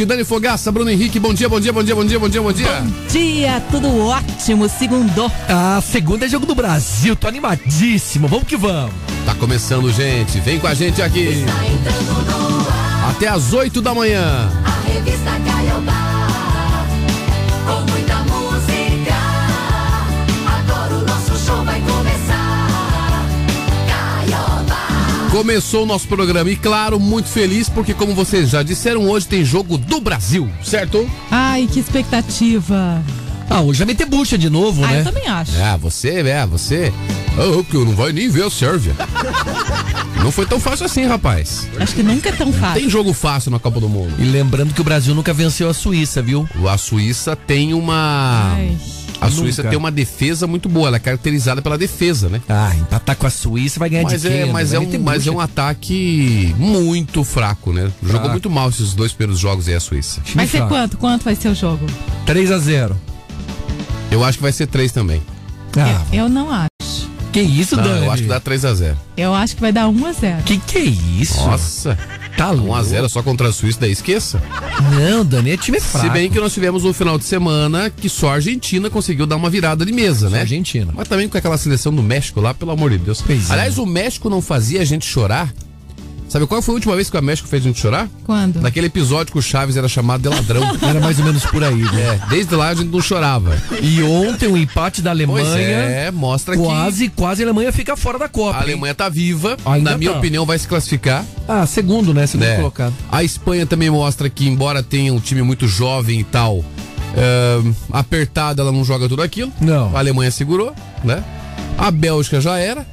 gente. Dani Fogaça, Bruno Henrique, bom dia, bom dia, bom dia, bom dia, bom dia, bom dia. Bom dia, tudo ótimo, segundo. Ah, segunda é jogo do Brasil, tô animadíssimo, vamos que vamos. Tá começando, gente, vem com a gente aqui. Até às 8 da manhã. A revista Caiobá, com muita Começou o nosso programa e, claro, muito feliz porque, como vocês já disseram, hoje tem jogo do Brasil, certo? Ai, que expectativa. Ah, hoje vai meter bucha de novo, Ah, né? eu também acho. É, você, é, você. Oh, que não vai nem ver a Sérvia. não foi tão fácil assim, rapaz. Acho que nunca é tão fácil. Tem jogo fácil na Copa do Mundo. E lembrando que o Brasil nunca venceu a Suíça, viu? A Suíça tem uma. Ai. A Suíça Nunca. tem uma defesa muito boa, ela é caracterizada pela defesa, né? Ah, empatar com a Suíça vai ganhar Mas de é, quem? mas, é um, mas é um ataque muito fraco, né? Jogou Fraco. muito mal esses dois primeiros jogos aí a Suíça. Vai ser quanto? Quanto vai ser o jogo? 3 a 0 Eu acho que vai ser três também. Ah, Eu, eu não acho. que isso, Não, Dani? eu acho que dá 3 a 0 Eu acho que vai dar 1 a 0 Que que é isso? Nossa, tá 1 a 0 só contra a Suíça, daí esqueça. Não, Dani, é time fraco. Se bem que nós tivemos um final de semana que só a Argentina conseguiu dar uma virada de mesa, Só né? Argentina. Mas também com aquela seleção do México lá, pelo amor de Deus. Pois é. Aliás, o México não fazia a gente chorar. Sabe qual foi a última vez que o México fez a gente chorar? Quando? Naquele episódio que o Chaves era chamado de ladrão. Era mais ou menos por aí, né? É, desde lá a gente não chorava. E ontem o empate da Alemanha. Pois é, mostra Quase, quase a Alemanha fica fora da que Copa. a hein? Alemanha tá viva. Ainda na minha tá. opinião, vai se classificar. Ah, segundo, né? Segundo né? colocado. A Espanha também mostra que, embora tenha um time muito jovem e tal, é, apertada, ela não joga tudo aquilo. Não. A Alemanha segurou, né? A Bélgica já era,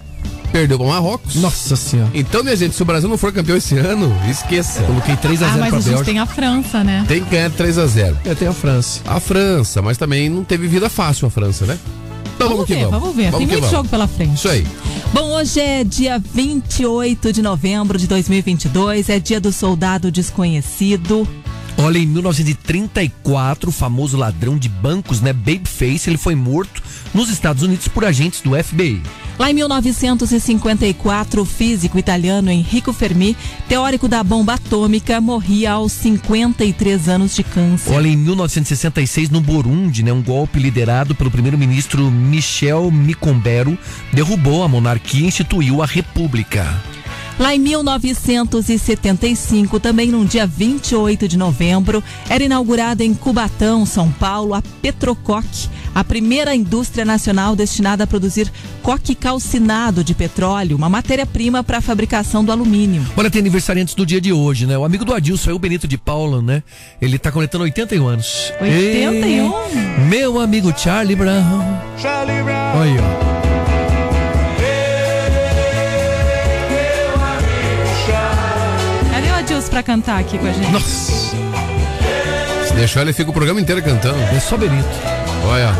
perdeu para Marrocos. Nossa senhora. Então, minha gente, se o Brasil não for campeão esse ano, esqueça. Coloquei 3 a Ah, 0 mas a gente Bélgica. tem a França, né? Tem que ganhar 3 a 0 É, tem a França. A França, mas também não teve vida fácil a França, né? Então vamos, Vamos que ver, vamos. vamos ver. Tem que muito vamos. jogo pela frente. Isso aí. Bom, hoje é dia 28 de novembro de 2022, é dia do soldado desconhecido. Olha, em 1934, o famoso ladrão de bancos, né, Babyface, ele foi morto nos Estados Unidos por agentes do FBI. Lá em 1954, o físico italiano Enrico Fermi, teórico da bomba atômica, morria aos 53 anos de câncer. Olha, em 1966, no Burundi, né, um golpe liderado pelo primeiro-ministro Michel Micombero derrubou a monarquia e instituiu a república. Lá em 1975, também no dia 28 de novembro, era inaugurada em Cubatão, São Paulo, a Petrocoque, a primeira indústria nacional destinada a produzir coque calcinado de petróleo, uma matéria-prima para a fabricação do alumínio. Olha, tem aniversariantes do dia de hoje, né? O amigo do Adilson é o Benito de Paula, né? Ele tá completando 81 anos. 81? Ei, meu amigo Charlie Brown. Charlie Brown. Olha, ó. Para cantar aqui com a gente? Nossa, Se deixar, ele fica o programa inteiro cantando. é só Benito. Olha.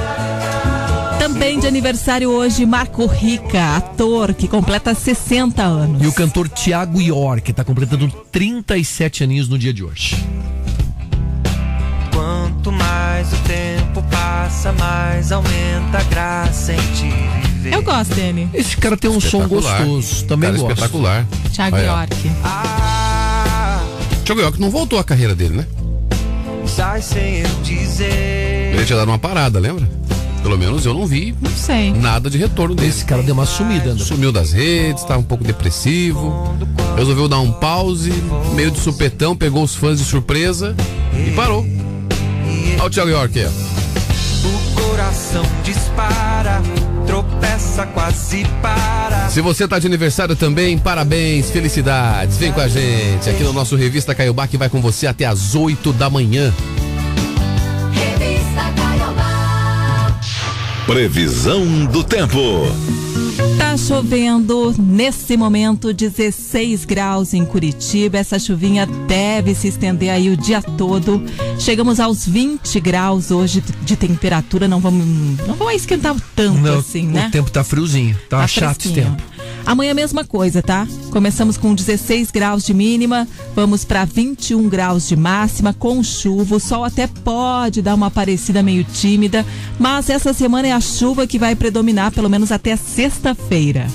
Também de aniversário hoje, Marco Rica, ator que completa 60 anos. E o cantor Tiago York tá completando 37 aninhos no dia de hoje. Quanto mais o tempo passa, mais aumenta a graça em te viver. Eu gosto dele, Esse cara tem um som gostoso. Também Cara gosto. espetacular. Thiago Olha. York. Ah, Thiago York não voltou a carreira dele, né? sai sem eu dizer. Ele tinha dado uma parada, lembra? Pelo menos eu não vi Não sei. nada de retorno dele. Esse cara deu uma sumida, André. Sumiu das redes, tá um pouco depressivo. Resolveu dar um pause, meio de supetão, pegou os fãs de surpresa e parou. Olha o Thiago York aí. ó. O coração dispara, tropeça, quase para. Se você tá de aniversário também, parabéns, felicidades. Vem com a gente aqui no nosso Revista Caiobá que vai com você até às 8 da manhã. Revista Caiobá. Previsão do tempo. Chovendo nesse momento 16 graus em Curitiba. Essa chuvinha deve se estender aí o dia todo. Chegamos aos 20 graus hoje de temperatura. Não vamos, não vamos esquentar tanto Não, assim, né? O tempo tá friozinho. Tá, Tá chato esse tempo. Amanhã a mesma coisa, tá? Começamos com 16 graus de mínima, vamos para 21 graus de máxima com chuva. O sol até pode dar uma parecida meio tímida, mas essa semana é a chuva que vai predominar pelo menos até sexta-feira.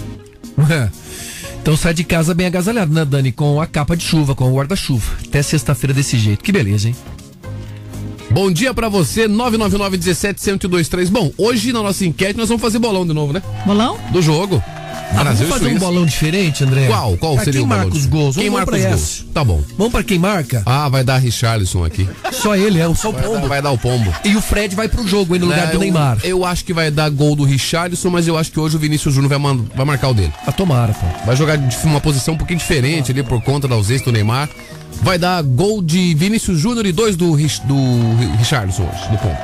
Então sai de casa bem agasalhado, né, Dani? Com a capa de chuva, com o guarda-chuva. Até sexta-feira desse jeito. Que beleza, hein? Bom dia pra você, 999 17 1023. Bom, hoje na nossa enquete nós vamos fazer bolão de novo, né? Bolão? Do jogo. Ah, Brasil vamos fazer um bolão diferente, André? Qual? Qual Pra seria quem o bolão? marca os gols? Quem marca os gols? Tá bom. Vamos pra quem marca? Ah, vai dar Richarlison aqui. Só ele, é o só o Vai dar, pombo. vai dar o pombo. E o Fred vai pro jogo aí no lugar É, do Neymar. Eu, acho que vai dar gol do Richarlison, mas eu acho que hoje o Vinícius Júnior vai, man- vai marcar o dele. A tomara, pô. Vai jogar de uma posição um pouquinho diferente ali por conta da ausência do Neymar. Vai dar gol de Vinícius Júnior e dois do, do Richarlison hoje, do pombo.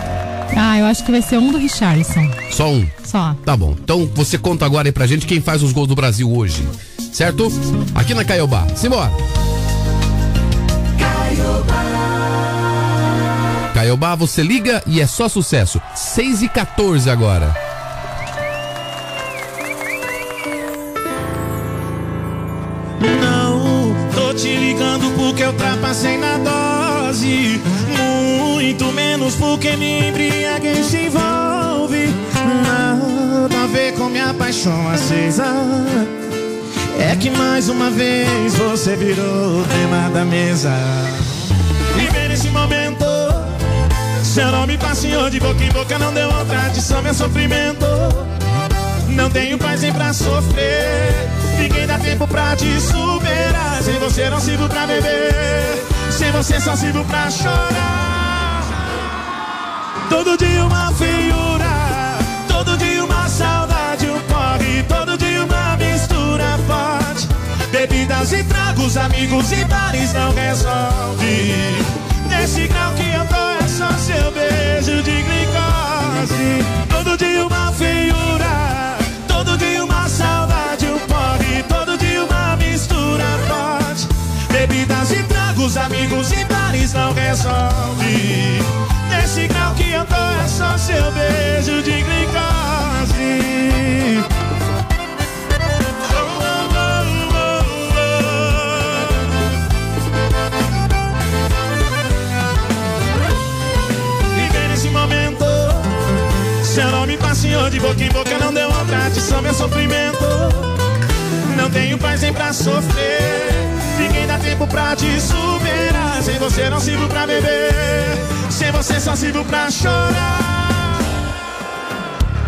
Ah, eu acho que vai ser um do Richardson. Só um. Só. Tá bom. Então você conta agora aí pra gente quem faz os gols do Brasil hoje. Certo? Aqui na Caiobá. Simbora. Caiobá, você liga e é só sucesso. 6 e 14 agora. Não, tô te ligando porque eu ultrapassei na dose. Porque me embriaguei se envolve. Nada a ver com minha paixão acesa. É que mais uma vez você virou o tema da mesa. Bem nesse momento, seu nome passeou de boca em boca, não deu vontade, só meu sofrimento. Não tenho paz nem pra sofrer. Ninguém dá tempo pra te superar. Sem você não sirvo pra beber. Sem você só sirvo pra chorar. Todo dia uma feiura. Todo dia uma saudade, um porre. Todo dia uma mistura forte. Bebidas e tragos, amigos e bares não resolve. Nesse grau que eu tô é só seu beijo de glicose. Todo dia uma feiura. Todo dia uma saudade, um porre. Todo dia uma mistura forte. Bebidas e tragos, amigos e bares não resolve. Nesse grau é só seu beijo de glicose. Viver nesse momento. Seu nome passeou de boca em boca, não deu vontade, só meu sofrimento. Não tenho paz nem pra sofrer. Ninguém dá tempo pra te superar. Sem você não sirvo pra beber. Sem você só sirvo pra chorar.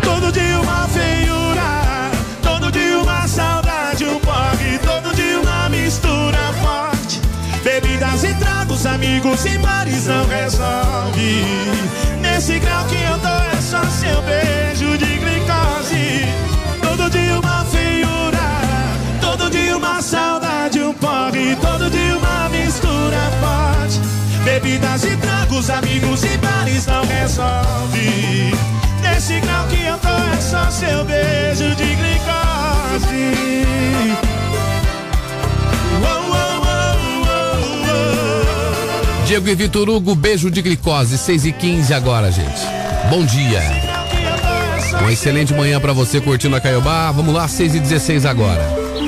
Todo dia uma feiura. Todo dia uma saudade, um porre. Todo dia uma mistura forte. Bebidas e tragos, amigos e mares não resolve. Nesse grau que eu tô é só seu beijo de glicose. Todo dia uma feiura. Todo dia uma saudade, tragos, amigos e bares não resolve. Nesse grau que eu tô é só seu beijo de glicose. Diego e Vitor Hugo, beijo de glicose. 6 e 15 agora, gente. Bom dia. é Uma excelente manhã pra você curtindo a Caiobá. Vamos lá, 6 e 16 agora.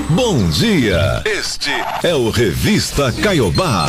Bom dia. Este é o Revista Caiobá.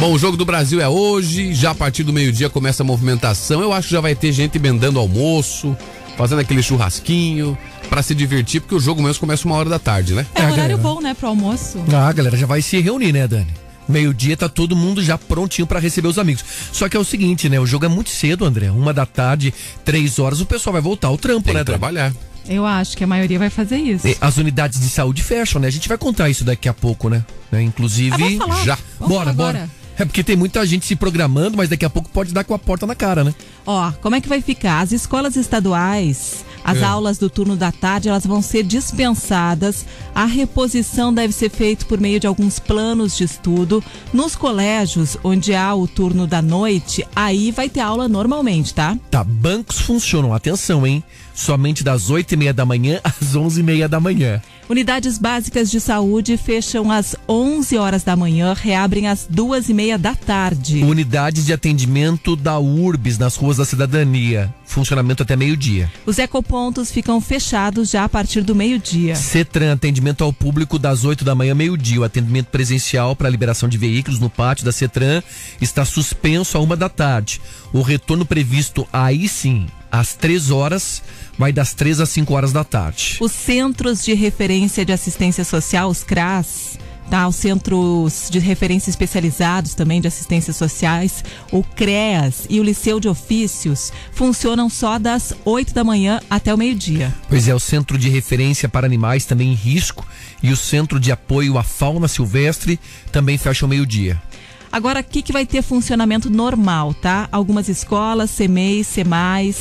Bom, o jogo do Brasil é hoje, já a partir do meio-dia começa a movimentação. Eu acho que já vai ter gente emendando almoço, fazendo aquele churrasquinho, pra se divertir, porque o jogo mesmo começa uma hora da tarde, né? É, É, horário galera. bom, né, pro almoço. Ah, a galera já vai se reunir, né, Dani? Meio-dia tá todo mundo já prontinho pra receber os amigos. Só que é o seguinte, né? O jogo é muito cedo, André. Uma da tarde, três horas, o pessoal vai voltar ao trampo, Tem né, que Dani? trabalhar. Eu acho que a maioria vai fazer isso. E As unidades de saúde fecham, né? A gente vai contar isso daqui a pouco, né? Né, Inclusive. Ah. Já. Vamos bora, bora. É porque tem muita gente se programando, mas daqui a pouco pode dar com a porta na cara, né? Ó, como é que vai ficar? As escolas estaduais, as É. aulas do turno da tarde, elas vão ser dispensadas. A reposição deve ser feita por meio de alguns planos de estudo. Nos colégios, onde há o turno da noite, aí vai ter aula normalmente, tá? Tá, bancos funcionam, atenção, hein? Somente das oito e meia da manhã às onze e meia da manhã. Unidades básicas de saúde fecham às 11 horas da manhã, reabrem às duas e meia da tarde. Unidades de atendimento da URBS nas ruas da cidadania. Funcionamento até meio-dia. Os ecopontos ficam fechados já a partir do meio-dia. CETRAN, atendimento ao público das 8 da manhã, meio-dia. O atendimento presencial para liberação de veículos no pátio da CETRAN está suspenso a uma da tarde. O retorno previsto aí sim, às 3 horas, vai das 3 às 5 horas da tarde. Os Centros de Referência de Assistência Social, os CRAS, tá? Os Centros de Referência Especializados também de Assistências Sociais, o CREAS e o Liceu de Ofícios funcionam só das 8 da manhã até o meio-dia. Pois é, o Centro de Referência para Animais também em risco e o Centro de Apoio à Fauna Silvestre também fecha ao meio-dia. Agora, aqui que vai ter funcionamento normal, tá? Algumas escolas, CMEI, CEMAIS,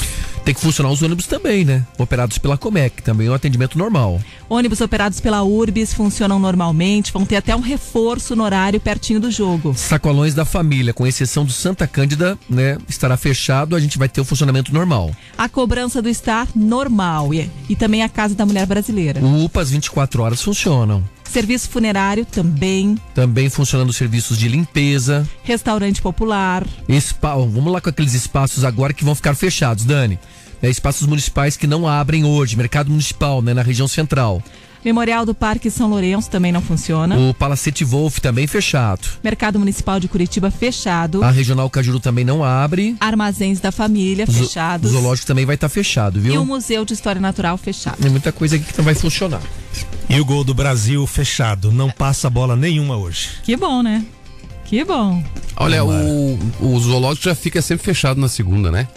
Tem que funcionar os ônibus também, né? Operados pela Comec, também é um atendimento normal. ônibus operados pela URBS funcionam normalmente, vão ter até um reforço no horário pertinho do jogo. Sacolões da família, com exceção do Santa Cândida, né? Estará fechado, a gente vai ter o funcionamento normal. A cobrança do estar normal e, e também a Casa da Mulher Brasileira. O UPAs 24 horas funcionam. Serviço funerário também, Também funcionando os serviços de limpeza. restaurante popular, Spa, vamos lá com aqueles espaços agora que vão ficar fechados, Dani. É, espaços municipais que não abrem hoje, mercado municipal, né, na região central. Memorial do Parque São Lourenço também não funciona. O Palacete Wolf também fechado. Mercado Municipal de Curitiba fechado. A Regional Cajuru também não abre. Armazéns da Família fechados. O zoológico também vai estar fechado, E viu? o Museu de História Natural fechado. Tem muita coisa aqui que não vai funcionar. E o gol do Brasil fechado. Não passa bola nenhuma hoje. Que bom, né? Que bom. Olha, o, o zoológico já fica sempre fechado na segunda, né?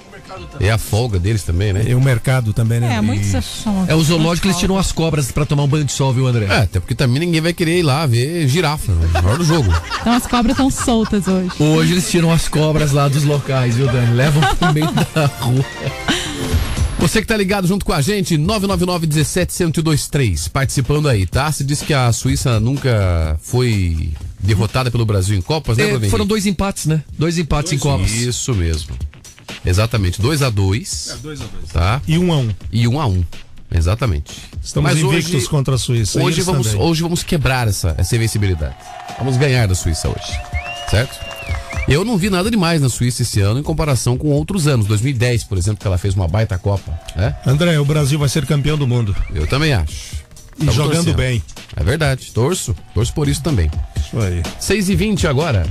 É a folga deles também, né? E o mercado também, né? É, muitos são. É o zoológico eles tiram as cobras pra tomar um banho de sol, viu, André? É, até porque também ninguém vai querer ir lá ver girafa né? na hora do jogo. Então as cobras estão soltas hoje. Hoje eles tiram as cobras lá dos locais, viu, Dani? Levam pro meio da rua. Você que tá ligado junto com a gente, 999 17 1023, participando aí, tá? Se diz que a Suíça nunca foi derrotada pelo Brasil em Copas, né, É, foram dois empates, né? Dois empates em Copas. Isso mesmo. Exatamente, 2 a 2 2 a 2 tá? E um a um. E 1 um a 1 um. Exatamente. Estamos Mas invictos hoje, contra a Suíça. hoje vamos, também. hoje vamos quebrar essa, essa invencibilidade. Vamos ganhar da Suíça hoje. Certo? Eu não vi nada demais na Suíça esse ano em comparação com outros anos. 2010, por exemplo, que ela fez uma baita Copa. Né? André, o Brasil vai ser campeão do mundo. Eu também acho. E Tamo jogando torcendo. bem. É verdade, torço. Torço por isso também. Isso aí. 6 e 20 agora.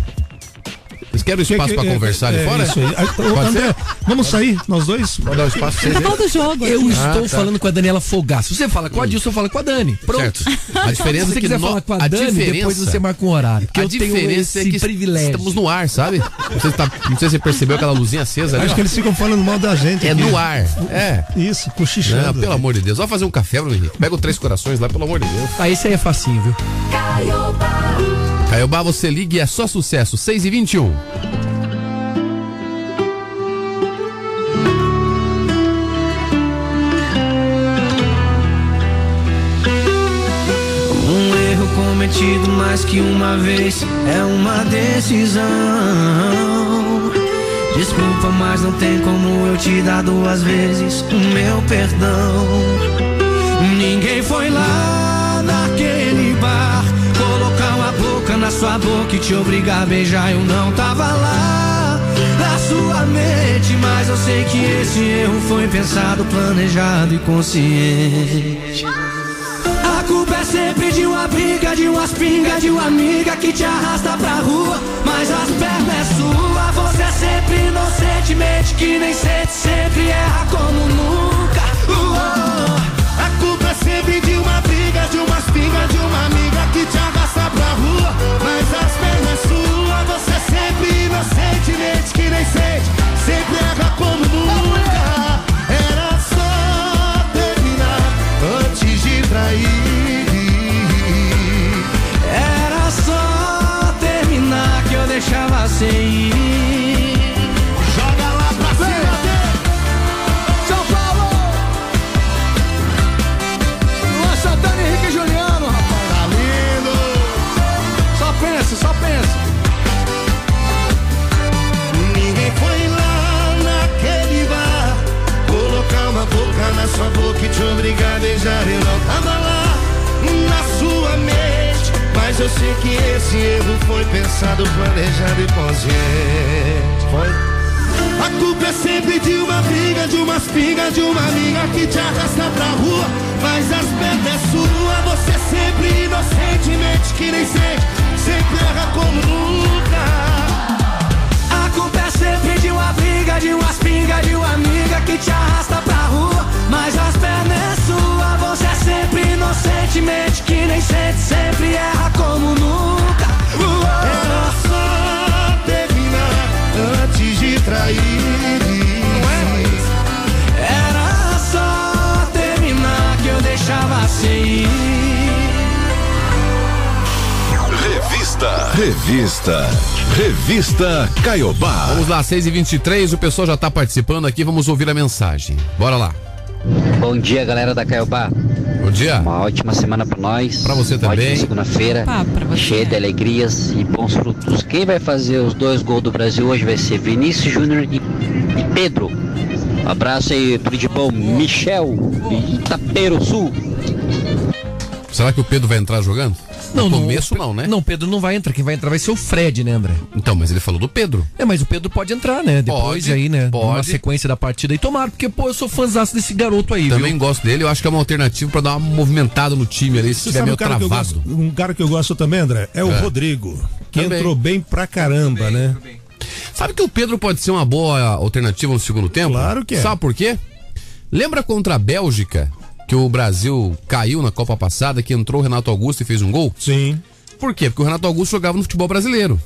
Vocês querem espaço Que- pra é, conversar ali é, fora? Isso aí. Ah, Pode André, vamos sair, nós dois? Pode dar um espaço pra vocês do jogo. Eu aqui. estou tá. falando com a Daniela Fogaça. Você fala com a Dilson, eu falo com a Dani. Pronto. Certo. A diferença Se é você que quiser no- falar com a, a Dani, diferença- depois você marca um horário. Porque a eu tenho diferença esse é que privilégio. estamos no ar, sabe? Não sei, se tá- não sei se você percebeu aquela luzinha acesa ali. Acho ó. que eles ficam falando mal da gente. É aqui. no ar. É. Isso, cochichando. Não, pelo amor de Deus. Vai fazer um café, Bruno Henrique. Pega o Três Corações lá, pelo amor de Deus. Ah, esse aí é facinho, viu? Caiobá, você liga e é só sucesso. 6 e 21 Um erro cometido mais que uma vez é uma decisão. Desculpa, mas não tem como eu te dar duas vezes o meu perdão. Ninguém foi lá sua boca e te obrigar a beijar. Eu não tava lá na sua mente, mas eu sei que esse erro foi pensado, planejado e consciente. A culpa é sempre de uma briga, de umas pingas, de uma amiga que te arrasta pra rua. Mas as pernas é sua, você é sempre inocentemente que nem sente, sempre erra como nunca. Uou. A culpa é sempre de uma briga, de umas pingas, de sempre inocentemente que nem sente, sempre erra como nunca. Era só terminar antes de trair. Era só terminar que eu deixava sem Eu sei que esse erro foi pensado, planejado e consciente. Foi? A culpa é sempre de uma briga, de umas pingas, de uma amiga que te arrasta pra rua. Mas as pernas é sua, você sempre inocentemente que nem sente Sempre erra como nunca. A culpa é sempre de uma briga, de umas pinga de uma amiga que te arrasta pra rua. Mas as pernas é sua, você é sempre inocentemente que nem sente, sempre erra como nunca. Uou. Era só terminar antes de trair. Era só terminar que eu deixava sem ir. Revista. Revista Caiobá. Vamos lá, 6 e 23 o pessoal já tá participando aqui, vamos ouvir a mensagem. Bora lá. Bom dia, galera da Caiobá. Bom dia. Uma ótima semana pra nós. Pra você Uma também. Ótima segunda-feira. Você. Cheia de alegrias e bons frutos. Quem vai fazer os dois gols do Brasil hoje vai ser Vinícius Júnior e, e Pedro. Um abraço aí, tudo de bom. Michel, Itapeiro Sul. Será que o Pedro vai entrar jogando? No Não, começo não, né? Não, Pedro não vai entrar. Quem vai entrar vai ser o Fred, né, André? Então, mas ele falou do Pedro. É, mas o Pedro pode entrar, né? Depois Pode, aí, né? pode. Uma sequência da partida. E tomara, porque, pô, eu sou fãzaço desse garoto aí, Também viu? gosto dele, eu acho que é uma alternativa pra dar uma movimentada no time ali, se Você estiver sabe meio um travado. gosto, um cara que eu gosto também, André? É o É. Rodrigo. Que Também. entrou bem pra caramba, né? Sabe que o Pedro pode ser uma boa alternativa no segundo tempo? Claro que é. Sabe por quê? Lembra contra a Bélgica que o Brasil caiu na Copa passada, que entrou o Renato Augusto e fez um gol? Sim, Por quê? Porque o Renato Augusto jogava no futebol brasileiro.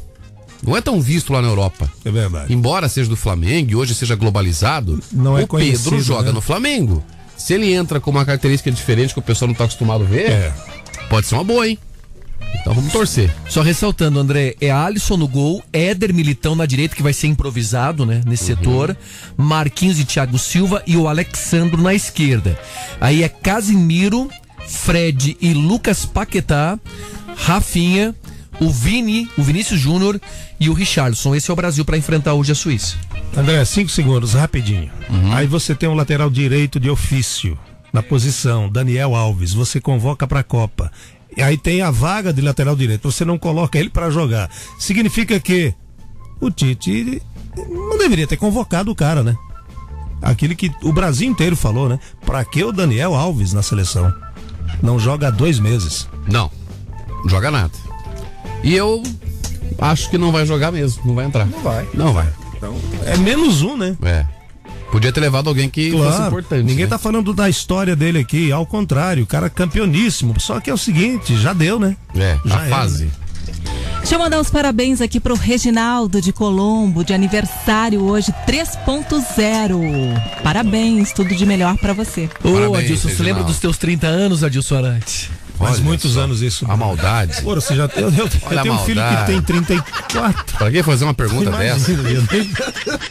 Não é tão visto lá na Europa. é verdade. Embora seja do Flamengo e hoje seja globalizado, Não é o Pedro joga né? no Flamengo. Se ele entra com uma característica diferente que o pessoal não tá acostumado a ver, É. pode ser uma boa, hein? Então vamos torcer. Só ressaltando, André, é Alisson no gol, Éder Militão na direita, que vai ser improvisado, né, nesse setor, Marquinhos e Thiago Silva e o Alexandro na esquerda. Aí é Casimiro, Fred e Lucas Paquetá, Rafinha, o Vini, o Vinícius Júnior e o Richarlison. Esse é o Brasil para enfrentar hoje a Suíça. André, cinco segundos, rapidinho. Aí você tem um lateral direito de ofício na posição, Daniel Alves. Você convoca pra Copa. E aí tem a vaga de lateral direito. Você não coloca ele pra jogar. Significa que o Tite não deveria ter convocado o cara, né? Aquele que o Brasil inteiro falou, né? Pra que o Daniel Alves na seleção? Não joga há dois meses. Não, não joga nada. E eu acho que não vai jogar mesmo, não vai entrar. Não vai. Não vai. É menos um, né? É. Podia ter levado alguém que fosse Claro, importante. ninguém né? tá falando da história dele aqui, ao contrário, o cara é campeoníssimo. Só que é o seguinte, já deu, né? É, Já a fase. Deixa eu mandar os parabéns aqui pro Reginaldo de Colombo, de aniversário hoje 3.0. Parabéns, tudo de melhor pra você. Ô, Parabéns, Adilson, você Reginaldo. lembra dos teus 30 anos, Adilson Arantes? Faz Olha muitos só, anos isso. A maldade. Pô, você já eu, eu, eu Olha tenho um filho que tem 34. Pra que fazer uma pergunta dessa? Imagina,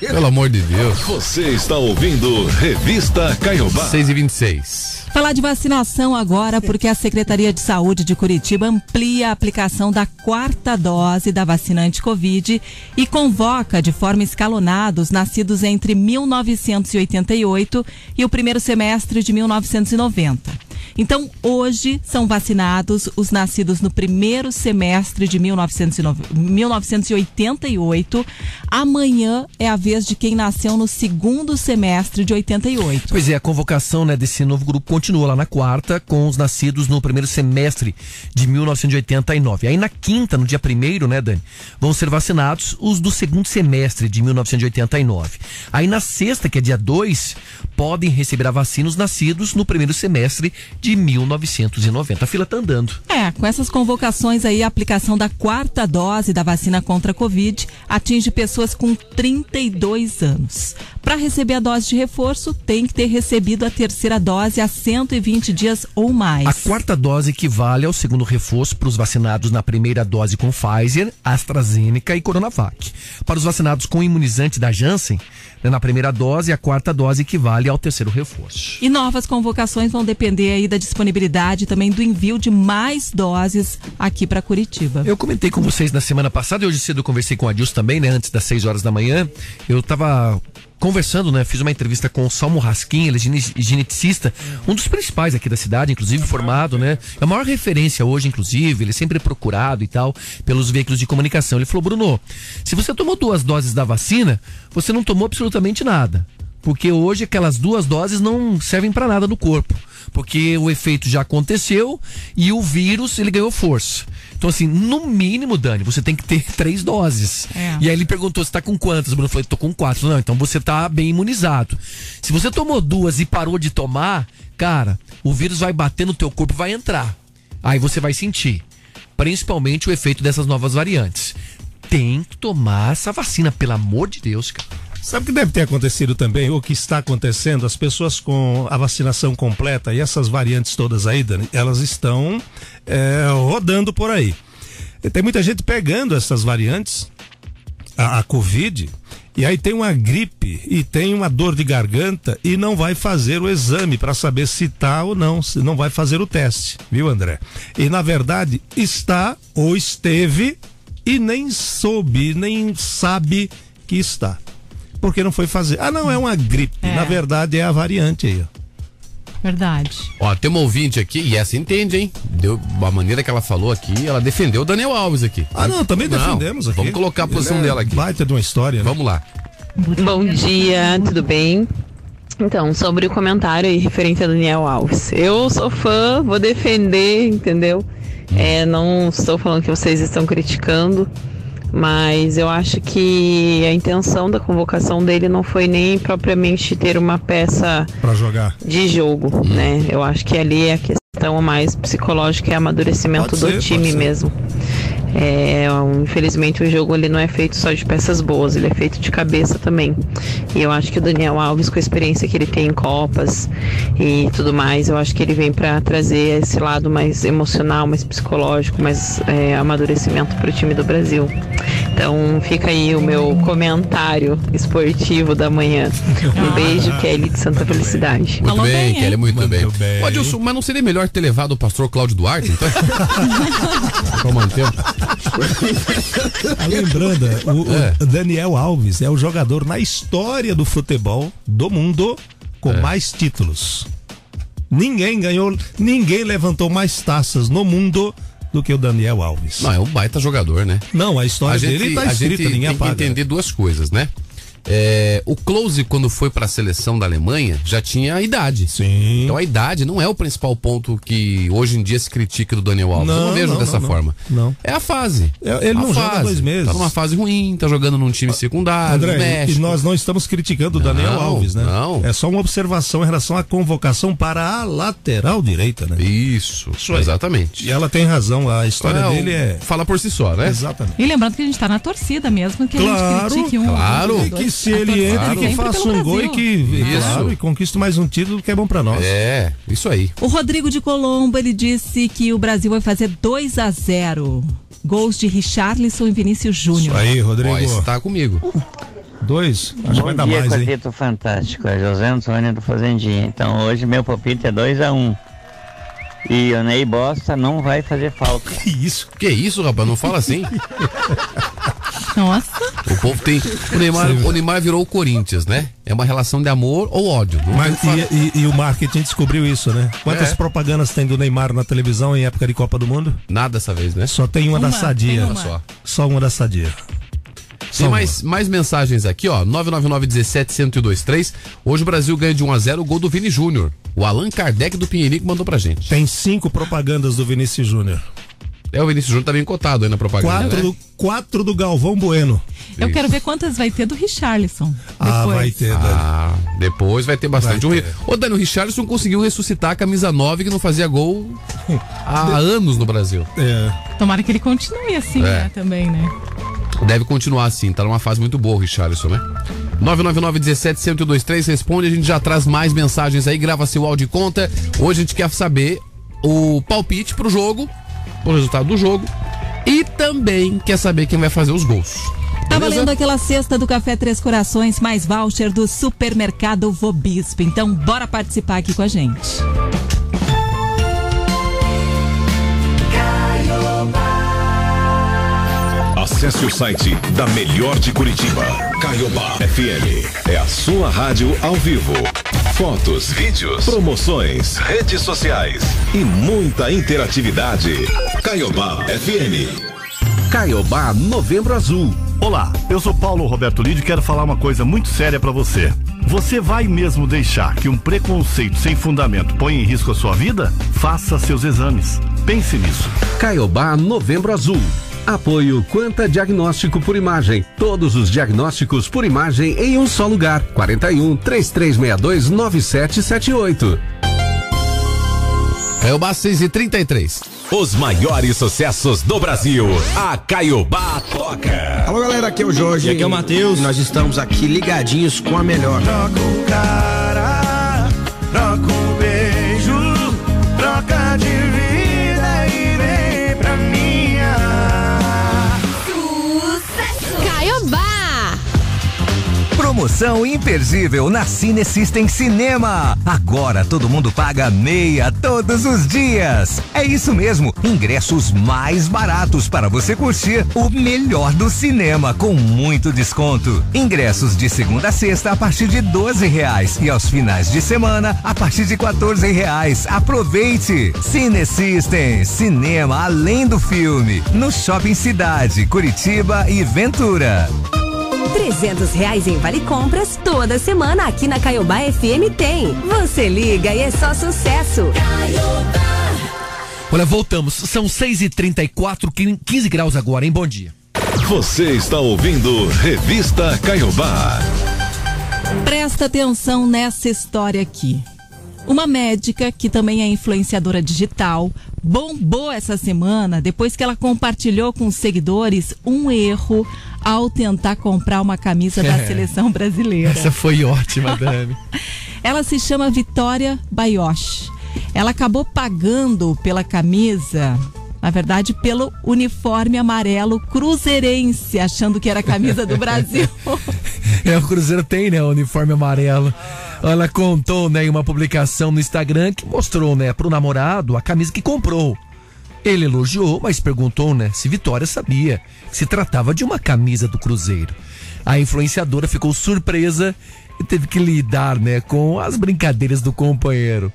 eu- Pelo amor de Deus. Você está ouvindo Revista Caiobá. 6 e 26 Falar de vacinação agora, porque a Secretaria de Saúde de Curitiba amplia a aplicação da quarta dose da vacina anti-Covid e convoca de forma escalonada os nascidos entre 1988 e o primeiro semestre de 1990. Então, hoje são vacinados os nascidos no primeiro semestre de 1909 1988. Amanhã é a vez de quem nasceu no segundo semestre de 88. Pois é, a convocação né, desse novo grupo continua lá na quarta, com os nascidos no primeiro semestre de 1989. Aí na quinta, no dia primeiro, né, Dani, vão ser vacinados os do segundo semestre de 1989. Aí na sexta, que é dia 2, podem receber a vacina os nascidos no primeiro semestre de 1990. A fila tá andando. É, com essas convocações aí, a aplicação da quarta dose da vacina contra a Covid atinge pessoas com 32 anos. Para receber a dose de reforço, tem que ter recebido a terceira dose há 120 dias ou mais. A quarta dose equivale ao segundo reforço para os vacinados na primeira dose com Pfizer, AstraZeneca e Coronavac. Para os vacinados com imunizante da Janssen, na primeira dose, a quarta dose equivale ao terceiro reforço. E novas convocações vão depender aí da disponibilidade e também do envio de mais doses aqui para Curitiba. Eu comentei com vocês na semana passada, e hoje cedo eu conversei com a Dilson também, né, antes das 6 horas da manhã. Eu estava conversando, né, fiz uma entrevista com o Salmo Raskin, ele é gene- geneticista, um dos principais aqui da cidade, inclusive formado, né? É a maior referência hoje, inclusive, ele é sempre procurado e tal pelos veículos de comunicação. Ele falou: "Bruno, se você tomou duas doses da vacina, você não tomou absolutamente nada, porque hoje aquelas duas doses não servem para nada no corpo." porque o efeito já aconteceu e o vírus ele ganhou força. Então, assim, no mínimo, Dani, você tem que ter três doses. É. E aí ele perguntou: você tá com quantas? Bruno falou: tô com quatro. Não, então você tá bem imunizado. Se você tomou duas e parou de tomar, cara, o vírus vai bater no teu corpo e vai entrar. Aí você vai sentir. Principalmente o efeito dessas novas variantes. Tem que tomar essa vacina, pelo amor de Deus, cara. Sabe o que deve ter acontecido também, ou que está acontecendo? As pessoas com a vacinação completa e essas variantes todas aí, Dani, elas estão é, rodando por aí. E tem muita gente pegando essas variantes, a, a Covid, e aí tem uma gripe e tem uma dor de garganta e não vai fazer o exame para saber se tá ou não, se não vai fazer o teste, viu, André? E na verdade está ou esteve e nem soube, nem sabe que está. Porque não foi fazer. Ah, não, é uma gripe. É. Na verdade é a variante aí, ó. Verdade. Ó, tem uma ouvinte aqui, e essa entende, hein? Deu a maneira que ela falou aqui, ela defendeu o Daniel Alves aqui. Ah, não, também Não, defendemos aqui. Vamos colocar a posição é dela aqui. Baita de uma história, né? Vamos lá. Bom dia, tudo bem? Então, sobre o comentário aí referente a Daniel Alves. Eu sou fã, vou defender, entendeu? É, não estou falando que vocês estão criticando, mas eu acho que a intenção da convocação dele não foi nem propriamente ter uma peça Pra jogar. de jogo, né? Eu acho que ali é a questão mais psicológica e amadurecimento Pode do ser, pode time mesmo. É, infelizmente o jogo ele não é feito só de peças boas, ele é feito de cabeça também. E eu acho que o Daniel Alves, com a experiência que ele tem em Copas e tudo mais, eu acho que ele vem para trazer esse lado mais emocional, mais psicológico, mais é, amadurecimento para o time do Brasil. Então fica aí o meu comentário esportivo da manhã. Um beijo, Kelly de Santa Felicidade. Muito Falou bem, bem? Kelly, muito Muito bem. bem. Adilson, mas não seria melhor ter levado o pastor Cláudio Duarte, então? Pra manter. Lembrando, o, o É. Daniel Alves é o jogador na história do futebol do mundo com É. mais títulos. Ninguém ganhou, ninguém levantou mais taças no mundo do que o Daniel Alves. Não, é um baita jogador, né? Não, a história a gente, dele tá a escrita, gente ninguém tem que entender duas coisas, né? É, o Close, quando foi para a seleção da Alemanha, já tinha a idade. Sim. Então a idade não é o principal ponto que hoje em dia se critica do Daniel Alves. Eu não Não, vejo não, dessa não, forma. não. É a fase. É, ele A não joga dois meses. Tá numa fase ruim, tá jogando num time secundário, no André, e México. nós não estamos criticando o Daniel Não, Alves, né? não. É só uma observação em relação à convocação para a lateral direita, né? Isso, aí. exatamente. E ela tem razão, a história É, dele é. Fala por si só, né? Exatamente. E lembrando que a gente tá na torcida mesmo, que a Claro, gente critique um. claro. um, E dois. Se A ele torcida entra, sempre que faça um gol e que, Isso. claro, e conquiste mais um título que é bom pra nós. É, isso aí. O Rodrigo de Colombo, ele disse que o Brasil vai fazer 2 a 0 Gols de Richarlison e Vinícius Isso Júnior. aí, Rodrigo. Ó, esse tá comigo. Dois? Acho que vai dar mais, hein? Fantástico, é José Antônio do Fazendinha. Então hoje meu palpite é 2x1. E o Ney Bosta não vai fazer falta. Que isso? Que isso, rapaz? Não fala assim. Nossa, O povo tem. O Neymar, o Neymar virou o Corinthians, né? É uma relação de amor ou ódio. Mas, e, e- e o marketing descobriu isso, né? Quantas É. propagandas tem do Neymar na televisão em época de Copa do Mundo? Nada dessa vez, né? Só tem uma, da Uma, Sadia. tem uma. Só. Só uma da Sadia. Tem mais, mais mensagens aqui, ó. 999-17-1023. Hoje o Brasil ganha de 1x0 o gol do Vini Júnior. O Allan Kardec do Pinheirinho mandou pra gente. Tem cinco propagandas do Vinícius Júnior. É, o Vinícius Júnior tá bem cotado aí na propaganda. Quatro, né? do, quatro do Galvão Bueno. eu Isso. quero ver quantas vai ter do Richarlison. Ah, depois. vai ter, Dani. Ah, depois vai ter bastante. Vai O ter. Ri- Ô, Dani, o Richardson conseguiu ressuscitar a camisa 9 que não fazia gol há anos no Brasil. É. Tomara que ele continue assim, É. né, também, né? Deve continuar assim, tá numa fase muito boa o Richarlison, né? 999-17-1023, responde, a gente já traz mais mensagens aí, grava seu áudio e conta. Hoje a gente quer saber o palpite pro jogo, o resultado do jogo, e também quer saber quem vai fazer os gols. Tá valendo aquela cesta do Café Três Corações mais voucher do supermercado Vobispo. Então, bora participar aqui com a gente. Acesse o site da Melhor de Curitiba. Caiobá FM. É a sua rádio ao vivo. Fotos, vídeos, promoções, redes sociais e muita interatividade. Caiobá FM. Caiobá Novembro Azul. Olá, eu sou Paulo Roberto Lídio e quero falar uma coisa muito séria pra você. Você vai mesmo deixar que um preconceito sem fundamento ponha em risco a sua vida? Faça seus exames. Pense nisso. Caiobá Novembro Azul. Apoio Quanta Diagnóstico por Imagem. Todos os diagnósticos por imagem em um só lugar. 41 3362 9778. Caiobá 6 e 33. Os maiores sucessos do Brasil. A Caiobá toca. Alô galera, aqui é o Jorge. E aqui é o Matheus. Nós estamos aqui ligadinhos com a melhor. Troca o cara, Promoção imperdível na Cine System Cinema. Agora todo mundo paga meia todos os dias. É isso mesmo, ingressos mais baratos para você curtir o melhor do cinema com muito desconto. Ingressos de segunda a sexta a partir de 12 reais e aos finais de semana a partir de 14 reais. Aproveite! Cine System, cinema além do filme, no Shopping Cidade, Curitiba e Ventura. 300 reais em Vale Compras toda semana aqui na Caiobá FM tem. Você liga e é só sucesso. Olha, voltamos. São 6h34, 15 graus agora, hein? Bom dia. Você está ouvindo Revista Caiobá. Presta atenção nessa história aqui. Uma médica, que também é influenciadora digital, bombou essa semana depois que ela compartilhou com os seguidores um erro ao tentar comprar uma camisa da É. seleção brasileira. Essa foi ótima, Dani. Ela se chama Vitória Bayoshi. Ela acabou pagando pela camisa, na verdade, pelo uniforme amarelo cruzeirense, achando que era a camisa do Brasil. É, o Cruzeiro tem, né, o uniforme amarelo. Ela contou, né, em uma publicação no Instagram que mostrou, né, pro namorado a camisa que comprou. Ele elogiou, mas perguntou, né, se Vitória sabia que se tratava de uma camisa do Cruzeiro. A influenciadora ficou surpresa e teve que lidar, né, com as brincadeiras do companheiro.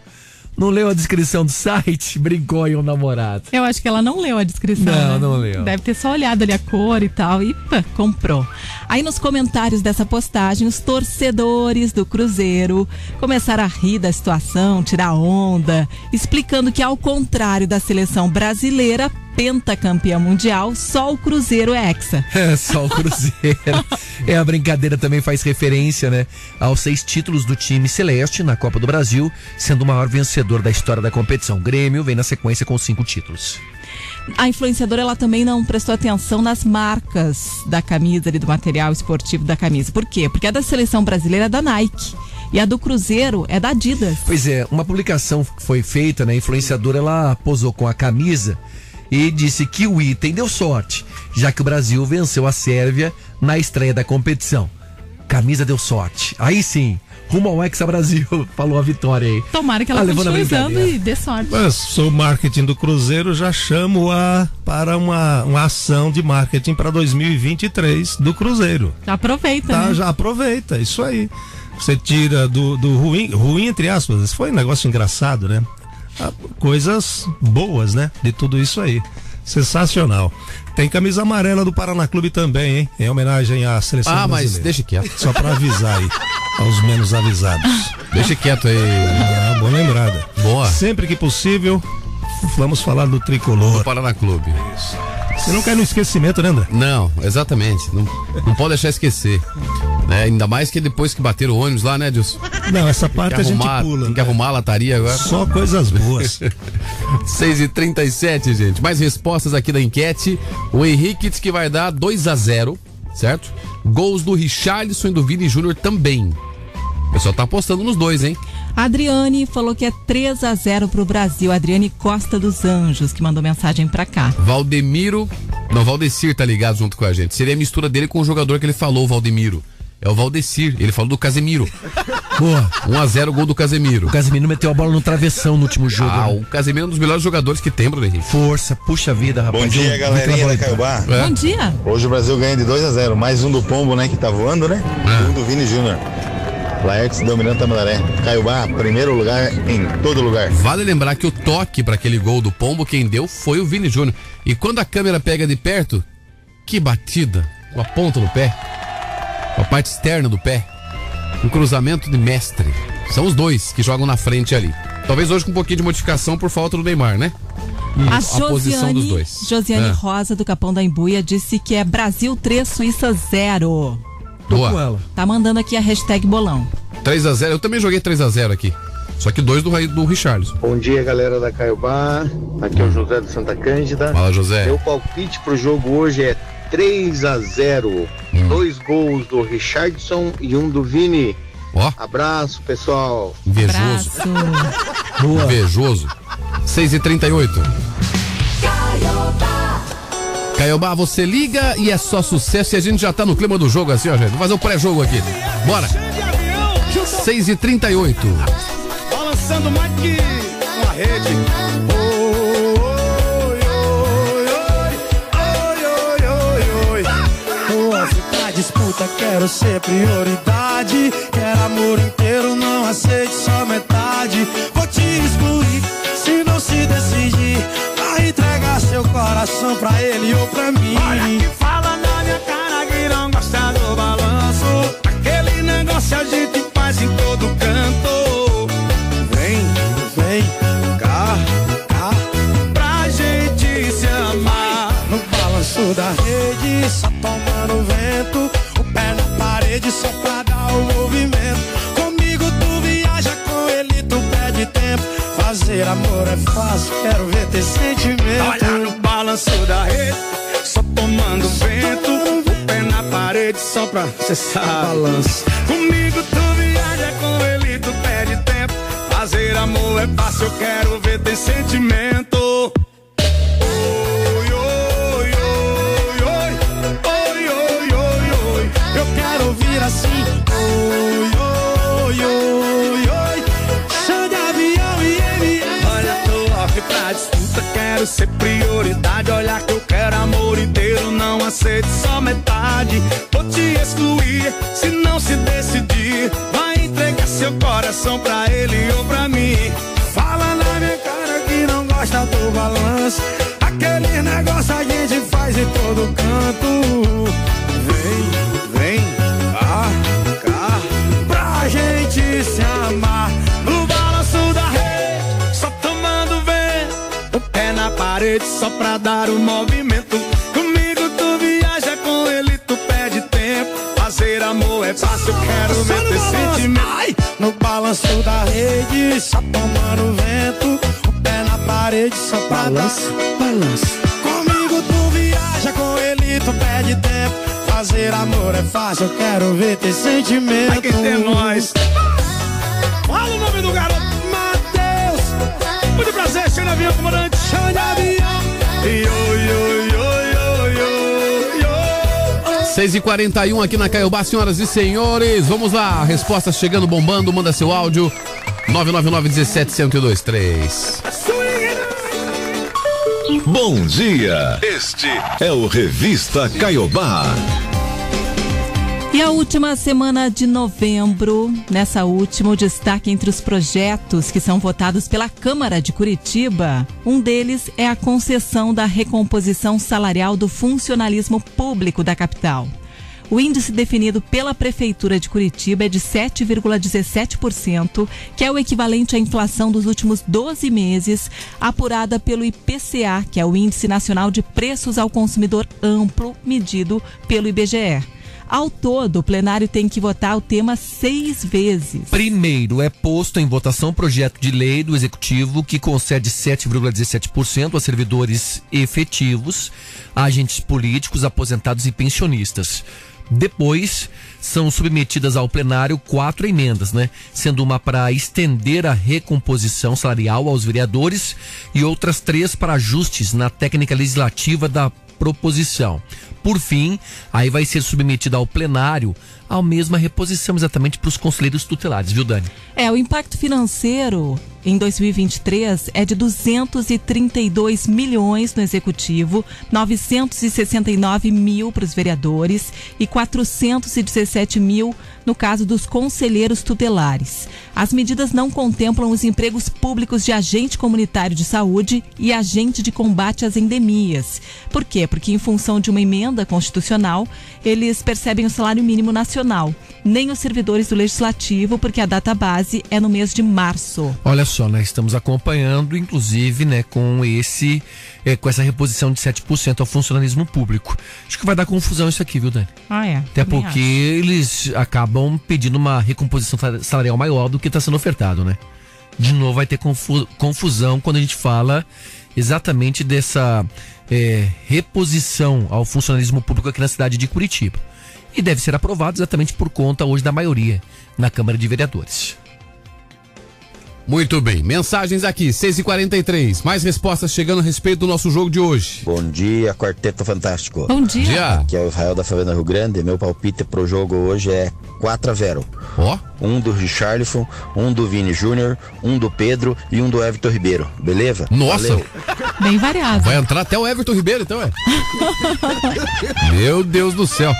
Não leu a descrição do site? Brincou aí o namorado. Eu acho que ela não leu a descrição. Não, né? não leu. Deve ter só olhado ali a cor e tal e pá, comprou. Aí nos comentários dessa postagem, os torcedores do Cruzeiro começaram a rir da situação, tirar onda, explicando que ao contrário da seleção brasileira, pentacampeã mundial, só o Cruzeiro é hexa. É só o Cruzeiro. é, a brincadeira também faz referência, né, aos seis títulos do time celeste na Copa do Brasil, sendo o maior vencedor da história da competição. O Grêmio vem na sequência com cinco títulos. A influenciadora ela também não prestou atenção nas marcas da camisa ali, do material esportivo da camisa. Por quê? Porque a da seleção brasileira é da Nike e a do Cruzeiro é da Adidas. Pois é, uma publicação que foi feita, né, a influenciadora ela posou com a camisa e disse que o item deu sorte, já que o Brasil venceu a Sérvia na estreia da competição. Camisa deu sorte. Aí sim, rumo ao Hexa Brasil, falou a Vitória aí. Tomara que ela Ah, continue usando e dê sorte. Mas sou marketing do Cruzeiro, já chamo a para uma, uma ação de marketing para 2023 do Cruzeiro. Já aproveita, Tá, né? já aproveita, isso aí. Você tira do, do ruim, ruim entre aspas, foi um negócio engraçado, né? Ah, Coisas boas, né? De tudo isso aí. Sensacional. Tem camisa amarela do Paraná Clube também, hein? Em homenagem à seleção Ah, mas brasileira. deixa quieto. Só para avisar aí aos menos avisados. Deixa quieto aí. Ah, boa lembrada. Boa. Sempre que possível, vamos falar do tricolor. Do Paraná Clube. Você não cai no esquecimento, né, André? Não, exatamente. Não, não pode deixar esquecer. Né? Ainda mais que depois que bateram o ônibus lá, né, Dilson? Não, essa parte que a gente arrumar, pula. Tem que né? arrumar a lataria agora. Só coisas boas. 6 e 37 gente. Mais respostas aqui da enquete. O Henrique diz que vai dar 2 a 0 certo? Gols do Richarlison e do Vini Júnior também. O pessoal tá apostando nos dois, hein? A Adriane falou que é 3 a 0 pro Brasil. Adriane Costa dos Anjos, que mandou mensagem pra cá. Valdemiro. Não, Valdecir tá ligado junto com a gente. Seria a mistura dele com o jogador que ele falou, o Valdemiro. É o Valdecir. Ele falou do Casemiro. Boa. 1 a 0 gol do Casemiro. O Casemiro meteu a bola no travessão no último jogo. Ah, né? o Casemiro é um dos melhores jogadores que tem, Bruno Henrique. Força, puxa vida, rapaz. Bom dia, Muito galerinha da trabalho. Caiobá. É. Bom dia. Hoje o Brasil ganha de 2 a 0 Mais um do Pombo, né, que tá voando, né? E um do Vini Júnior. Laertes dominando Tamandaré. Caiobá, primeiro lugar em todo lugar. Vale lembrar que o toque para aquele gol do Pombo, quem deu foi o Vini Júnior. E quando a câmera pega de perto, que batida com a ponta do pé, a parte externa do pé. Um cruzamento de mestre. São os dois que jogam na frente ali. Talvez hoje com um pouquinho de modificação por falta do Neymar, né? A a posição dos Josiane, dois. Josiane É. Rosa, do Capão da Embuia, disse que é Brasil 3, Suíça 0. Boa. Tá mandando aqui a hashtag bolão. 3 a 0 Eu também joguei 3 a 0 aqui. Só que dois do, do Richarlison. Bom dia, galera da Caiobá. Aqui é o José do Santa Cândida. Fala, José. Meu palpite pro jogo hoje é 3 a 0 Hum. Dois gols do Richardson e um do Vini. Ó. Abraço, pessoal. Invejoso. Invejoso. 6 e 38 Caiobá, você liga e é só sucesso e a gente já tá no clima do jogo assim, ó, gente. Vamos fazer o pré-jogo aqui. Bora. 6 e 38 Balançando mais que uma rede. Disputa quero ser prioridade. Quero amor inteiro, não aceite só metade. Vou te excluir se não se decidir. Vai entregar seu coração pra ele ou pra mim. Olha que fala na minha cara que não gosta do balanço. Aquele negócio a gente faz em todo canto. Só tomando vento. O pé na parede, só pra dar o movimento. Comigo tu viaja, com ele tu perde tempo. Fazer amor é fácil, quero ver ter sentimento. Olha no balanço da rede, só tomando vento. O pé na parede, só pra cessar. Balanço. Comigo tu viaja, com ele tu perde tempo. Fazer amor é fácil, eu quero ver ter sentimento. Quero ser prioridade. Olha que eu quero amor inteiro, não aceito só metade. Vou te excluir se não se decidir. Vai entregar seu coração pra ele ou pra mim. Fala na minha cara que não gosta do balanço. Aquele negócio a gente faz em todo canto. Só pra dar o movimento. Comigo tu viaja, com ele tu perde tempo. Fazer amor é fácil, quero ver ter sentimento. No balanço da rede, só tomando vento. O pé na parede só pra balança, balança. Comigo tu viaja, com ele tu perde tempo. Fazer amor é fácil, eu quero ver ter sentimento. Ai, que tem nós. Fala o nome do garoto, Matheus. Muito prazer, de avião, comandante. Chama de 6 e 41 aqui na Caiobá, senhoras e senhores. Vamos lá, respostas chegando bombando. Manda seu áudio. 999 17 1023. Bom dia. Este é o Revista Caiobá. E a última semana de novembro, nessa última, o destaque entre os projetos que são votados pela Câmara de Curitiba, um deles é a concessão da recomposição salarial do funcionalismo público da capital. O índice definido pela Prefeitura de Curitiba é de 7,17%, que é o equivalente à inflação dos últimos 12 meses, apurada pelo IPCA, que é o Índice Nacional de Preços ao Consumidor Amplo, medido pelo IBGE. Ao todo, o plenário tem que votar o tema seis vezes. Primeiro, é posto em votação o projeto de lei do Executivo que concede 7,17% a servidores efetivos, agentes políticos, aposentados e pensionistas. Depois, são submetidas ao plenário quatro emendas, né? Sendo uma para estender a recomposição salarial aos vereadores e outras três para ajustes na técnica legislativa da proposição. Por fim, aí vai ser submetida ao plenário a mesma reposição exatamente para os conselheiros tutelares, viu, Dani? É, o impacto financeiro em 2023 é de 232 milhões no executivo, 969 mil para os vereadores e 417 mil no caso dos conselheiros tutelares. As medidas não contemplam os empregos públicos de agente comunitário de saúde e agente de combate às endemias. Por quê? Porque em função de uma emenda constitucional, eles percebem o salário mínimo nacional. Nem os servidores do legislativo, porque a data base é no mês de março. Olha só, nós estamos acompanhando, inclusive, né, com esse, eh, com essa reposição de 7% ao funcionalismo público. Acho que vai dar confusão isso aqui, viu, Dani? Ah, é. Até também porque eles acabam pedindo uma recomposição sal- salarial maior do que está sendo ofertado, né? De novo vai ter confu- confusão quando a gente fala exatamente dessa eh, reposição ao funcionalismo público aqui na cidade de Curitiba. E deve ser aprovado exatamente por conta hoje da maioria na Câmara de Vereadores. Muito bem, mensagens aqui, 6h43. Mais respostas chegando a respeito do nosso jogo de hoje. Bom dia, Quarteto Fantástico. Bom dia. Dia. Aqui é o Israel da Favela Rio Grande. Meu palpite pro jogo hoje é 4 a 0 Ó. Um do Richarlison, um do Vini Júnior, um do Pedro e um do Everton Ribeiro. Beleza? Nossa. Valeu. Bem variado. Vai entrar até o Everton Ribeiro, então, é? Meu Deus do céu.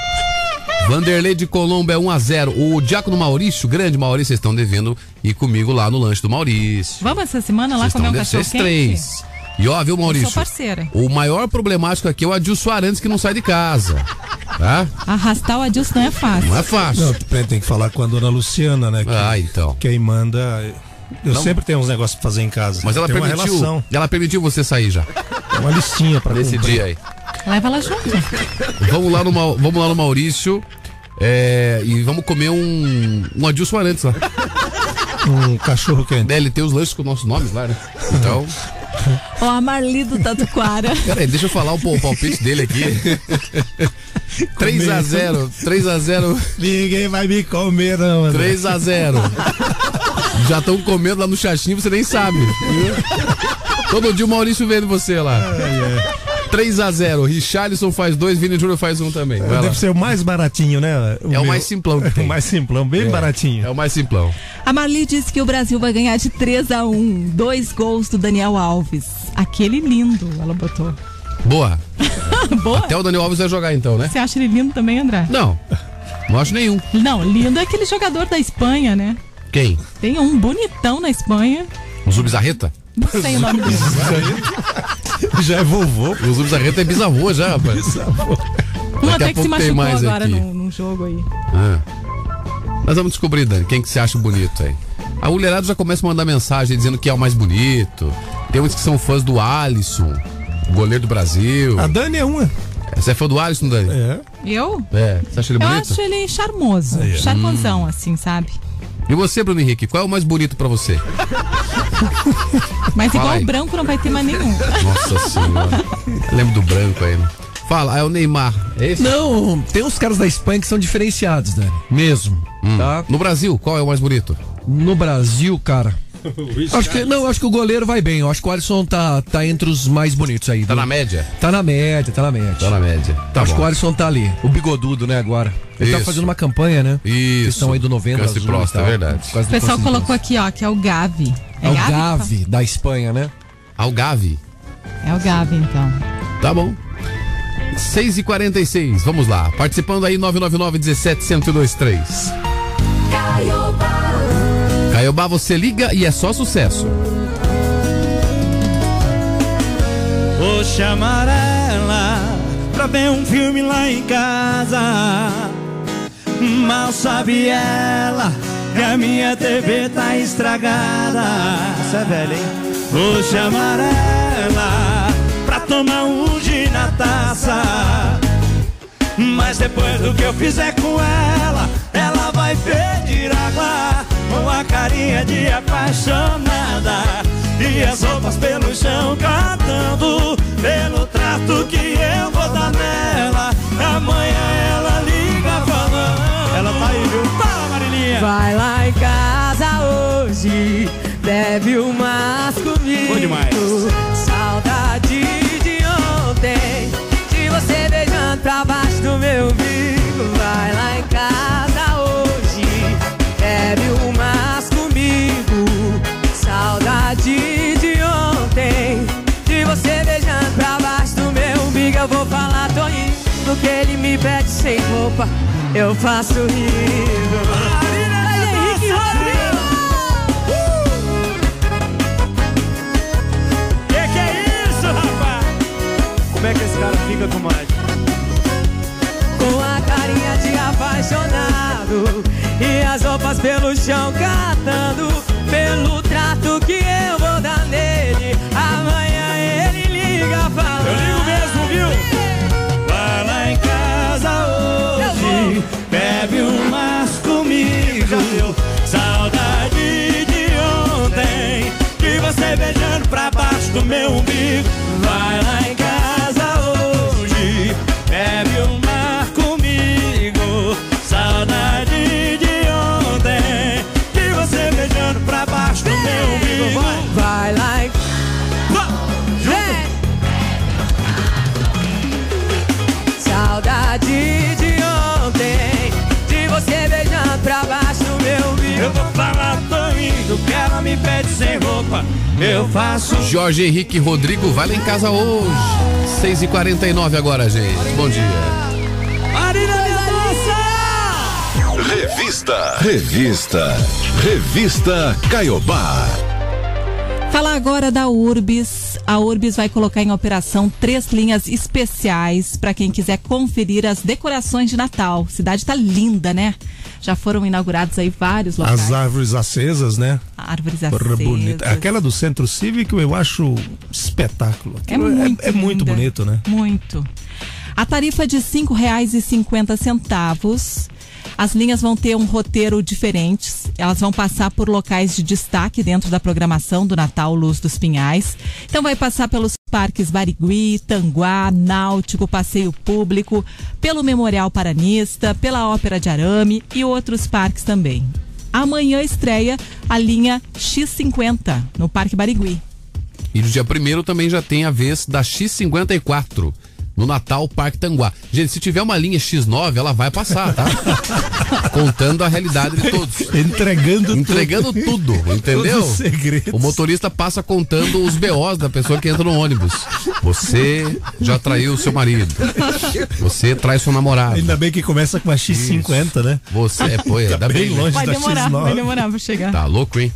Vanderlei de Colombo é 1x0. O Diácono Maurício, grande Maurício, vocês estão devendo ir comigo lá no lanche do Maurício. Vamos essa semana lá Vocês comer um estão cachorro vocês quente? três. E ó, viu, Maurício? Eu sou parceira. O maior problemático aqui é o Adilson Arantes que não sai de casa. Tá? Arrastar o Adilson não é fácil. Não é fácil. Não, tem que falar com a dona Luciana, né? Que, Ah, então. Quem manda. Eu Não. sempre tenho uns negócios pra fazer em casa. Mas ela tem uma permitiu, relação. ela permitiu você sair já. Tem uma listinha pra Nesse cumprir. dia aí. Leva ela junto. Vamos lá no, vamos lá no Maurício. é, e vamos comer um, um Adilson Arantes lá. Um cachorro quente. É, ele tem os lanches com nossos nomes lá, né? Então. Ó, a Marli do Tatuquara. Peraí, deixa eu falar o, o palpite dele aqui. 3x0, 3x0. Ninguém vai me comer, não, André. 3x0. Já estão comendo lá no chachinho, você nem sabe. Todo dia o Maurício vendo você lá. 3x0. Richarlison faz dois, Vini Júnior faz um também. Vai lá. Deve ser o mais baratinho, né? É o meu- mais simplão que tem. O mais simplão, bem É, baratinho. É o mais simplão. A Marli disse que o Brasil vai ganhar de 3 a 1 Dois gols do Daniel Alves. Aquele lindo, ela botou. Boa. Boa. Até o Daniel Alves vai jogar então, né? Você acha ele lindo também, André? Não. Não acho nenhum. Não, lindo é aquele jogador da Espanha, né? Quem? Tem um bonitão na Espanha. O Zubizarreta? Não sei o nome dele. Já é vovô. O Zubizarreta é bisavô já, rapaz. Um Daqui a até que se machucou mais agora aqui. num, num jogo aí. Ah. Nós vamos descobrir, Dani, quem que você acha bonito aí. A mulherada já começa a mandar mensagem dizendo que é o mais bonito. Tem uns que são fãs do Alisson, goleiro do Brasil. A Dani é uma. Você é fã do Alisson, Dani? É. Eu? É. Você acha ele Eu bonito? acho ele charmoso. Aí, ó. Charmosão, assim, sabe? E você, Bruno Henrique, qual é o mais bonito pra você? Mas Fala igual aí. o branco não vai ter mais nenhum. Nossa senhora. Eu lembro do branco aí. né? Fala, é o Neymar. É esse? Não, tem uns caras da Espanha que são diferenciados, Dani. Mesmo. Tá? No Brasil, qual é o mais bonito? No Brasil, cara. Acho que, não, acho que o goleiro vai bem. Eu acho que o Alisson tá, tá entre os mais bonitos aí. Tá na média? Tá na média, tá na média. Tá na média. Tá acho bom. que o Alisson tá ali. O bigodudo, né, agora. Ele tá Isso. fazendo uma campanha, né? Isso. Questão aí do novembro Câncer de azul próstata, é verdade. O do pessoal colocou aqui, ó, que é o Gavi. É o Gavi da Espanha, né? Algave. É o Gavi, então. Tá bom. 6 e 46 vamos lá. Participando aí, 999 17 1023. Caiobá, você liga e é só sucesso. Vou chamar ela pra ver um filme lá em casa. Mal sabe ela que a minha TV tá estragada. Isso é velho, hein? Vou chamar ela pra tomar um gin na taça. Mas depois do que eu fizer com ela, ela vai pedir água carinha de apaixonada. E as roupas pelo chão cantando pelo trato que eu vou dar nela. Amanhã ela liga falando. Ela tá aí, viu? Fala, Marilinha. Vai lá em casa hoje, bebe umas comigo. Bom demais. Que ele me pede sem roupa. Eu faço rindo. Henrique que é isso, rapaz? Como é que esse cara fica com mais? Com a carinha de apaixonado E as roupas pelo chão catando Pelo trato que eu vou dar nele você beijando pra baixo do meu umbigo. Vai lá eu faço. Jorge Henrique Rodrigo vai lá em casa hoje. 6h49 agora, gente. Bom dia. Revista. Revista. Revista Caiobá. Falar agora da Urbis. A Urbis vai colocar em operação três linhas especiais para quem quiser conferir as decorações de Natal. Cidade tá linda, né? Já foram inaugurados aí vários locais. As árvores acesas, né? Árvores Porra, acesas. bonita. Aquela do Centro Cívico eu acho espetáculo. É muito, é, muito linda. bonito, né? Muito. A tarifa é de R$ 5,50. As linhas vão ter um roteiro diferentes. Elas vão passar por locais de destaque dentro da programação do Natal Luz dos Pinhais. Então vai passar pelos parques Barigui, Tanguá, Náutico, Passeio Público, pelo Memorial Paranista, pela Ópera de Arame e outros parques também. Amanhã estreia a linha X50 no Parque Barigui. E no dia 1 também já tem a vez da X54. No Natal, Parque Tanguá. Gente, se tiver uma linha X9, ela vai passar, tá? Contando a realidade de todos. Entregando Entregando tudo, entendeu? Todos os segredos. O motorista passa contando os BOs da pessoa que entra no ônibus. Você já traiu seu marido. Você trai sua namorada. Ainda bem que começa com a X50, né? Você, é, pô, Tá ainda bem bem, longe Vai da demorar, X9. vai demorar pra chegar. Tá louco, hein?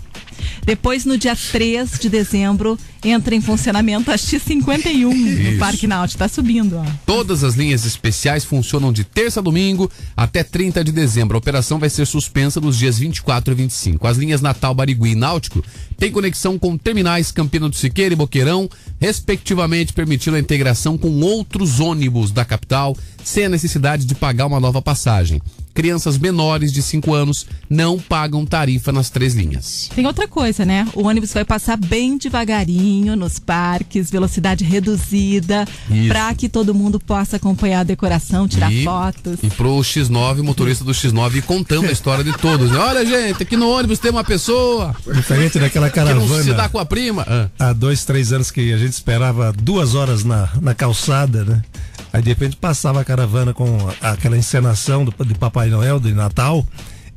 Depois, no dia 3 de dezembro, entra em funcionamento a X51 no. Parque Náutico. Tá subindo, ó. Todas as linhas especiais funcionam de terça a domingo até 30 de dezembro. A operação vai ser suspensa nos dias 24 e 25. As linhas Natal, Barigui e Náutico têm conexão com terminais Campina do Siqueira e Boqueirão, respectivamente, permitindo a integração com outros ônibus da capital, sem a necessidade de pagar uma nova passagem. Crianças menores de 5 anos não pagam tarifa nas três linhas. Tem outra coisa, né? O ônibus vai passar bem devagarinho nos parques, velocidade reduzida, para que todo mundo possa acompanhar a decoração, tirar e, fotos. E pro X9, o motorista do X9 ir contando a história de todos. Né? Olha, gente, aqui no ônibus tem uma pessoa Diferente daquela que não se caravana. dá com a prima. Ah. Há dois, três anos que a gente esperava duas horas na, na calçada, né? Aí de repente passava a caravana com aquela encenação do, de Papai Noel, de Natal,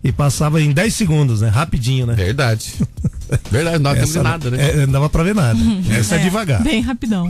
e passava em 10 segundos, né? Rapidinho, né? Verdade. Verdade, não nada, né? É, não dava pra ver nada. Essa é, devagar. Bem rapidão.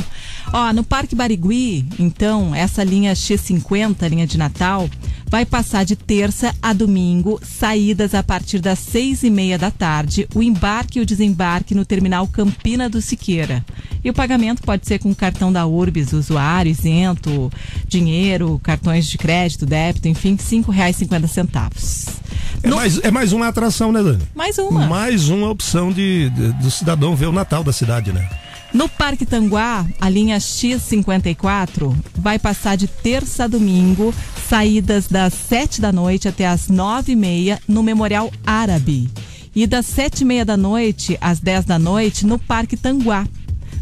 Ó, no Parque Barigui, então, essa linha X50, linha de Natal, vai passar de terça a domingo, saídas a partir das seis e meia da tarde, o embarque e o desembarque no terminal Campina do Siqueira. E o pagamento pode ser com cartão da Urbis, usuário, isento, dinheiro, cartões de crédito, débito, enfim, R$ 5,50. É, mais, é mais uma atração, né, Dani? Mais uma. Mais uma opção de, de- do cidadão ver o Natal da cidade, né? No Parque Tanguá, a linha X54 vai passar de terça a domingo, saídas das 7 da noite até as 9 e meia no Memorial Árabe. E das 7 e meia da noite às 10 da noite no Parque Tanguá.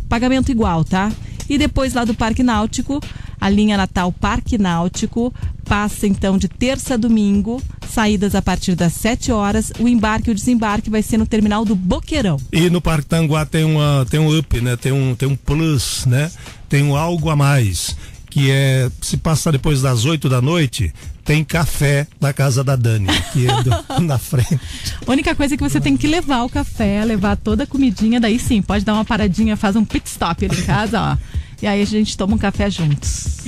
Pagamento igual, tá? E depois lá do Parque Náutico, a linha Natal Parque Náutico passa então de terça a domingo, saídas a partir das 7 horas. O embarque e o desembarque vai ser no terminal do Boqueirão. E no Parque Tanguá tem, uma, tem um up, né? Tem um, tem um plus, né? Tem um algo a mais. Que é, se passar depois das 8 da noite, tem café na casa da Dani, que é do- na frente. A única coisa é que você tem que levar o café, levar toda a comidinha, daí sim, pode dar uma paradinha, faz um pit stop ali em casa, ó. E aí a gente toma um café juntos.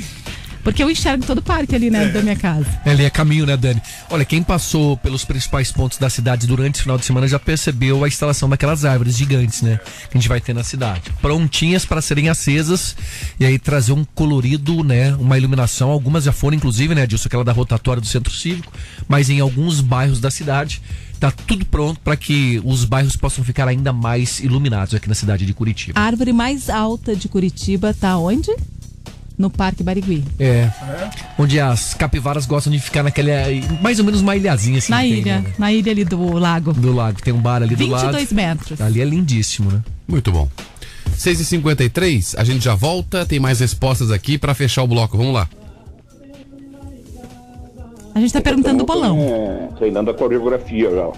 Porque eu enxergo todo o parque ali, né, da minha casa. Ali é caminho, né, Dani? Olha, quem passou pelos principais pontos da cidade durante esse final de semana já percebeu a instalação daquelas árvores gigantes, né? Que a gente vai ter na cidade. Prontinhas para serem acesas e aí trazer um colorido, né? Uma iluminação. Algumas já foram, inclusive, né, Dilson? Aquela da rotatória do Centro Cívico, mas em alguns bairros da cidade. Tá tudo pronto para que os bairros possam ficar ainda mais iluminados aqui na cidade de Curitiba. A árvore mais alta de Curitiba tá onde? No Parque Barigui. É. Onde as capivaras gostam de ficar naquela. Mais ou menos uma ilhazinha assim. na que tem, ilha, né? na ilha ali do lago. Do lago, tem um bar ali do lado. 22 metros. Ali é lindíssimo, né? Muito bom. 6h53, a gente já volta, tem mais respostas aqui pra fechar o bloco. Vamos lá. A gente tá perguntando do bolão. É, treinando a coreografia já.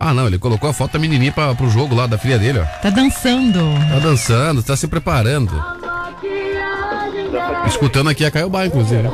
Ah, não, ele colocou a foto da menininha pra, pro jogo lá da filha dele, ó. Tá dançando. Tá dançando, tá se preparando. Escutando aqui a Caiobá, inclusive.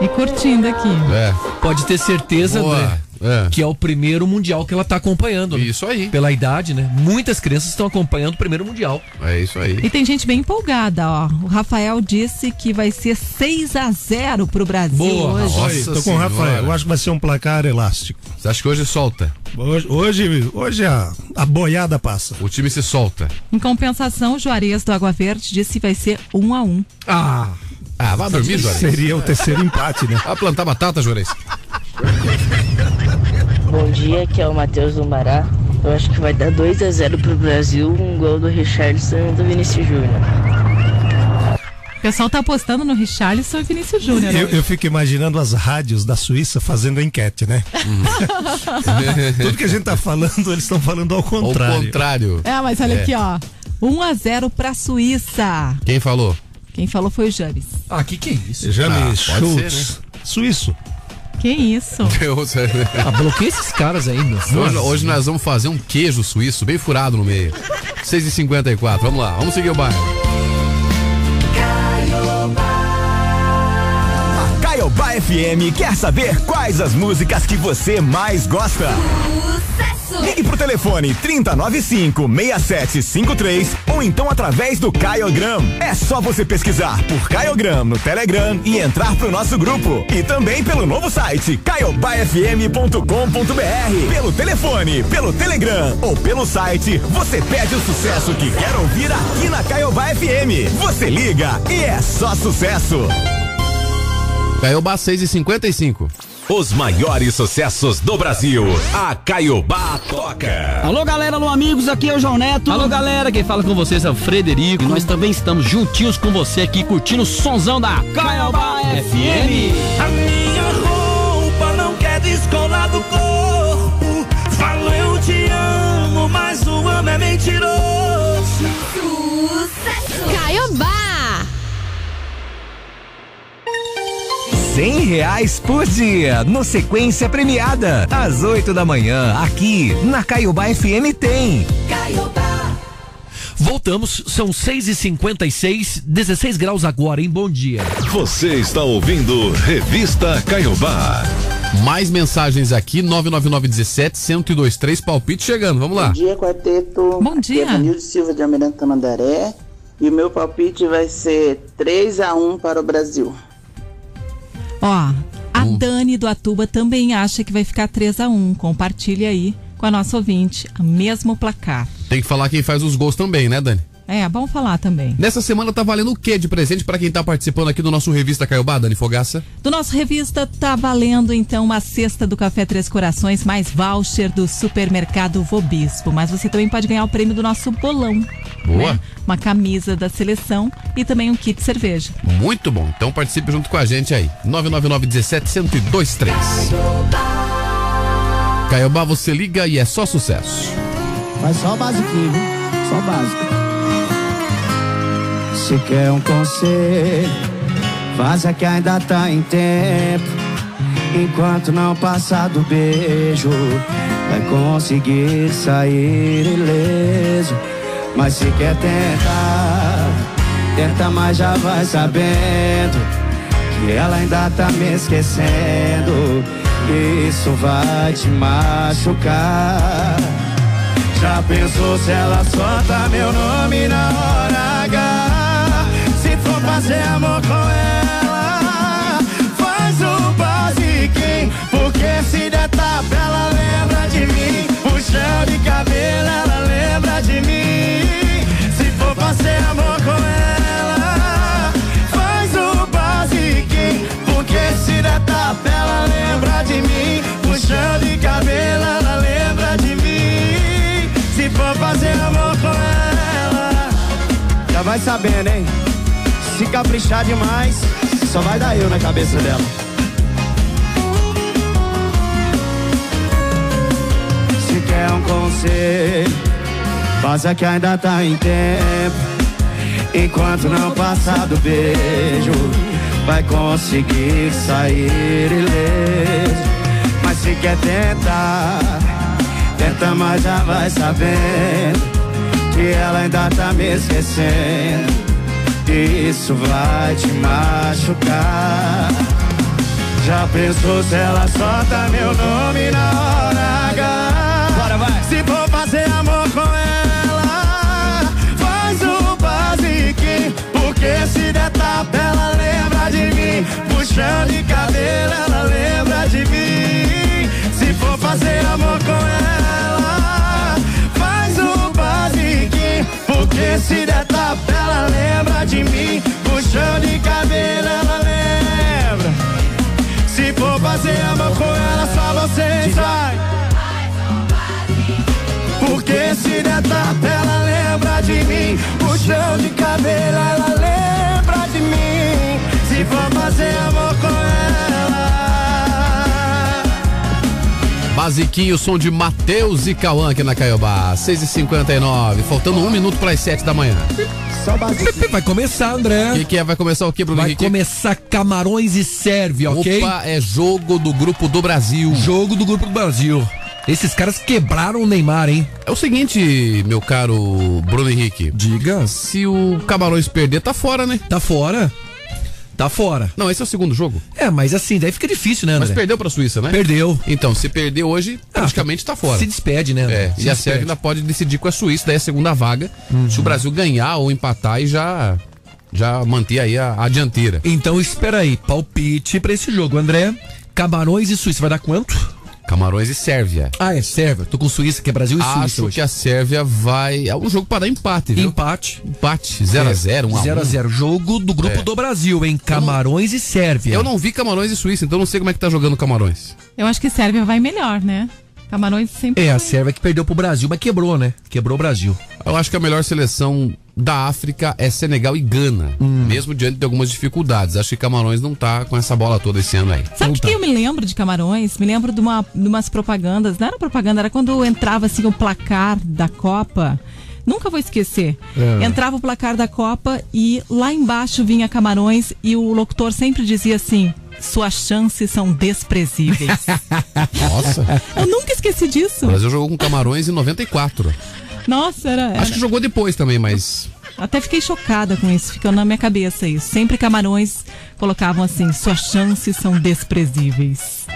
E curtindo aqui. É. Pode ter certeza, Boa. André, É. que é o primeiro mundial que ela tá acompanhando. né? Isso aí. Pela idade, né? Muitas crianças estão acompanhando o primeiro mundial. É isso aí. E tem gente bem empolgada, ó. O Rafael disse que vai ser 6 a 0 pro Brasil hoje. Oi, tô com o Senhora. Rafael. Eu acho que vai ser um placar elástico. Você acha que hoje solta? Hoje, hoje, hoje a, a boiada passa. O time se solta. Em compensação, o Juarez do Água Verde disse que vai ser 1 a 1 Ah. Ah, vai dormir, Juarez. Seria o terceiro empate, né? Vai plantar batata, Juarez. Bom dia, aqui é o Matheus do Mará. Eu acho que vai dar 2 a 0 pro Brasil, um gol do Richardson e do Vinícius Júnior. O pessoal tá apostando no Richarlison e Vinícius Júnior. Eu, né? eu fico imaginando as rádios da Suíça fazendo a enquete, né? Tudo que a gente tá falando, eles estão falando ao contrário. Ao contrário. É, mas olha É. aqui, ó. 1 a 0 pra Suíça. Quem falou? Quem falou foi o James. Ah, que que é isso? James Ah, Schultz, ser, suíço. Que isso? Deus, é. Ah, bloqueia esses caras aí, meu. Hoje, hoje nós vamos fazer um queijo suíço bem furado no meio. 6h54, vamos lá, vamos seguir o bairro. A Caiobá FM quer saber quais as músicas que você mais gosta. Ligue pro telefone 3095-6753 ou então através do Caiogram. É só você pesquisar por Caiogram no Telegram e entrar pro nosso grupo. E também pelo novo site caiobafm.com.br. Pelo telefone, pelo Telegram ou pelo site, você pede o sucesso que quer ouvir aqui na Caiobá FM. Você liga e é só sucesso. Caiobá 6h55. Os maiores sucessos do Brasil. A Caiobá toca. Alô galera, alô amigos, aqui é o João Neto. Alô galera, quem fala com vocês é o Frederico. E nós também estamos juntinhos com você aqui curtindo o sonzão da Caiobá FM. A minha roupa não quer descolar do corpo. Cem reais por dia, no Sequência Premiada. Às 8 da manhã, aqui na Caiobá FM tem. Voltamos, são 6h56, 16 graus agora, hein? Bom dia. Você está ouvindo Revista Caiobá. Mais mensagens aqui, 99917-1023, palpite chegando, vamos lá. Bom dia, quarteto. Bom dia. Aqui é Danilo Silva de Almirante Tamandaré. E o meu palpite vai ser 3 a 1 para o Brasil. Ó, a Hum. Dani do Atuba também acha que vai ficar 3 a 1 Compartilha aí com a nossa ouvinte, o mesmo placar. Tem que falar quem faz os gols também, né, Dani? É, vamos falar também. Nessa semana tá valendo o que de presente pra quem tá participando aqui do nosso Revista Caiobá, Dani Fogaça? Do nosso revista tá valendo então uma cesta do Café Três Corações mais voucher do supermercado Vobispo. Mas você também pode ganhar o prêmio do nosso bolão. Boa. né? Uma camisa da seleção e também um kit de cerveja. Muito bom. Então participe junto com a gente aí. 999-17-1023. Caiobá, você liga e é só sucesso. Mas só o basiquinho, viu? Só o básico. Se quer um conselho, faça que ainda tá em tempo. Enquanto não passar do beijo, vai conseguir sair ileso. Mas se quer tentar, tenta, mas já vai sabendo que ela ainda tá me esquecendo. Isso vai te machucar. Já pensou se ela solta meu nome na hora fazer amor com ela, faz o basiquinho. Porque se der tapa, ela lembra de mim. Puxão de cabelo, ela lembra de mim. Se for fazer amor com ela, faz o basiquinho. Porque se der tapa, ela lembra de mim. Puxão de cabelo, ela lembra de mim. Se for fazer amor com ela, já vai sabendo, hein? Se caprichar demais, só vai dar eu na cabeça dela. Se quer um conselho, faça que ainda tá em tempo. Enquanto não passar do beijo, vai conseguir sair ileso. Mas se quer tentar, tenta, mas já vai sabendo que ela ainda tá me esquecendo. Isso vai te machucar. Já pensou se ela solta meu nome na hora H? Bora, vai. Se for fazer amor com ela, faz o basiquinho. Porque se der tapa, ela lembra de mim. Puxão de cabelo, ela lembra de mim. Se for fazer amor com ela, faz o basiquinho. Porque se der ela lembra de mim. Puxão de cabelo, ela lembra. Se for fazer amor com ela, só vocês vai. Porque se der tapa, ela lembra de mim. Puxão de cabelo, ela lembra de mim. Se for fazer amor com ela. Basiquinho, som de Matheus e Cauã aqui na Caiobá. 6h59, faltando um minuto para as 7 da manhã. Só. Vai começar, André. O que, que é? Vai começar o que, Bruno Vai Henrique? começar Camarões e Sérvia, ok? Opa, é jogo do grupo do Brasil. Jogo do Grupo do Brasil. Esses caras quebraram o Neymar, hein? É o seguinte, meu caro Bruno Henrique. Diga. Se o Camarões perder, tá fora, né? Tá fora. Tá fora. Não, esse é o segundo jogo. É, mas assim, daí fica difícil, né, André? Mas perdeu pra Suíça, né? Perdeu. Então, se perder hoje, praticamente tá fora. Se despede, né? André? É, Se e a. Sérvia ainda pode decidir com a Suíça, daí é a segunda vaga. Se o Brasil ganhar ou empatar e já, já manter aí a, a dianteira. Então espera aí, palpite pra esse jogo, André. Camarões e Suíça vai dar quanto? Camarões e Sérvia. Ah, é Sérvia. Tô com Suíça, que é Brasil e Suíça Acho que a Sérvia vai. É um jogo para dar empate, viu? Empate. Empate. 0x0, 1x1. 0x0. Jogo do grupo É. do Brasil, hein? Camarões e Sérvia. Eu não vi Camarões e Suíça, então não sei como é que tá jogando Camarões. Eu acho que Sérvia vai melhor, né? Camarões sempre. É, a Sérvia que perdeu pro Brasil, mas quebrou, né? Quebrou o Brasil. Eu acho que a melhor seleção da África é Senegal e Gana, Hum. mesmo diante de algumas dificuldades. Acho que Camarões não tá com essa bola toda esse ano aí. Sabe o que eu me lembro de Camarões? Me lembro de, uma, de umas propagandas. Não era propaganda, era quando entrava assim o placar da Copa. Nunca vou esquecer. É. Entrava o placar da Copa e lá embaixo vinha Camarões e o locutor sempre dizia assim: suas chances são desprezíveis. Nossa. eu nunca esqueci disso. O Brasil jogou com Camarões em 94. Nossa, era. era- Acho que jogou depois também, mas. Até fiquei chocada com isso, ficou na minha cabeça isso. Sempre Camarões colocavam assim: suas chances são desprezíveis.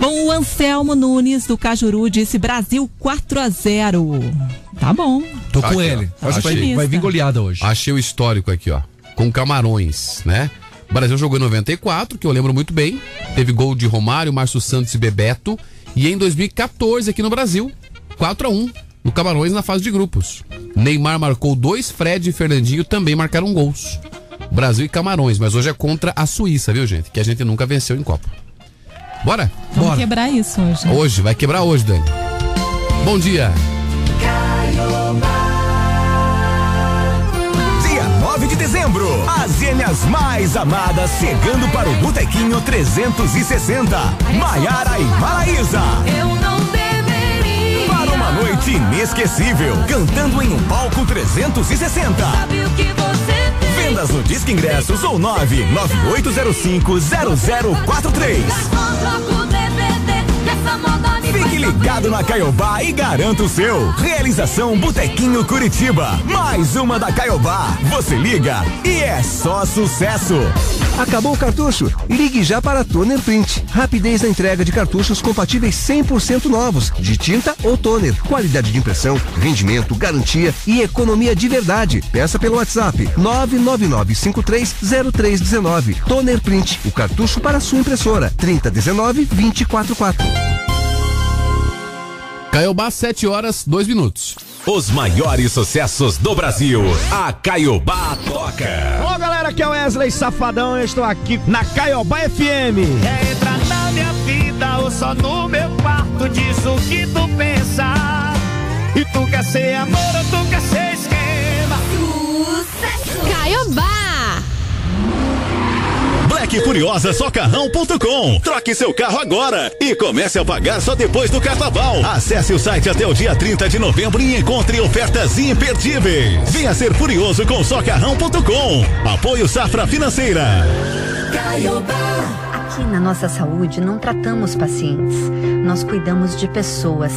Bom, o Anselmo Nunes do Cajuru disse Brasil 4 a 0. Tá bom. Tô com Aqui, ele. Acho que vai, vai vir goleada hoje. Achei o histórico aqui, ó. Com Camarões, né? O Brasil jogou em 94, que eu lembro muito bem. Teve gol de Romário, Márcio Santos e Bebeto. E em 2014, aqui no Brasil, 4 a 1 no Camarões na fase de grupos. Neymar marcou dois, Fred e Fernandinho também marcaram gols. Brasil e Camarões, mas hoje é contra a Suíça, viu, gente? Que a gente nunca venceu em Copa. Bora? Vamos quebrar isso hoje. Hoje, vai quebrar hoje, Dani. Bom dia. Dia dezembro, as gêmeas mais amadas chegando para o Botequinho 360. Maiara e Maraísa. Eu não deveria. Para uma noite inesquecível, cantando em um palco 360. Sabe o que você tem? Vendas no Disque Ingressos ou 998050043. Troca o DVD que essa moda Fique ligado na Caiobá e garanta o seu. Realização Botequinho Curitiba. Mais uma da Caiobá. Você liga e é só sucesso. Acabou o cartucho? Ligue já para Toner Print. Rapidez na entrega de cartuchos compatíveis 100% novos, de tinta ou toner. Qualidade de impressão, rendimento, garantia e economia de verdade. Peça pelo WhatsApp 999530319. Toner Print, o cartucho para sua impressora. 3019-244. Caiobá, 7 horas, 2 minutos. Os maiores sucessos do Brasil. A Caiobá toca. Ô galera, aqui é o Wesley Safadão, eu estou aqui na Caiobá FM. É entrar na minha vida ou só no meu quarto, diz o que tu pensa. E tu quer ser amor ou tu quer ser esquema? Caiobá! Black Curiosa Socarrão.com. Troque seu carro agora e comece a pagar só depois do carnaval. Acesse o site até o dia 30 de novembro e encontre ofertas imperdíveis. Venha ser furioso com Socarrão.com. Apoio Safra Financeira. Aqui na nossa saúde não tratamos pacientes, nós cuidamos de pessoas.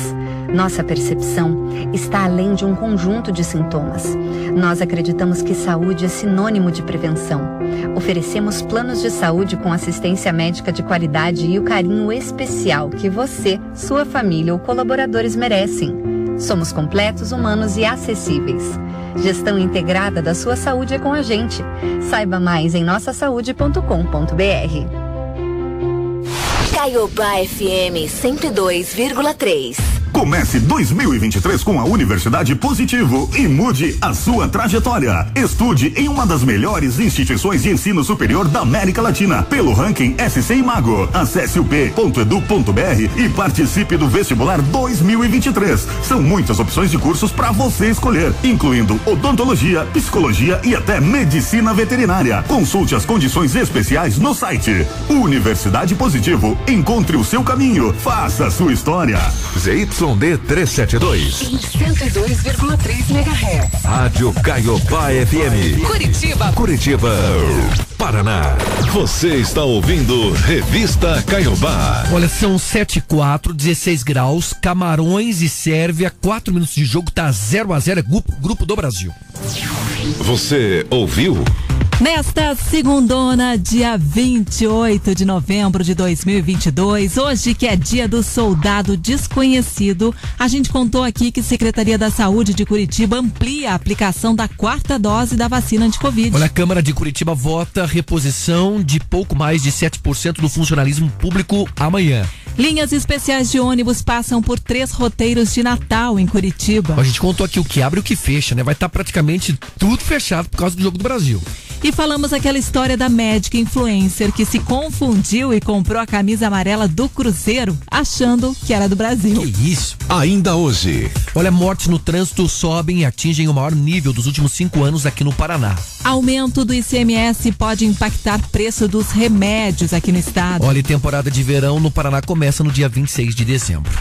Nossa percepção está além de um conjunto de sintomas. Nós acreditamos que saúde é sinônimo de prevenção. Oferecemos planos de saúde com assistência médica de qualidade e o carinho especial que você, sua família ou colaboradores merecem. Somos completos, humanos e acessíveis. Gestão integrada da sua saúde é com a gente. Saiba mais em nossasaude.com.br. Caiobá FM 102,3. Comece 2023 com a Universidade Positivo e mude a sua trajetória. Estude em uma das melhores instituições de ensino superior da América Latina, pelo ranking SC Imago. Acesse o p.edu.br e participe do vestibular 2023. São muitas opções de cursos para você escolher, incluindo odontologia, psicologia e até medicina veterinária. Consulte as condições especiais no site. Universidade Positivo. Encontre o seu caminho. Faça a sua história. ZYD 372. Em 102,3 MHz. Rádio Caiobá FM. Curitiba. Curitiba. Paraná. Você está ouvindo Revista Caiobá. Olha, são 7 e 4, 16 graus, Camarões e Sérvia, 4 minutos de jogo, tá 0 a 0 é grupo, grupo do Brasil. Você ouviu? Nesta segundona, dia 28 de novembro de 2022, hoje que é dia do soldado desconhecido, a gente contou aqui que Secretaria da Saúde de Curitiba amplia a aplicação da quarta dose da vacina anti-Covid. Olha, a Câmara de Curitiba vota reposição de pouco mais de 7% do funcionalismo público amanhã. Linhas especiais de ônibus passam por três roteiros de Natal em Curitiba. A gente contou aqui o que abre e o que fecha, né? Vai estar praticamente tudo fechado por causa do jogo do Brasil. E falamos aquela história da médica influencer que se confundiu e comprou a camisa amarela do Cruzeiro, achando que era do Brasil. Que isso? Ainda hoje. Olha, mortes no trânsito sobem e atingem o maior nível dos últimos cinco anos aqui no Paraná. Aumento do ICMS pode impactar preço dos remédios aqui no estado. Olha, temporada de verão no Paraná começa no dia 26 de dezembro.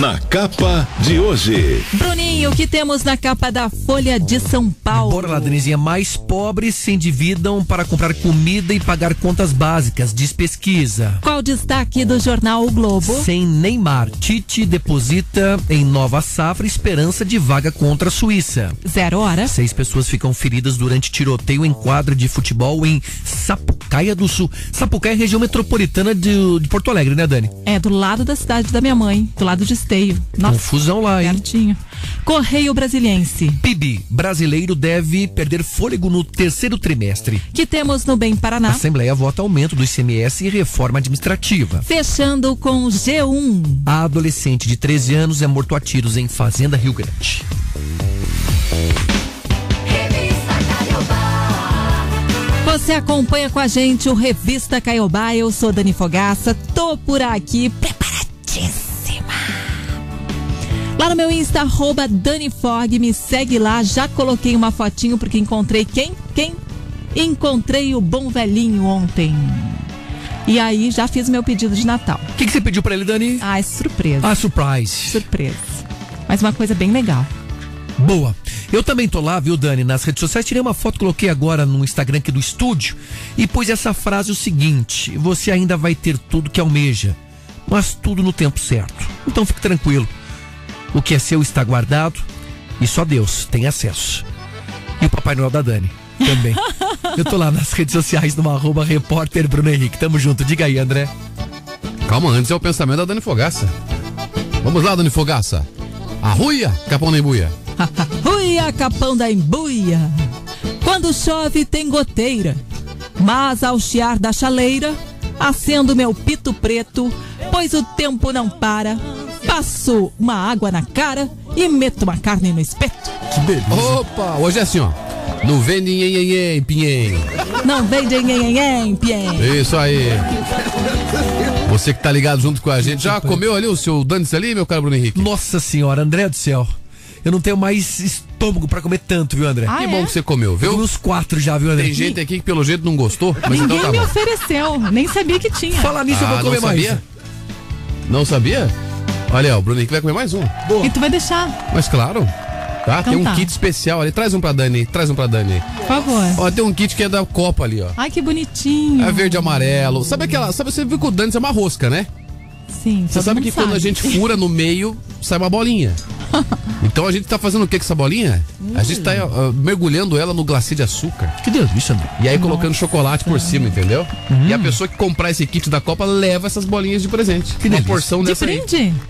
Na capa de hoje. Bruninho, o que temos na capa da Folha de São Paulo? Bora lá, Denizinha. Mais pobres se endividam para comprar comida e pagar contas básicas, diz pesquisa. Qual o destaque do jornal O Globo? Sem Neymar, Tite deposita em nova safra esperança de vaga contra a Suíça. Zero hora. Seis pessoas ficam feridas durante tiroteio em quadra de futebol em Sapucaia do Sul. Sapucaia é região metropolitana de, de Porto Alegre, né, Dani? É do lado da cidade da minha mãe, do lado de Esteio. Nossa, Confusão lá, hein? pertinho. Correio Brasiliense. PIB brasileiro deve perder fôlego no terceiro trimestre. Que temos no Bem A Paraná. Assembleia vota aumento do ICMS e reforma administrativa. Fechando com G1. A adolescente de 13 anos é morto a tiros em Fazenda Rio Grande. Você acompanha com a gente o Revista Caiobá. Eu sou Dani Fogaça. Tô por aqui preparadíssima. Lá no meu Insta, arroba Dani Fog, me segue lá. Já coloquei uma fotinho porque encontrei quem? Quem? Encontrei o bom velhinho ontem. E aí já fiz meu pedido de Natal. O que, que você pediu pra ele, Dani? Ah, é surpresa. Ah, surprise. Surpresa. Mas uma coisa bem legal. Boa. Eu também tô lá, viu, Dani, nas redes sociais. Tirei uma foto, coloquei agora no Instagram aqui do estúdio e pus essa frase o seguinte: Você ainda vai ter tudo que almeja, mas tudo no tempo certo. Então fique tranquilo. O que é seu está guardado e só Deus tem acesso. E o Papai Noel da Dani também. Eu tô lá nas redes sociais no arroba repórter Bruno Henrique. Tamo junto. Diga aí, André. Calma, antes é o pensamento da Dani Fogaça. Vamos lá, Dani Fogaça. Arruia, capão na embuia. Uia, capão da embuia. Quando chove tem goteira, mas ao chiar da chaleira, acendo meu pito preto, pois o tempo não para. Passo uma água na cara e meto uma carne no espeto. Que beleza. Opa, hoje é assim, ó. Não vende nhenhenhen, pinhen. Não vende nhenhenhen, pien. Isso aí. Você que tá ligado junto com a gente, já comeu ali o seu Dantes ali, meu caro Bruno Henrique? Nossa senhora, André do céu. Eu não tenho mais estômago pra comer tanto, viu, André? Ah, que é? bom que você comeu, Eu viu? comi uns quatro já, viu, André? Tem gente aqui que pelo jeito não gostou, mas Ninguém então tá me bom. ofereceu, nem sabia que tinha. Falar nisso, eu Ah, vou comer não mais. sabia? Não sabia? Olha, ó, o Bruno Henrique vai comer mais um. E tu vai deixar, Mas claro. Tá? Então tem um tá. kit especial ali. Traz um pra Dani, traz um pra Dani. por favor. Ó, tem um kit que é da Copa ali, ó. Ai, que bonitinho. É verde e amarelo. Sabe aquela. Sabe, você viu que o Dani é uma rosca, né? Sim, Você sabe que quando a gente fura no meio, sai uma bolinha. Então a gente tá fazendo o que com essa bolinha? A gente tá ah, mergulhando ela no glacê de açúcar. Que delícia, André. E aí colocando chocolate por cima, entendeu? E a pessoa que comprar esse kit da Copa leva essas bolinhas de presente. Que uma delícia. porção De dessa aí.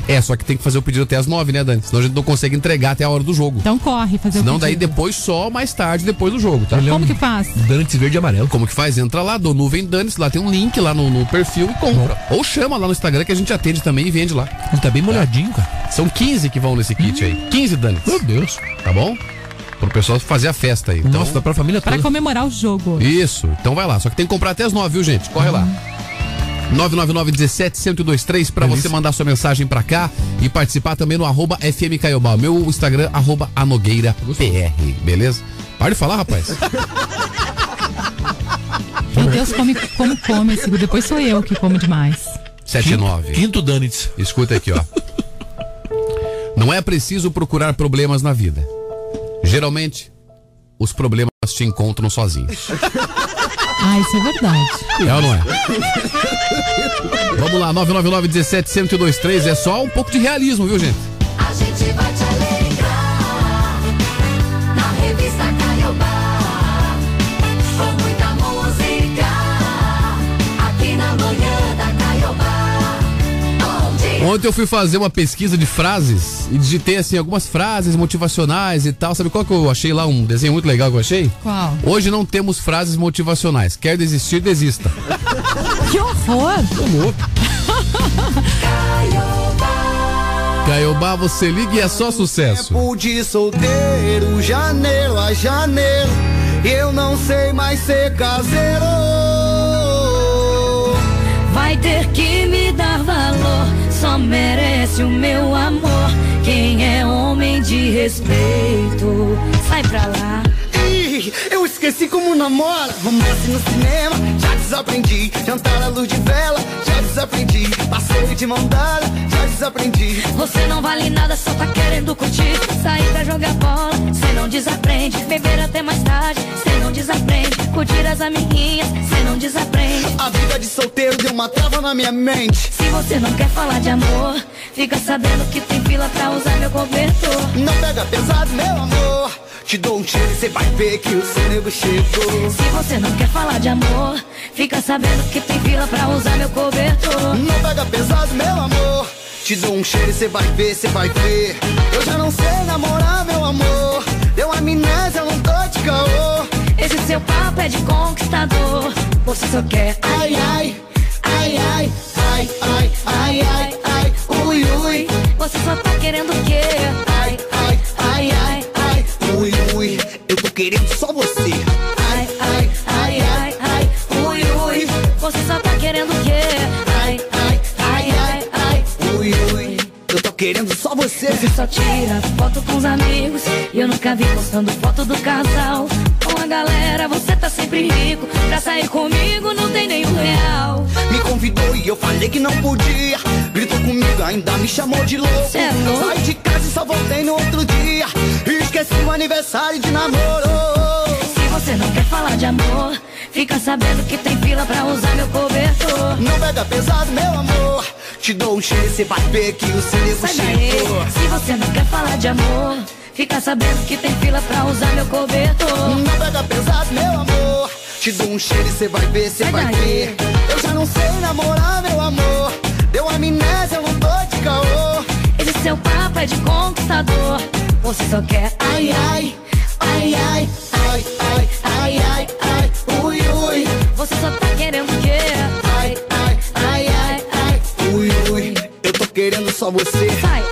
É, só que tem que fazer o pedido até as nove, né, Dani? Senão a gente não consegue entregar até a hora do jogo. Então corre fazer Senão o daí pedido. depois só mais tarde, depois do jogo, tá? Como que faz? Dantes verde e amarelo. Como que faz? Entra lá, do Nuvem Danes, lá tem um link lá no, no perfil e compra. Ou chama lá no Instagram que a gente atende também e vende lá. Ele tá bem molhadinho, cara. São 15 que vão nesse kit aí. 15 Danes. Meu Deus. Tá bom? Pro pessoal fazer a festa aí. Então, Nossa, dá pra família Pra toda. comemorar o jogo. Isso, então vai lá. Só que tem que comprar até as 9, viu, gente? Corre lá. 999-17-1023 pra você mandar sua mensagem pra cá e participar também no arroba FM Caiobá. Meu Instagram, arroba anogueirapr, beleza? Para de falar, rapaz. Meu Deus, come, como come. Depois sou eu que como demais. 79. Quinto Danitz. Escuta aqui, ó. Não é preciso procurar problemas na vida. Geralmente, os problemas te encontram sozinhos. Ah, isso é verdade. É ou não é? Vamos lá, 999-17-1023. É só um pouco de realismo, viu, gente? A gente vai te alegrar Ontem eu fui fazer uma pesquisa de frases e digitei assim algumas frases motivacionais e tal. Sabe qual que eu achei lá? Um desenho muito legal que eu achei? Qual? Hoje não temos frases motivacionais. Quer desistir, desista. Que horror! Caiobá, você liga e é só sucesso. Tempo de solteiro, janeiro a janeiro. Eu não sei mais ser caseiro. Vai ter que me dar valor, só merece o meu amor. Quem é homem de respeito, sai pra lá. Ih, eu esqueci como namora. Romance no cinema, já desaprendi. Jantar à luz de vela, já desaprendi. Passeio de mão dada, já desaprendi. Você não vale nada, só tá querendo curtir. Sair pra jogar bola, cê não desaprende. Beber até mais tarde, cê não desaprende. Curtir as amiguinhas, cê não desaprende. Uma trava na minha mente. Se você não quer falar de amor, fica sabendo que tem fila pra usar meu cobertor. Não pega pesado, meu amor. Te dou um cheiro, cê vai ver que o seu nego chegou. Se você não quer falar de amor, fica sabendo que tem fila pra usar meu cobertor. Não pega pesado, meu amor. Te dou um cheiro, cê vai ver, cê vai ver. Eu já não sei namorar, meu amor. Deu amnésia, eu não tô de caô. Esse seu papo é de conquistador. Você só quer Ai, ai, ai, ai, ai, ai, ai, ai, ai, ui, ui. Você só tá querendo o quê? Ai, ai, ai, ai, ai, ui, ui. Eu tô querendo só você. Ai, ai, ai, ai, ai, ui, ui. Você só tá querendo o quê? Ai, ai, ai, ai, ai. Ui, ui. Eu tô querendo só você. Você só tira foto com os amigos. E eu nunca vi postando foto do casal. A galera, você tá sempre rico. Pra sair comigo não tem nenhum real. Me convidou e eu falei que não podia. Gritou comigo, ainda me chamou de louco. Cê é louco? Saí de casa e só voltei no outro dia. Esqueci o aniversário de namoro. Se você não quer falar de amor, fica sabendo que tem fila pra usar meu cobertor. Não pega pesado, meu amor. Te dou um cheiro, cê vai ver que o seu nego Sai. Se você não quer falar de amor, fica sabendo que tem fila pra usar meu cobertor. Não pega pesado, meu amor. Te dou um cheiro e cê vai ver, cê vai ver. Eu já não sei namorar, meu amor. Deu amnésia, eu não tô de caô. Esse seu papo é de conquistador. Você só quer Ai, ai, ai, ai, ai, ai, ai, ai, ai, ui, ui. Você só tá querendo o quê? Ai, ai, ai, ai, ai, ui, ui. Eu tô querendo só você. Sai,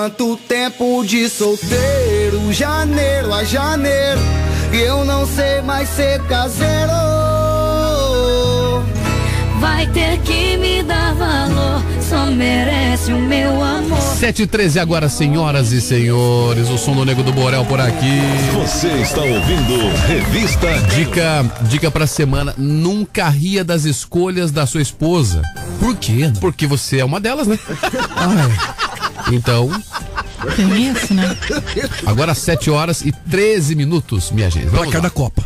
Tanto tempo de solteiro, janeiro a janeiro. E eu não sei mais ser caseiro. Vai ter que me dar valor. Só merece o meu amor. 7 e 13 agora, senhoras e senhores. O som do Nego do Borel por aqui. Você está ouvindo Revista Dica, dica pra semana: nunca ria das escolhas da sua esposa. Por quê? Porque você é uma delas, né? Então, Tem isso, né? Agora 7 horas e 13 minutos, minha gente. Vamos Placar lá. da Copa.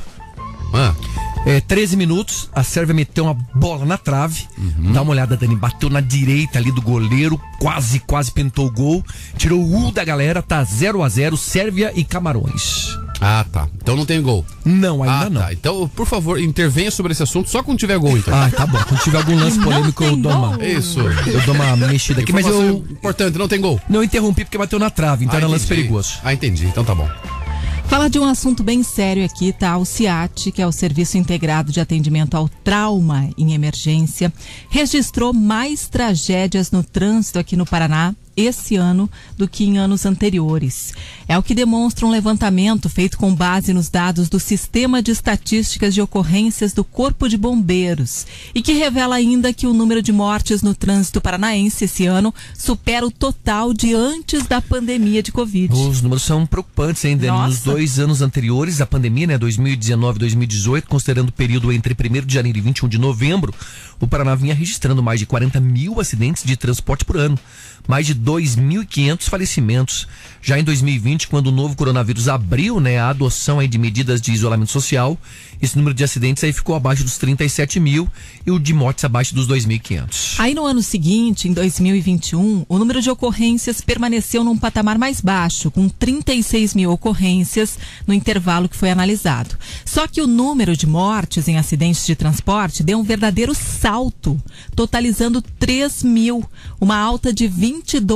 Ah, É, 13 minutos, a Sérvia meteu uma bola na trave. Dá uma olhada, Dani. Bateu na direita ali do goleiro, quase, quase pintou o gol. Tirou o U da galera, tá 0 a 0 Sérvia e Camarões. Ah, tá. Então não tem gol. Não, ainda ah, não. Tá. Então, por favor, intervenha sobre esse assunto só quando tiver gol, então. Ah, tá bom. Quando tiver algum lance polêmico, eu dou uma. Isso. Eu dou uma mexida aqui, mas eu Importante, não tem gol. não interrompi porque bateu na trave, então Ah, era lance entendi. perigoso. Ah, entendi. Então tá bom. Fala de um assunto bem sério aqui, tá? O CIAT, que é o Serviço Integrado de Atendimento ao Trauma em Emergência, registrou mais tragédias no trânsito aqui no Paraná esse ano do que em anos anteriores. É o que demonstra um levantamento feito com base nos dados do Sistema de Estatísticas de Ocorrências do Corpo de Bombeiros e que revela ainda que o número de mortes no trânsito paranaense esse ano supera o total de antes da pandemia de Covid. Os números são preocupantes, hein, Dani? Nos Nossa. dois anos anteriores à pandemia, né, 2019 e 2018, considerando o período entre 1 de janeiro e 21 de novembro, o Paraná vinha registrando mais de 40 mil acidentes de transporte por ano, mais de 2.500 falecimentos. Já em 2020, quando o novo coronavírus abriu né, a adoção aí de medidas de isolamento social, esse número de acidentes aí ficou abaixo dos 37 mil e o de mortes abaixo dos 2.500. Aí no ano seguinte, em 2021, o número de ocorrências permaneceu num patamar mais baixo, com 36 mil ocorrências no intervalo que foi analisado. Só que o número de mortes em acidentes de transporte deu um verdadeiro salto, totalizando 3 mil, uma alta de 22%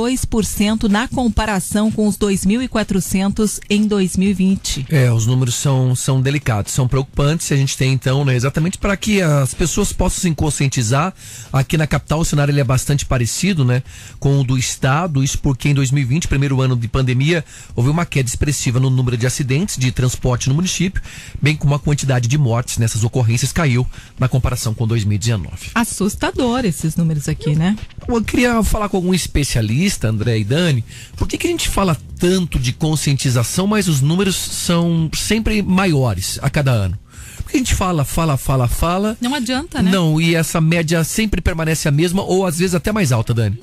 na comparação com os 2.400 em 2020. É, os números são, são delicados, são preocupantes. A gente tem então, né, exatamente para que as pessoas possam se conscientizar. Aqui na capital o cenário ele é bastante parecido, né, com o do estado. Isso porque em 2020, primeiro ano de pandemia, houve uma queda expressiva no número de acidentes de transporte no município, bem como a quantidade de mortes nessas ocorrências caiu na comparação com 2019. Assustador esses números aqui, né? Eu queria falar com algum especialista, André e Dani, por que, que a gente fala tanto de conscientização, mas os números são sempre maiores a cada ano? Porque a gente fala, fala, fala, fala. Não adianta, né? Não, e essa média sempre permanece a mesma, ou às vezes até mais alta, Dani.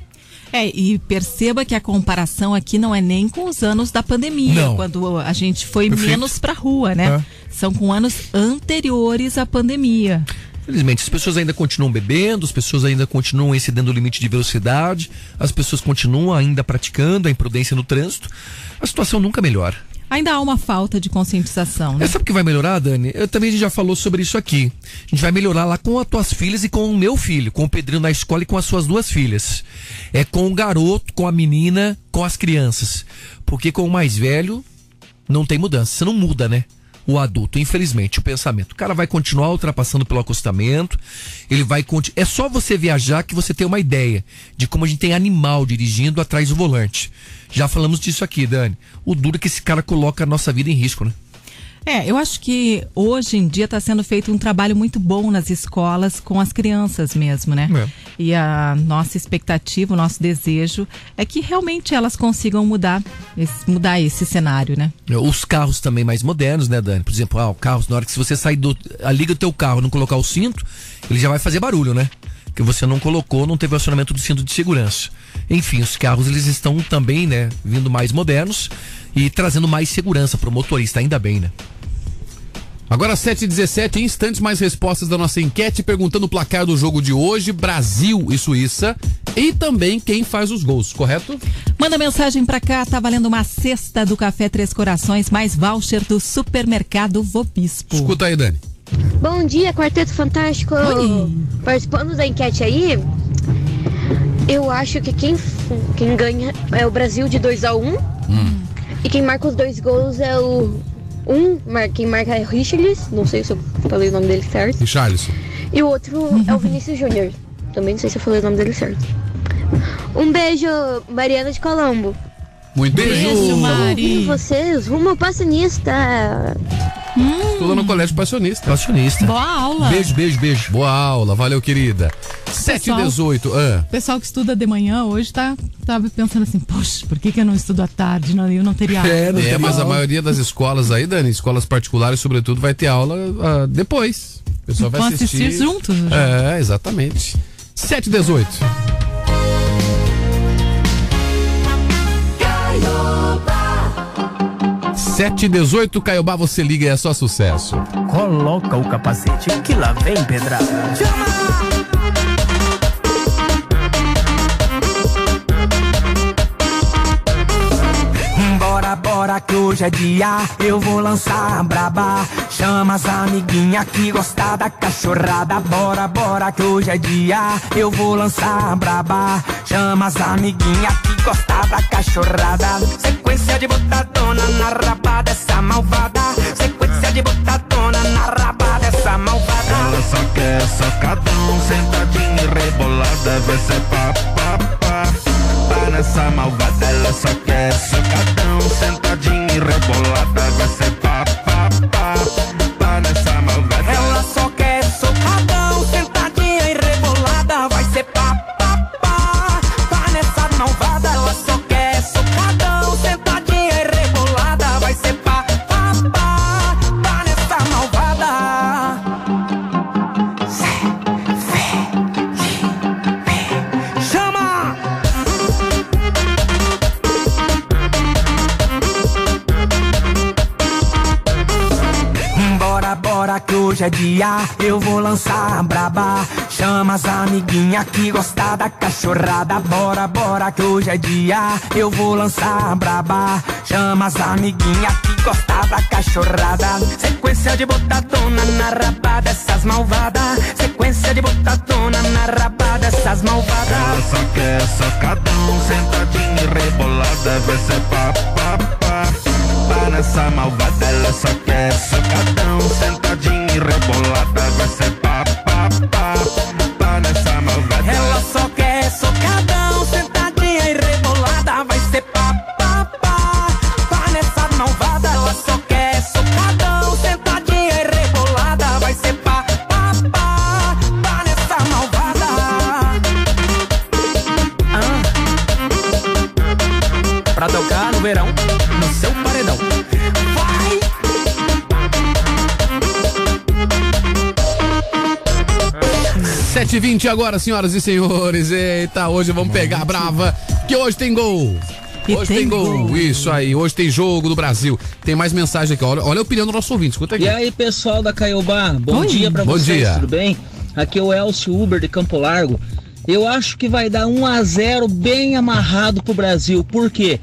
É, e perceba que a comparação aqui não é nem com os anos da pandemia, Não. quando a gente foi Perfeito. menos pra rua, né? É. São com anos anteriores à pandemia. Felizmente, as pessoas ainda continuam bebendo, as pessoas ainda continuam excedendo o limite de velocidade, as pessoas continuam ainda praticando a imprudência no trânsito. A situação nunca melhora. Ainda há uma falta de conscientização, né? É, sabe o que vai melhorar, Dani? Eu também a gente já falou sobre isso aqui. A gente vai melhorar lá com as tuas filhas e com o meu filho, com o Pedrinho na escola e com as suas duas filhas. É com o garoto, com a menina, com as crianças. Porque com o mais velho, não tem mudança. Você não muda, né? O adulto, infelizmente, o pensamento. O cara vai continuar ultrapassando pelo acostamento, ele vai. É só você viajar que você tem uma ideia de como a gente tem animal dirigindo atrás do volante. Já falamos disso aqui, Dani. O duro é que esse cara coloca a nossa vida em risco, né? É, eu acho que hoje em dia está sendo feito um trabalho muito bom nas escolas com as crianças mesmo, né? É. E a nossa expectativa, o nosso desejo é que realmente elas consigam mudar esse, mudar esse cenário, né? Os carros também mais modernos, né, Dani? Por exemplo, ah, o carro, na hora que se você sair do. ah, liga o teu carro e não colocar o cinto, ele já vai fazer barulho, né? Que você não colocou, não teve o acionamento do cinto de segurança. Enfim, os carros eles estão também, né, vindo mais modernos e trazendo mais segurança para o motorista, ainda bem, né? Agora 7h17, instantes mais respostas da nossa enquete perguntando o placar do jogo de hoje, Brasil e Suíça, e também quem faz os gols, correto? Manda mensagem pra cá, tá valendo uma cesta do Café Três Corações, mais voucher do Supermercado Vobispo. Escuta aí, Dani. Bom dia, Quarteto Fantástico. Participando da enquete aí, eu acho que quem, quem ganha é o Brasil de 2 a 1 E quem marca os dois gols é o. Um, mar- quem marca é o Richarlis, não sei se eu falei o nome dele certo. Richarlison. E o outro é o Vinícius Júnior. Também não sei se eu falei o nome dele certo. Um beijo, Mariana de Colombo. Muito Beijo, Ouvindo vocês, rumo ao passanista. Estuda no colégio passionista. Passionista. Boa aula. Beijo, beijo, beijo. Boa aula, valeu, querida. 7 e 18 ah. O pessoal que estuda de manhã hoje tá, tá pensando assim, poxa, por que, que eu não estudo à tarde? Não, eu não teria aula. É, mas a maioria das escolas aí, Dani, escolas particulares, sobretudo, vai ter aula ah, depois. O pessoal vai Vão assistir. assistir juntos, né? É, exatamente. 7 e 18 7 e 18 Caiobá, você liga e é só sucesso. Coloca o capacete que lá vem pedrada. Bora, bora que hoje é dia, eu vou lançar a braba. Chama as amiguinha que gosta da cachorrada. Bora, bora que hoje é dia, eu vou lançar a braba. Chama as amiguinha que gosta da cachorrada. Sequência de botadona na raba dessa malvada. Sequência de botadona na raba dessa malvada. Ela só quer socadão, sentadinha e rebolada, vai ser pá, pá, pá. Pá nessa malvada, ela só quer socadão, sentadinha e rebolada, vai ser pá, hoje é dia, eu vou lançar braba. Chama as amiguinha que gosta da cachorrada. Bora, bora que hoje é dia, eu vou lançar braba. Chama as amiguinha que gosta da cachorrada. Sequência de botadona na raba dessas malvadas. Sequência de botadona na raba dessas malvadas. Ela só quer socadão, sentadinha e rebolada, vai ser pá, pá, pá. Pá nessa malvada, ela só quer socadão, sentadinha e rebolada, vai ser pá, pá, pá. 7h20 agora, senhoras e senhores. Eita, hoje vamos pegar a brava, que hoje tem gol. E Hoje tem tem gol. gol. Isso aí, hoje tem jogo do Brasil. Tem mais mensagem aqui. Olha, olha a opinião do nosso ouvinte. Escuta aqui. E aí, pessoal da Caiobá, bom Oi. dia pra Bom vocês, dia. tudo bem? Aqui é o Elcio Uber de Campo Largo. Eu acho que vai dar 1 a 0 bem amarrado pro Brasil. Por quê?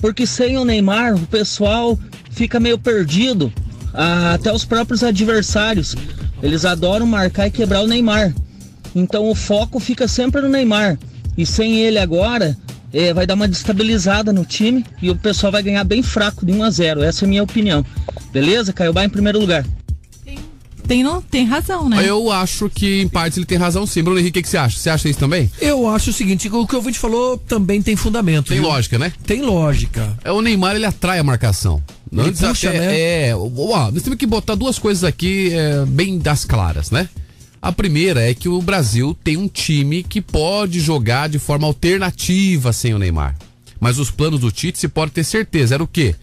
Porque sem o Neymar, o pessoal fica meio perdido. Ah, até os próprios adversários. Eles adoram marcar e quebrar o Neymar. Então o foco fica sempre no Neymar. E sem ele agora, eh, vai dar uma destabilizada no time e o pessoal vai ganhar bem fraco de 1 a 0 Essa é a minha opinião. Beleza? Caiobá em primeiro lugar. Tem, não, tem razão, né? Eu acho que em partes ele tem razão sim. Bruno Henrique, o que, que você acha? Você acha isso também? Eu acho o seguinte, o que o ouvinte falou também tem fundamento. Tem viu? lógica, né? Tem lógica. É o Neymar, ele atrai a marcação. Ele Antes puxa, até- né? É, ó, nós temos que botar duas coisas aqui é, bem das claras, né? A primeira é que o Brasil tem um time que pode jogar de forma alternativa sem o Neymar. Mas os planos do Tite, você pode ter certeza, era o quê?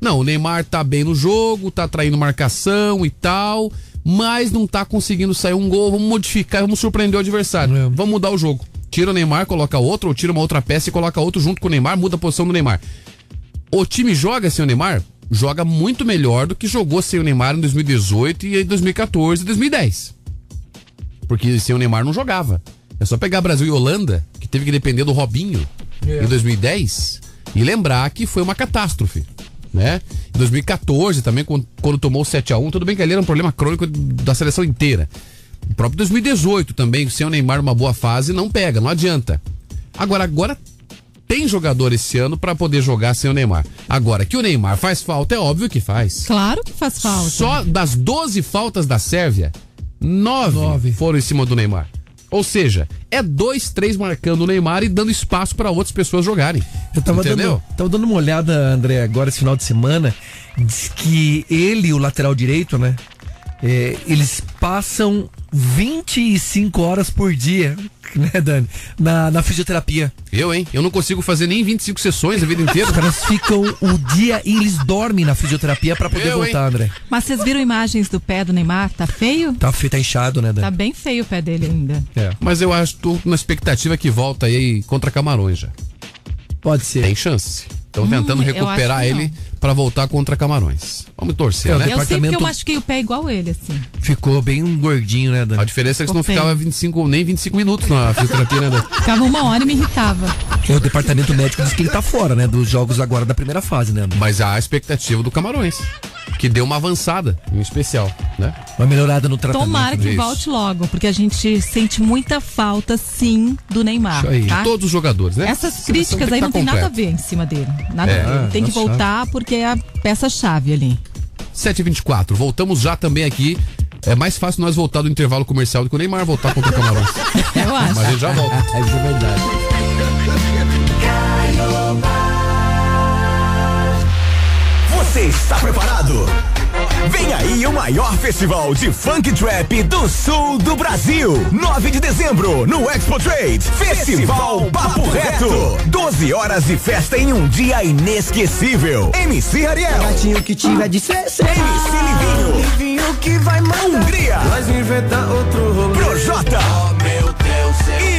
Não, o Neymar tá bem no jogo, tá traindo marcação e tal, mas não tá conseguindo sair um gol, vamos modificar, vamos surpreender o adversário. É. Vamos mudar o jogo. Tira o Neymar, coloca outro, ou tira uma outra peça e coloca outro junto com o Neymar, muda a posição do Neymar. O time joga sem o Neymar? Joga muito melhor do que jogou sem o Neymar em 2018 e em 2014 e 2010. Porque sem o Neymar não jogava. É só pegar Brasil e Holanda, que teve que depender do Robinho É. em 2010, e lembrar que foi uma catástrofe. Né? Em 2014 também, quando, quando tomou o 7x1, tudo bem que ali era um problema crônico da seleção inteira. O próprio 2018 também, sem o Neymar numa boa fase, não pega, não adianta. Agora, agora tem jogador esse ano pra poder jogar sem o Neymar. Agora, que o Neymar faz falta, é óbvio que faz. Claro que faz falta. Só das 12 faltas da Sérvia, 9, foram em cima do Neymar. Ou seja, é dois, três marcando o Neymar e dando espaço pra outras pessoas jogarem. Eu tava Entendeu? dando, tava dando uma olhada, André, agora esse final de semana. Diz que ele, o lateral direito, né? É, eles passam 25 horas por dia, né, Dani? Na, na fisioterapia. Eu, hein? Eu não consigo fazer nem 25 sessões a vida inteira. Os caras ficam o dia e eles dormem na fisioterapia pra poder Eu, hein? voltar, André. Mas vocês viram imagens do pé do Neymar? Tá feio? Tá feito, tá inchado, né, Dani? Tá bem feio o pé dele ainda. É. Mas eu acho, tô na expectativa que volta aí contra Camarões já. Pode ser. Tem chance. Estão Hum, tentando eu recuperar que ele pra voltar contra Camarões. Vamos torcer, É, né? Eu sei porque eu machuquei o pé igual ele, assim. Ficou bem gordinho, né, Dani? A diferença é que você não ficava 25, nem 25 minutos na fisioterapia, né, Dani? Ficava uma hora e me irritava. É, O departamento médico diz que ele tá fora, né? Dos jogos agora da primeira fase, né? Mas há a expectativa do Camarões, que deu uma avançada, em especial, né? Uma melhorada no tratamento. Tomara que Isso. volte logo, porque a gente sente muita falta, sim, do Neymar. Isso aí. tá? Todos os jogadores, né? Essas Seleção críticas que aí tá não tem nada a ver em cima dele. Nada É, a ver. Tem que nossa. voltar porque é a peça-chave ali. 7h24. Voltamos já também aqui. É mais fácil nós voltar do intervalo comercial do que o Neymar voltar contra o Camarões. Eu acho. Mas a gente já volta. É verdade. Você está preparado? Vem aí o maior festival de funk trap do sul do Brasil. 9 de dezembro, no Expo Trade. Festival Papo Reto. 12 horas de festa em um dia inesquecível. MC Ariel. Gatinho que tiver de CC. MC Livinho. Livinho que vai mandar. Hungria. Nós inventar outro rolê. Projota. meu Deus,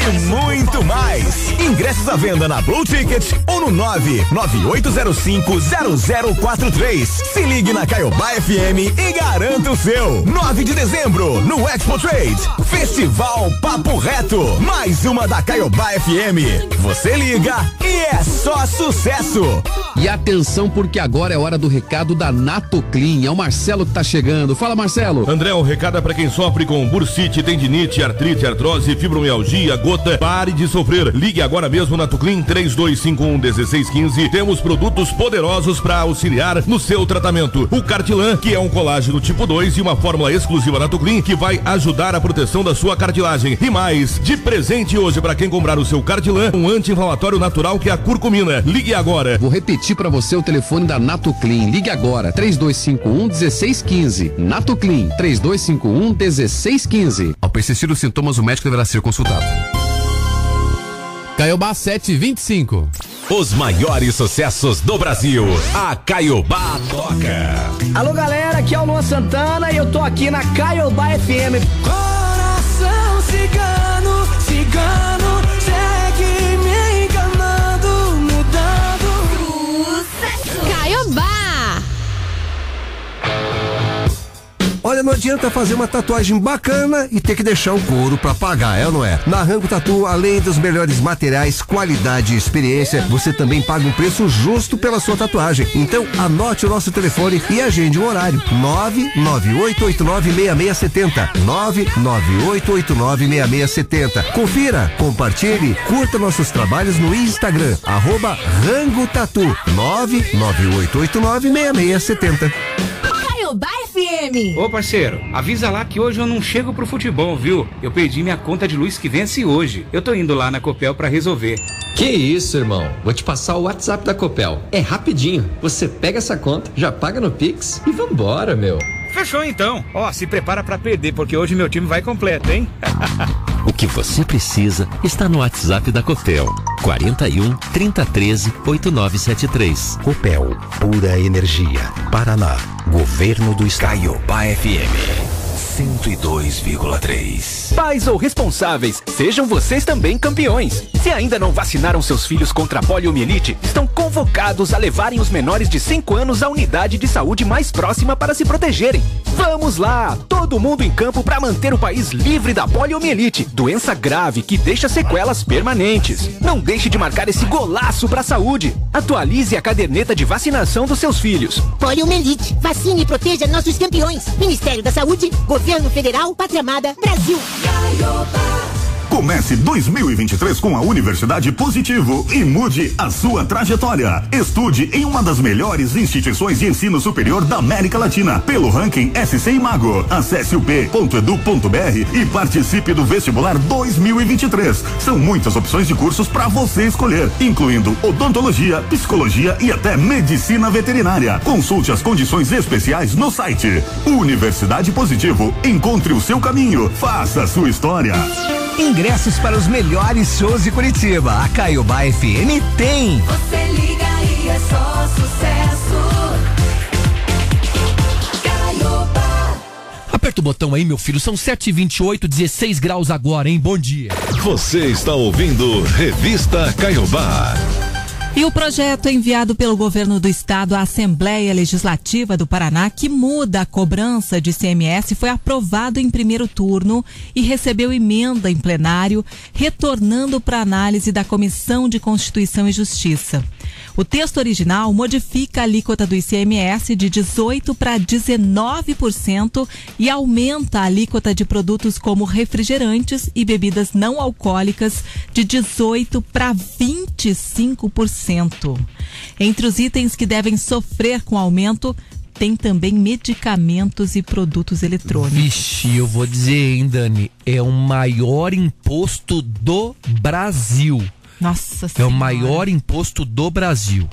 E muito mais. Ingressos à venda na Blue Ticket ou no 998050043. Se ligue na Caiobá FM e garanta o seu. 9 de dezembro, no Expo Trade. Festival Papo Reto. Mais uma da Caiobá FM. Você liga e é só sucesso. E atenção, porque agora é hora do recado da Natoclean. É o Marcelo que tá chegando. Fala, Marcelo. André, o recado é para quem sofre com bursite, tendinite, artrite, artrose, fibromialgia, gota. Pare de sofrer. Ligue agora mesmo na Tuclin 32511615. Temos produtos poderosos para auxiliar no seu tratamento. O Cartilan, que é um colágeno tipo 2 e uma fórmula exclusiva na Tuclin que vai ajudar a proteção da sua cartilagem. E mais, de presente hoje para quem comprar o seu Cartilan, um anti-inflamatório natural que é a curcumina. Ligue agora. Vou repetir pra você o telefone da Natoclean. Ligue agora, 3251 1615. Natoclean, 3251 1615. Ao persistir os sintomas, o médico deverá ser consultado. Caiobá 725. Os maiores sucessos do Brasil. A Caiobá toca. Alô galera, aqui é o Luan Santana e eu tô aqui na Caiobá FM. Coração cigano, cigano, Olha, não adianta fazer uma tatuagem bacana e ter que deixar o couro pra pagar, é ou não é? Na Rango Tatu, além dos melhores materiais, qualidade e experiência, você também paga um preço justo pela sua tatuagem. Então, anote o nosso telefone e agende um horário. 998896670. 998896670. Confira, compartilhe, curta nossos trabalhos no Instagram, arroba Rango Tatu. 998896670. Caiobá FM! Ô parceiro, avisa lá que hoje eu não chego pro futebol, viu? Eu perdi minha conta de luz que vence hoje. Eu tô indo lá na Copel pra resolver. Que isso, irmão? Vou te passar o WhatsApp da Copel. É rapidinho. Você pega essa conta, já paga no Pix e vambora, meu. Fechou então. Ó, se prepara pra perder, porque hoje meu time vai completo, hein? O que você precisa está no WhatsApp da Copel. 41 3013 8973. Copel, pura energia. Paraná, Governo do Estado. Caiobá FM 102,3. Pais ou responsáveis, sejam vocês também campeões. Se ainda não vacinaram seus filhos contra a poliomielite, estão convocados a levarem os menores de 5 anos à unidade de saúde mais próxima para se protegerem. Vamos lá, todo mundo em campo para manter o país livre da poliomielite, doença grave que deixa sequelas permanentes. Não deixe de marcar esse golaço para a saúde. Atualize a caderneta de vacinação dos seus filhos. Poliomielite, vacine e proteja nossos campeões. Ministério da Saúde, Governo Federal, Pátria Amada, Brasil. Comece 2023 com a Universidade Positivo e mude a sua trajetória. Estude em uma das melhores instituições de ensino superior da América Latina, pelo ranking SC Imago. Acesse o p.edu.br e participe do vestibular 2023. São muitas opções de cursos para você escolher, incluindo odontologia, psicologia e até medicina veterinária. Consulte as condições especiais no site. Universidade Positivo. Encontre o seu caminho. Faça a sua história. Ingressos para os melhores shows de Curitiba. A Caiobá FM tem. Você liga e é só sucesso. Caiobá. Aperta o botão aí, meu filho. São 7h28, 16 graus agora, hein? Bom dia. Você está ouvindo Revista Caiobá. E o projeto enviado pelo governo do estado à Assembleia Legislativa do Paraná, que muda a cobrança de CMS, foi aprovado em primeiro turno e recebeu emenda em plenário, retornando para análise da Comissão de Constituição e Justiça. O texto original modifica a alíquota do ICMS de 18% para 19% e aumenta a alíquota de produtos como refrigerantes e bebidas não alcoólicas de 18% para 25%. Entre os itens que devem sofrer com aumento, tem também medicamentos e produtos eletrônicos. Vixe, eu vou dizer, hein, Dani? É o maior imposto do Brasil. Nossa É o maior imposto do Brasil.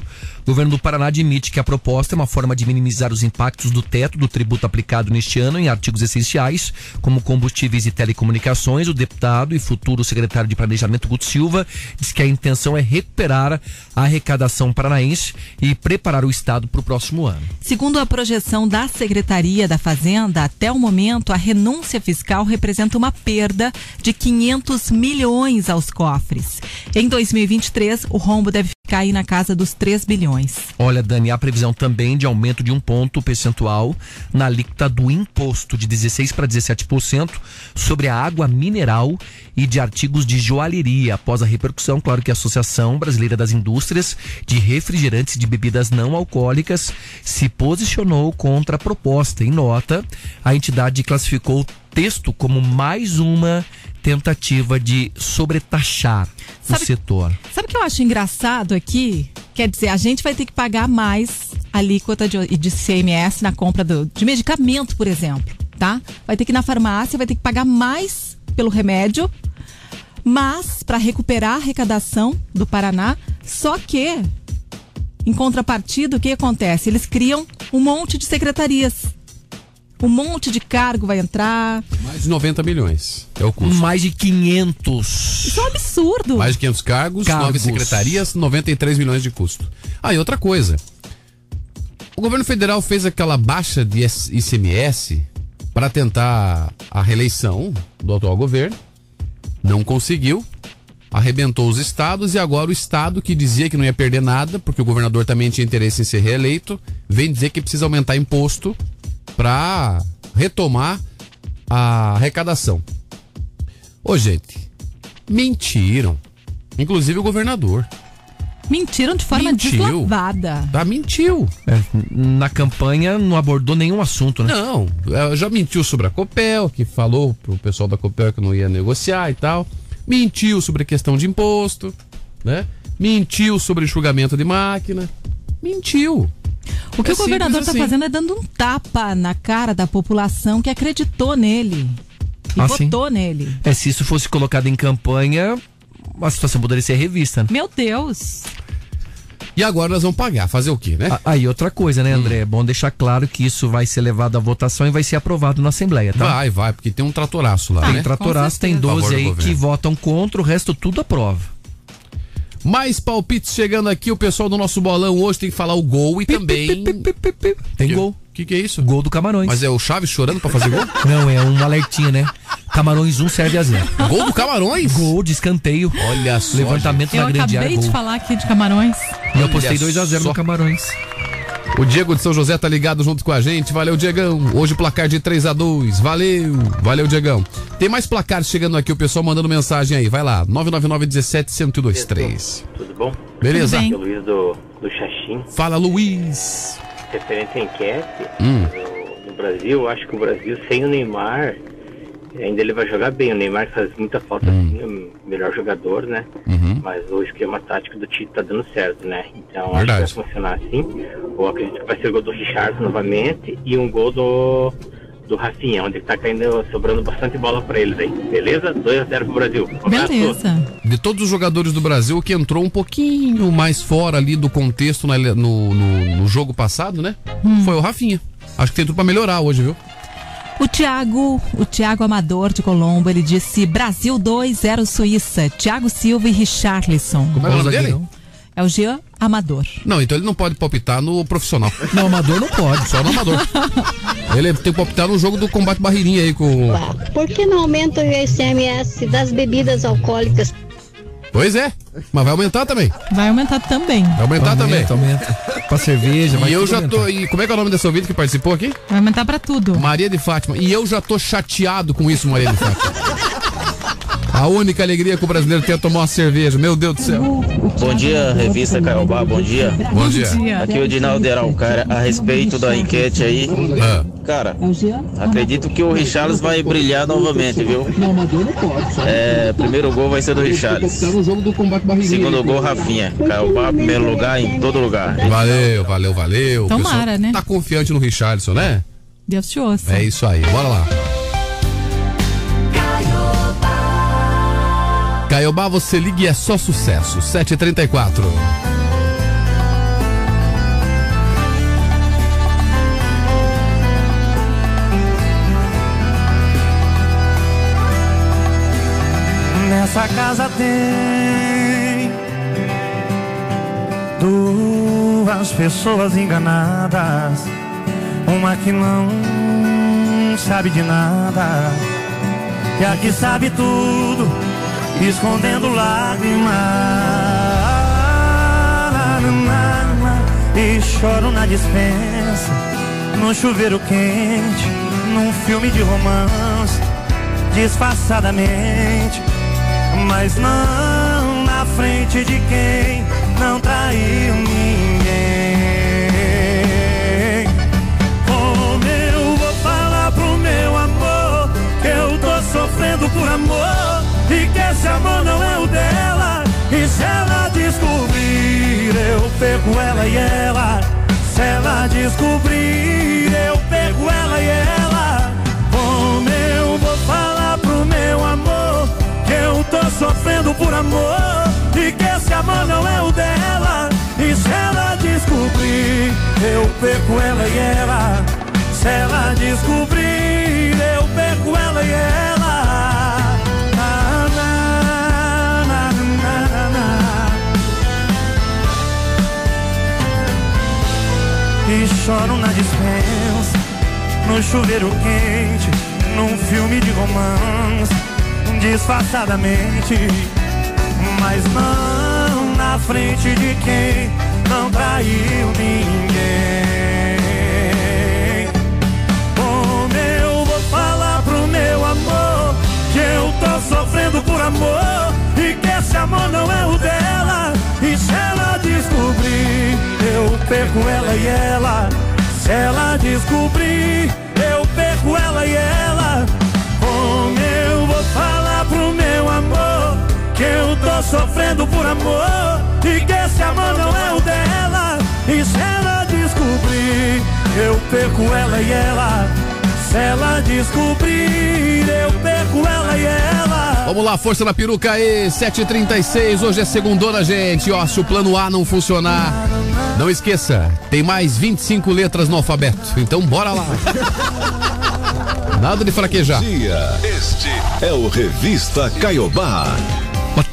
O governo do Paraná admite que a proposta é uma forma de minimizar os impactos do teto do tributo aplicado neste ano em artigos essenciais, como combustíveis e telecomunicações. O deputado e futuro secretário de Planejamento, Guto Silva, diz que a intenção é recuperar a arrecadação paranaense e preparar o Estado para o próximo ano. Segundo a projeção da Secretaria da Fazenda, até o momento a renúncia fiscal representa uma perda de 500 milhões aos cofres. Em 2023, o rombo deve aí na casa dos 3 bilhões. Olha, Dani, há previsão também de aumento de um ponto percentual na alíquota do imposto de 16 para 17% sobre a água mineral e de artigos de joalheria. Após a repercussão, claro que a Associação Brasileira das Indústrias de Refrigerantes de Bebidas Não Alcoólicas se posicionou contra a proposta. Em nota, a entidade classificou texto como mais uma tentativa de sobretaxar Sabe- o setor. Sabe o que eu acho engraçado aqui? Quer dizer, a gente vai ter que pagar mais alíquota de, de CMS na compra do- de medicamento, por exemplo, tá? Vai ter que ir na farmácia, vai ter que pagar mais pelo remédio, mas para recuperar a arrecadação do Paraná, só que em contrapartida, o que acontece? Eles criam um monte de secretarias. Um monte de cargo vai entrar. Mais de 90 milhões é o custo. Mais de 500. Isso é um absurdo. Mais de 500 cargos, Cargos. 9 secretarias, 93 milhões de custo. Ah, e outra coisa. O governo federal fez aquela baixa de ICMS para tentar a reeleição do atual governo. Não conseguiu. Arrebentou os estados e agora o estado que dizia que não ia perder nada, porque o governador também tinha interesse em ser reeleito, vem dizer que precisa aumentar imposto para retomar a arrecadação. Ô, gente, mentiram. Inclusive o governador. Mentiram de forma Mentiu. deslavada. Tá, mentiu. É, na campanha não abordou nenhum assunto, né? Não, eh, já mentiu sobre a Copel, que falou pro pessoal da Copel que não ia negociar e tal. Mentiu sobre a questão de imposto, né? Mentiu sobre enxugamento de máquina. Mentiu. O que É o governador está assim. fazendo é dando um tapa na cara da população que acreditou nele. E Ah, sim? votou nele. É, se isso fosse colocado em campanha, a situação poderia ser revista. né? Meu Deus. E agora nós vamos pagar. Fazer o quê, né? A- Aí outra coisa, né, André? É bom deixar claro que isso vai ser levado à votação e vai ser aprovado na Assembleia, tá? Vai, vai, porque tem um tratoraço lá, Tem né? tratoraço, tem certeza. 12 Favor do aí que votam contra, o resto tudo aprova. Mais palpites chegando aqui. O pessoal do nosso bolão hoje tem que falar o gol e também. Tem Que- gol. O que, que é isso? Gol do Camarões. Mas é o Chaves chorando pra fazer gol? Não, é um alertinha, né? Camarões 1 serve a 0. Gol do Camarões? Gol de escanteio. Olha só. Levantamento Eu na grande área. acabei de Gol. falar aqui de Camarões. E eu postei Olha 2 a 0 só. no Camarões. O Diego de São José tá ligado junto com a gente. Valeu, Diegão. Hoje o placar de 3 a 2 Valeu. Valeu, Diegão. Tem mais placares chegando aqui, o pessoal mandando mensagem aí. Vai lá. 999 17 1023. Tudo bom? Beleza. Aqui é o Luiz do, do Xaxim. Fala, Luiz. Referente à enquete, Hum. no, no Brasil, acho que o Brasil sem o Neymar, ainda ele vai jogar bem. O Neymar faz muita falta, assim, é o melhor jogador, né? Uhum. Mas o esquema tático do Tite tá dando certo, né? Então Verdade. acho que vai funcionar assim. Eu acredito que vai ser o gol do Richard novamente e um gol do, do Rafinha, onde tá caindo, sobrando bastante bola pra eles aí. Beleza? 2x0 pro Brasil. Um. Beleza. De todos os jogadores do Brasil, o que entrou um pouquinho mais fora ali do contexto na- no, no, no jogo passado, né? Foi o Rafinha. Acho que tem tudo pra melhorar hoje, viu? O Thiago, o Thiago Amador de Colombo, ele disse Brasil 2, 0 Suíça. Thiago Silva e Richarlison. Como é o nome dele? É o Jean Amador. Não, então ele não pode palpitar no profissional. Não, amador não pode. Só no amador. Ele tem que palpitar no jogo do combate barreirinha aí com. Por que não aumenta o ICMS das bebidas alcoólicas? Pois é, mas vai aumentar também. Vai aumentar também. Vai aumentar Aumenta, também. aumenta. Pra cerveja, vai E eu já aumentar. tô. E como é que é o nome dessa ouvinte que participou aqui? Vai aumentar pra tudo. Maria de Fátima. E eu já tô chateado com isso, Maria de Fátima. A única alegria que o brasileiro tem é tomar uma cerveja. Meu Deus do céu. Bom dia, revista Caiobá, bom dia. Bom dia. Bom dia. Aqui é o Dinaldo Araucara, a respeito da enquete aí. Cara, acredito que o Richarlis vai brilhar novamente, viu? É, primeiro gol vai ser do Richarlis. Segundo gol, Rafinha. Caiobá, primeiro lugar em todo lugar. Valeu, valeu, valeu. Tomara, né? Tá confiante no Richardson, né? Deus te ouça. É isso aí, bora lá. Caiobá, você liga e é só sucesso. 7h34. Nessa casa tem duas pessoas enganadas. Uma que não sabe de nada. E a que sabe tudo, escondendo lágrimas. E choro na dispensa, no chuveiro quente, num filme de romance, disfarçadamente. Mas não na frente de quem não traiu ninguém. Como eu vou falar pro meu amor que eu tô sofrendo por amor e que esse amor não é o dela? E se ela descobrir, eu pego ela e ela. Se ela descobrir, eu pego ela e ela. Como eu vou falar pro meu amor que eu tô sofrendo por amor e que esse amor não é o dela? E se ela descobrir, eu perco ela e ela. Se ela descobrir, eu perco ela e ela. Choro na dispensa, no chuveiro quente, num filme de romance, disfarçadamente. Mas não na frente de quem não traiu ninguém. Como eu vou falar pro meu amor que eu tô sofrendo por amor e que esse amor não é o dela? E se ela descobrir, eu perco ela e ela. Se ela descobrir, eu perco ela e ela. Como eu vou falar pro meu amor que eu tô sofrendo por amor e que esse amor não é o dela? E se ela descobrir, eu perco ela e ela. Se ela descobrir, eu perco ela e ela. Vamos lá, força na peruca aí, 7h36. Hoje é segundona, gente. Ó, se o plano A não funcionar, não esqueça, tem mais 25 letras no alfabeto. Então bora lá. Nada de fraquejar. Dia. Este é o Revista Caiobá.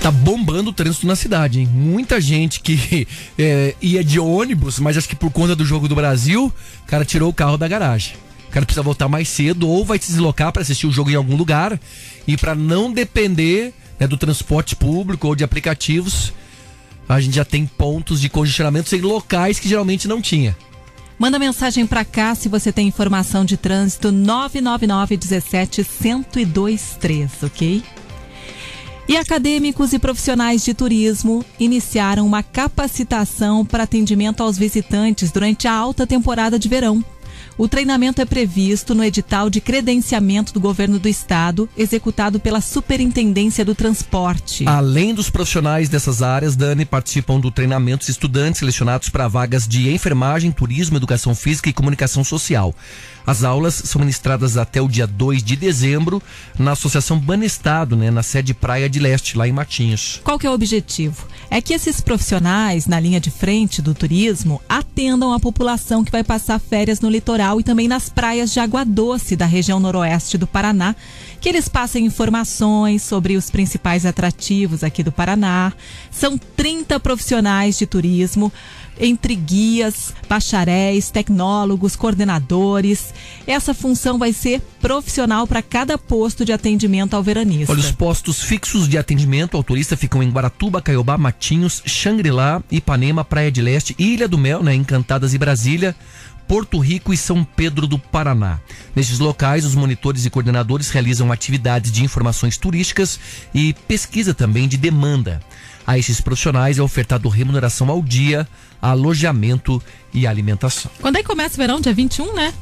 Tá bombando o trânsito na cidade, hein? Muita gente que é, ia de ônibus, mas acho que por conta do jogo do Brasil, o cara tirou o carro da garagem. Cara precisa voltar mais cedo ou vai se deslocar para assistir o jogo em algum lugar e para não depender né, do transporte público ou de aplicativos, a gente já tem pontos de congestionamento em locais que geralmente não tinha. Manda mensagem pra cá se você tem informação de trânsito 999 17 1023, ok? E acadêmicos e profissionais de turismo iniciaram uma capacitação para atendimento aos visitantes durante a alta temporada de verão. O treinamento é previsto no edital de credenciamento do governo do estado, executado pela Superintendência do Transporte. Além dos profissionais dessas áreas, Dani, participam do treinamento estudantes selecionados para vagas de enfermagem, turismo, educação física e comunicação social. As aulas são ministradas até o dia 2 de dezembro na Associação Banestado, né, na sede Praia de Leste, lá em Matinhos. Qual que é o objetivo? É que esses profissionais na linha de frente do turismo atendam a população que vai passar férias no litoral e também nas praias de Água Doce da região noroeste do Paraná, que eles passem informações sobre os principais atrativos aqui do Paraná. São 30 profissionais de turismo entre guias, bacharéis, tecnólogos, coordenadores. Essa função vai ser profissional para cada posto de atendimento ao veranista. Olha, os postos fixos de atendimento ao turista ficam em Guaratuba, Caiobá, Matinhos, Xangri-Lá, Ipanema, Praia de Leste, Ilha do Mel, né, Encantadas e Brasília. Porto Rico e São Pedro do Paraná. Nesses locais, os monitores e coordenadores realizam atividades de informações turísticas e pesquisa também de demanda. A esses profissionais é ofertado remuneração ao dia, alojamento e alimentação. Quando é que começa o verão? Dia 21, né?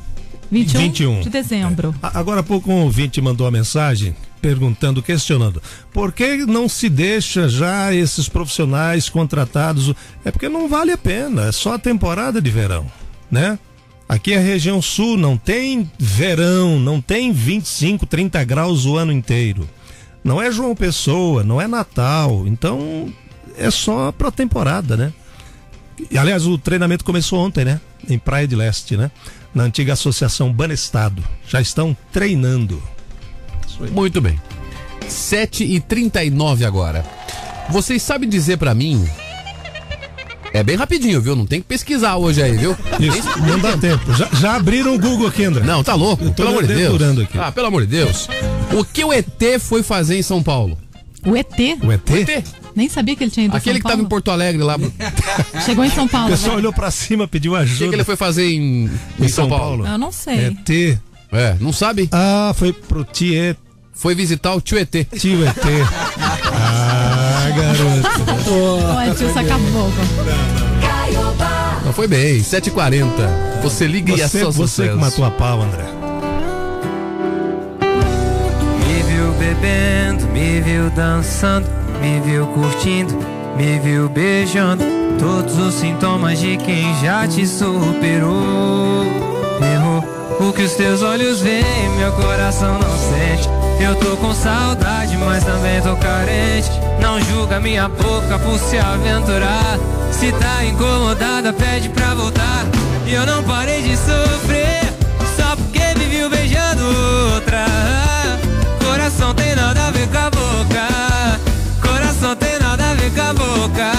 21, 21. de dezembro. A- Agora há pouco um ouvinte mandou uma mensagem perguntando, questionando, por que não se deixa já esses profissionais contratados? É porque não vale a pena, é só a temporada de verão, né? Aqui é a região sul, não tem verão, não tem 25, 30 graus o ano inteiro. Não é João Pessoa, não é Natal, então é só pra temporada, né? E, aliás, o treinamento começou ontem, né? Em Praia de Leste, né? Na antiga associação Banestado. Já estão treinando. Muito bem. 7 e 39 agora. Vocês sabem dizer pra mim. É bem rapidinho, viu? Não tem que pesquisar hoje aí, viu? Isso, não dá tempo. Já, já abriram o Google aqui, André. Não, tá louco. Pelo amor de Deus. aqui. Ah, pelo amor de Deus. O que o ET foi fazer em São Paulo? O ET? O ET? Nem sabia que ele tinha ido Aquele São que tava em Paulo. Porto Alegre lá. O Chegou em São Paulo. O pessoal né? olhou pra cima, pediu que, ajuda. que ele foi fazer em, em São, Paulo? Eu não sei. É T. É, não sabe? Ah, foi pro Tiet. Foi visitar o tio ET. Tio ET. Ah, garoto. Olha, tio, acabou. Não foi bem, 7h40. Você liga e é Você, só você que sucesso. matou a pau, André. Me viu bebendo, me viu dançando, me viu curtindo, me viu beijando. Todos os sintomas de quem já te superou. Errou o que os teus olhos veem, meu coração não sente. Eu tô com saudade, mas também tô carente. Não julga minha boca por se aventurar. Se tá incomodada, pede pra voltar. E eu não parei de sofrer, só porque me viu beijando outra. Coração tem nada a ver com a nada a ver com a boca.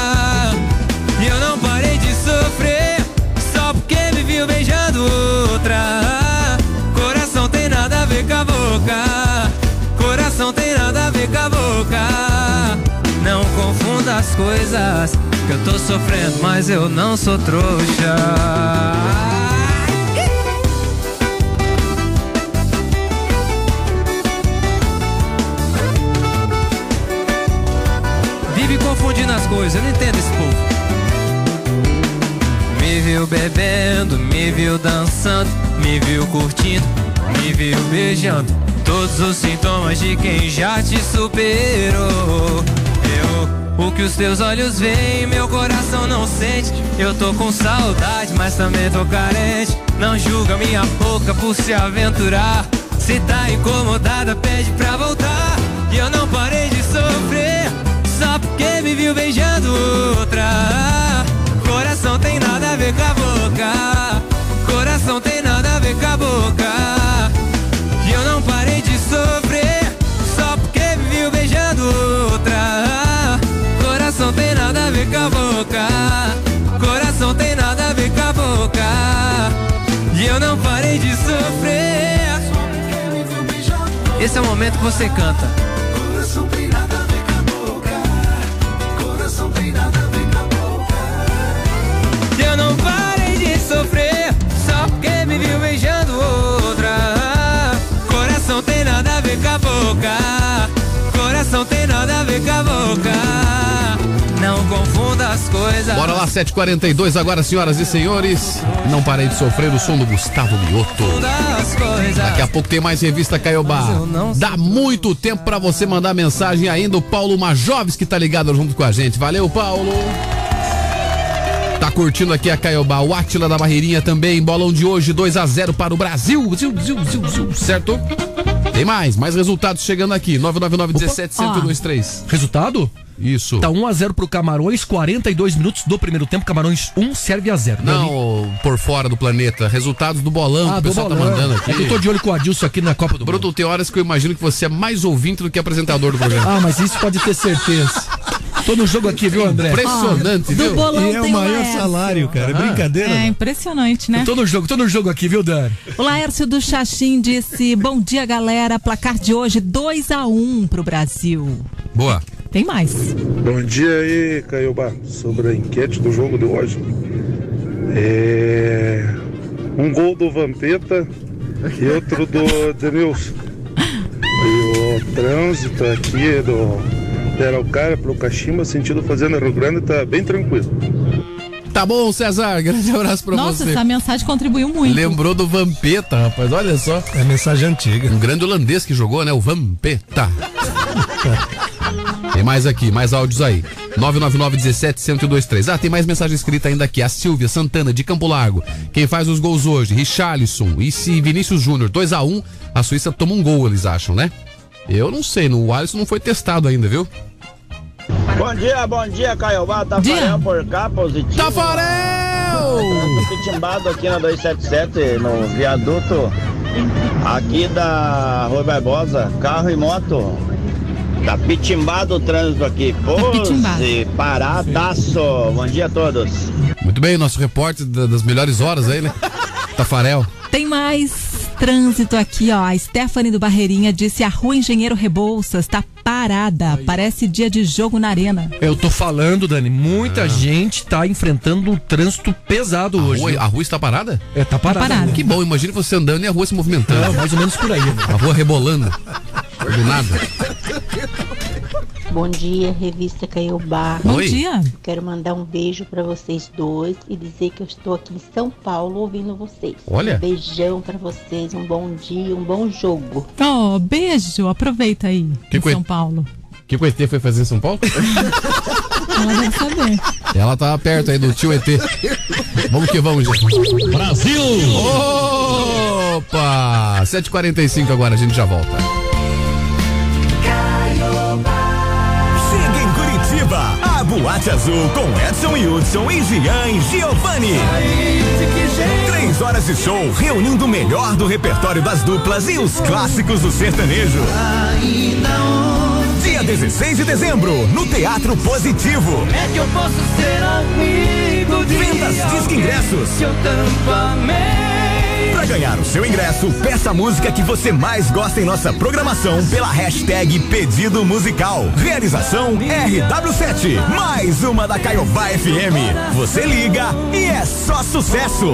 E eu não parei de sofrer, só porque me viu beijando outra. Coração tem nada a ver com a boca. Coração tem nada a ver com a boca. Não confunda as coisas, que eu tô sofrendo, mas eu não sou trouxa. Coisas, eu não entendo esse povo. Me viu bebendo, me viu dançando, me viu curtindo, me viu beijando. Todos os sintomas de quem já te superou. Eu, o que os teus olhos veem, meu coração não sente. Eu tô com saudade, mas também tô carente. Não julga minha boca por se aventurar. Se tá incomodada, pede pra voltar. E eu não parei de sofrer, só porque me viu beijando outra. Coração tem nada a ver com a boca. Coração tem nada a ver com a boca. E eu não parei de sofrer, só porque me viu beijando outra. Coração tem nada a ver com a boca. Coração tem nada a ver com a boca. E eu não parei de sofrer. Esse é o momento que você canta. As coisas Bora lá, 7h42 agora, senhoras e senhores. Não parei de sofrer o som do Gustavo Mioto. Daqui a pouco tem mais revista Caiobá. Dá muito tempo pra você mandar mensagem ainda. O Paulo Majoves que tá ligado junto com a gente. Valeu, Paulo. Tá curtindo aqui a Caiobá. O Átila da Barreirinha também. Bolão de hoje, 2 a 0 para o Brasil. Ziu, ziu, ziu, certo? Tem mais, mais resultados chegando aqui. 999 17 Opa. 1023. Resultado? Isso. Tá 1x0 pro Camarões, 42 minutos do primeiro tempo. Camarões 1, serve a 0. Não, por fora do planeta. Resultados do bolão que Ah, o do pessoal tá bolão. mandando aqui. É que eu tô de olho com o Adilson aqui na Copa do Bruto, tem horas que eu imagino que você é mais ouvinte do que apresentador do programa. Ah, mas isso pode ter certeza. Tô no jogo aqui, viu, André? Impressionante, do viu? bolão E é o maior Laércio. salário, cara. É Ah. brincadeira. É não. impressionante, né? Tô no jogo, tô no jogo aqui, viu, Dani? O Laércio do Xaxim disse: Bom dia, galera. Placar de hoje 2 a 1 pro Brasil. Boa. Tem mais. Bom dia aí, Caiobá. Sobre a enquete do jogo de hoje. É. Um gol do Vampeta e outro do Denilson. E o trânsito aqui do da Araucária pro Caximba, sentido Fazenda Rio Grande, tá bem tranquilo. Tá bom, César. Grande abraço pra Nossa, você. essa mensagem contribuiu muito. Lembrou do Vampeta, rapaz. Olha só. É mensagem antiga. Um grande holandês que jogou, né? O Vampeta. tem mais aqui, mais áudios aí. 999 17 1023. Ah, tem mais mensagem escrita ainda aqui. A Silvia Santana, de Campo Largo. Quem faz os gols hoje? Richarlison e se Vinícius Júnior. 2 a 1 A Suíça toma um gol, eles acham, né? Eu não sei, no Alisson não foi testado ainda, viu? Bom dia, bom dia, Caiobá. Tafarel por cá, positivo. Tafarel! Pitimbado aqui na 277, no viaduto aqui da Rua Barbosa, carro e moto. Tá pitimbado o trânsito aqui. Pose, paradaço. Bom dia a todos. Muito bem, nosso repórter da- das melhores horas aí, né? Tafarel. Tem mais trânsito aqui, ó. A Stephanie do Barreirinha disse: A rua Engenheiro Rebouças tá parada. Parece dia de jogo na arena. Eu tô falando, Dani, muita gente tá enfrentando um trânsito pesado A hoje. rua, a rua está parada? É, tá parada. parada. Que bom, imagina você andando e a rua se movimentando. É, mais ou menos por aí. né? A rua rebolando. Do nada. Bom dia, revista Caiobá. Bom Oi. dia. Quero mandar um beijo pra vocês dois e dizer que eu estou aqui em São Paulo ouvindo vocês. Olha. Um beijão pra vocês, um bom dia, um bom jogo. Oh, beijo. Aproveita aí. Que em coi- São Paulo. O que o ET foi fazer em São Paulo? Ela deve saber. Ela tá perto aí do tio ET. Vamos que vamos, gente. Brasil! Opa! 7h45 agora, a gente já volta. Boate Azul com Edson Hudson e e Giovanni. Três horas de show reunindo o melhor do repertório das duplas e os clássicos do sertanejo. Dia 16 de dezembro, no Teatro Positivo. É que eu posso ser amigo de Vendas Disque Ingressos. que eu tanto amei. Para ganhar o seu ingresso, peça a música que você mais gosta em nossa programação pela hashtag Pedido Musical. Realização RW7. Mais uma da Caiobá FM. Você liga e é só sucesso.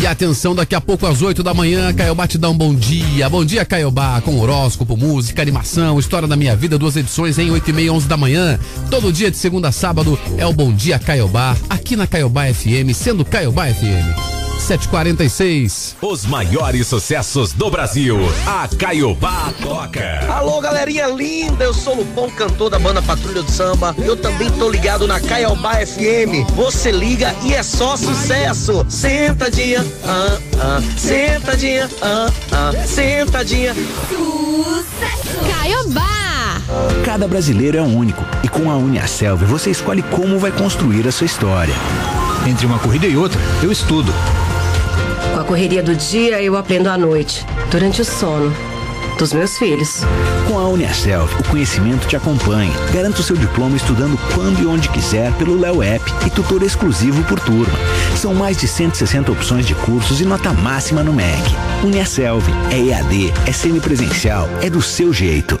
E atenção, daqui a pouco às 8 da manhã, Caiobá te dá um bom dia. Bom dia, Caiobá, com horóscopo, música, animação, história da minha vida, duas edições em 8 e meia, 11 da manhã. Todo dia de segunda a sábado é o Bom Dia Caiobá, aqui na Caiobá FM, sendo Caiobá FM. 746. Os maiores sucessos do Brasil. A Caiobá toca. Alô, galerinha linda, eu sou o Lupão, cantor da banda Patrulha do Samba. Eu também tô ligado na Caiobá FM. Você liga e é só sucesso. Sentadinha, ah, ah, sentadinha, ah, ah, sentadinha. Caiobá! Cada brasileiro é único e com a Uniaselv você escolhe como vai construir a sua história. Entre uma corrida e outra, eu estudo. A correria do dia, eu aprendo à noite, durante o sono dos meus filhos. Com a Uniaselv, o conhecimento te acompanha. Garanta o seu diploma estudando quando e onde quiser pelo Léo App e tutor exclusivo por turma. São mais de 160 opções de cursos e nota máxima no MEC. Uniaselv é EAD, é semipresencial, é do seu jeito.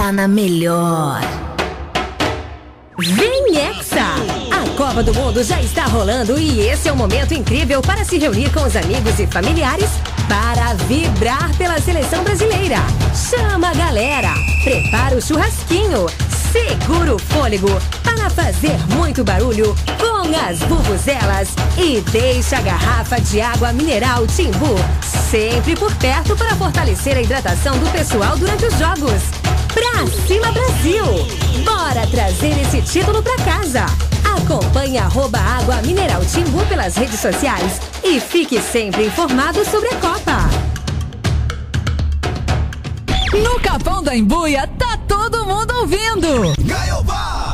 Tá na melhor. Vem Hexa! A Copa do Mundo já está rolando e esse é um momento incrível para se reunir com os amigos e familiares para vibrar pela seleção brasileira. Chama a galera, prepara o churrasquinho, segura o fôlego para fazer muito barulho com as bubuzelas e deixa a garrafa de água mineral Timbu sempre por perto para fortalecer a hidratação do pessoal durante os jogos. Pra cima Brasil! Bora trazer esse título pra casa! Acompanhe arroba água mineral Timbu pelas redes sociais e fique sempre informado sobre a Copa. No Capão da Embuia, tá todo mundo ouvindo.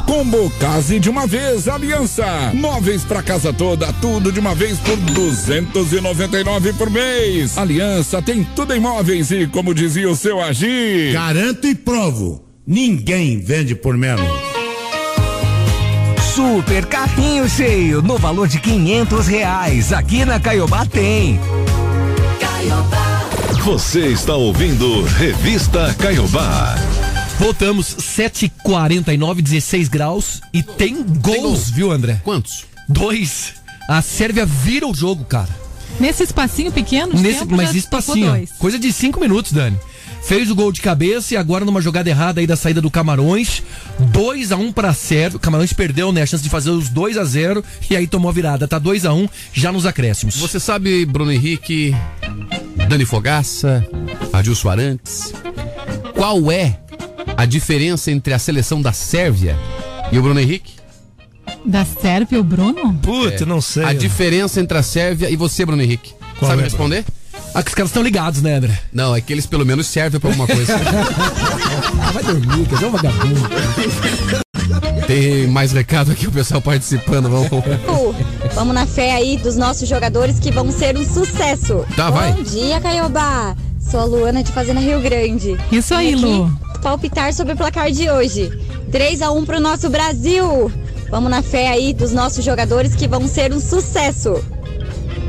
Combo Case de uma vez, Aliança. Móveis pra casa toda, tudo de uma vez por 299 por mês. Aliança tem tudo em móveis e, como dizia o seu Agir. Garanto e provo. Ninguém vende por menos. Super carrinho cheio no valor de 500 reais. Aqui na Caiobá tem. Você está ouvindo Revista Caiobá. Voltamos, 7h49, 16 graus. E tem gols, viu, André? Quantos? Dois. A Sérvia vira o jogo, cara. Nesse espacinho pequeno, de Nesse, tempo, mas já espacinho. Coisa de cinco minutos, Dani. Fez o gol de cabeça e agora numa jogada errada aí da saída do Camarões. 2 a 1 pra Sérvia. O Camarões perdeu, né? A chance de fazer os 2 a 0 e aí tomou a virada. Tá 2 a 1 já nos acréscimos. Você sabe, Bruno Henrique, Dani Fogaça, Adilson Arantes, qual é a diferença entre a seleção da Sérvia e o Bruno Henrique? Da Sérvia, o Bruno? Putz, É. não sei. A diferença entre a Sérvia e você, Bruno Henrique. Qual Sabe é, responder? Ah, que os caras estão ligados, né, André? Não, é que eles pelo menos servem pra alguma coisa. Ah, vai dormir, quer dizer, um vagabundo. Tem mais recado aqui, o pessoal participando. Vamos. Vamos na fé aí dos nossos jogadores que vão ser um sucesso. Tá, vai. Bom dia, Caiobá. Sou a Luana de Fazenda Rio Grande. Isso aí, Lu. Palpitar sobre o placar de hoje. 3 a 1 pro nosso Brasil. Vamos na fé aí dos nossos jogadores que vão ser um sucesso.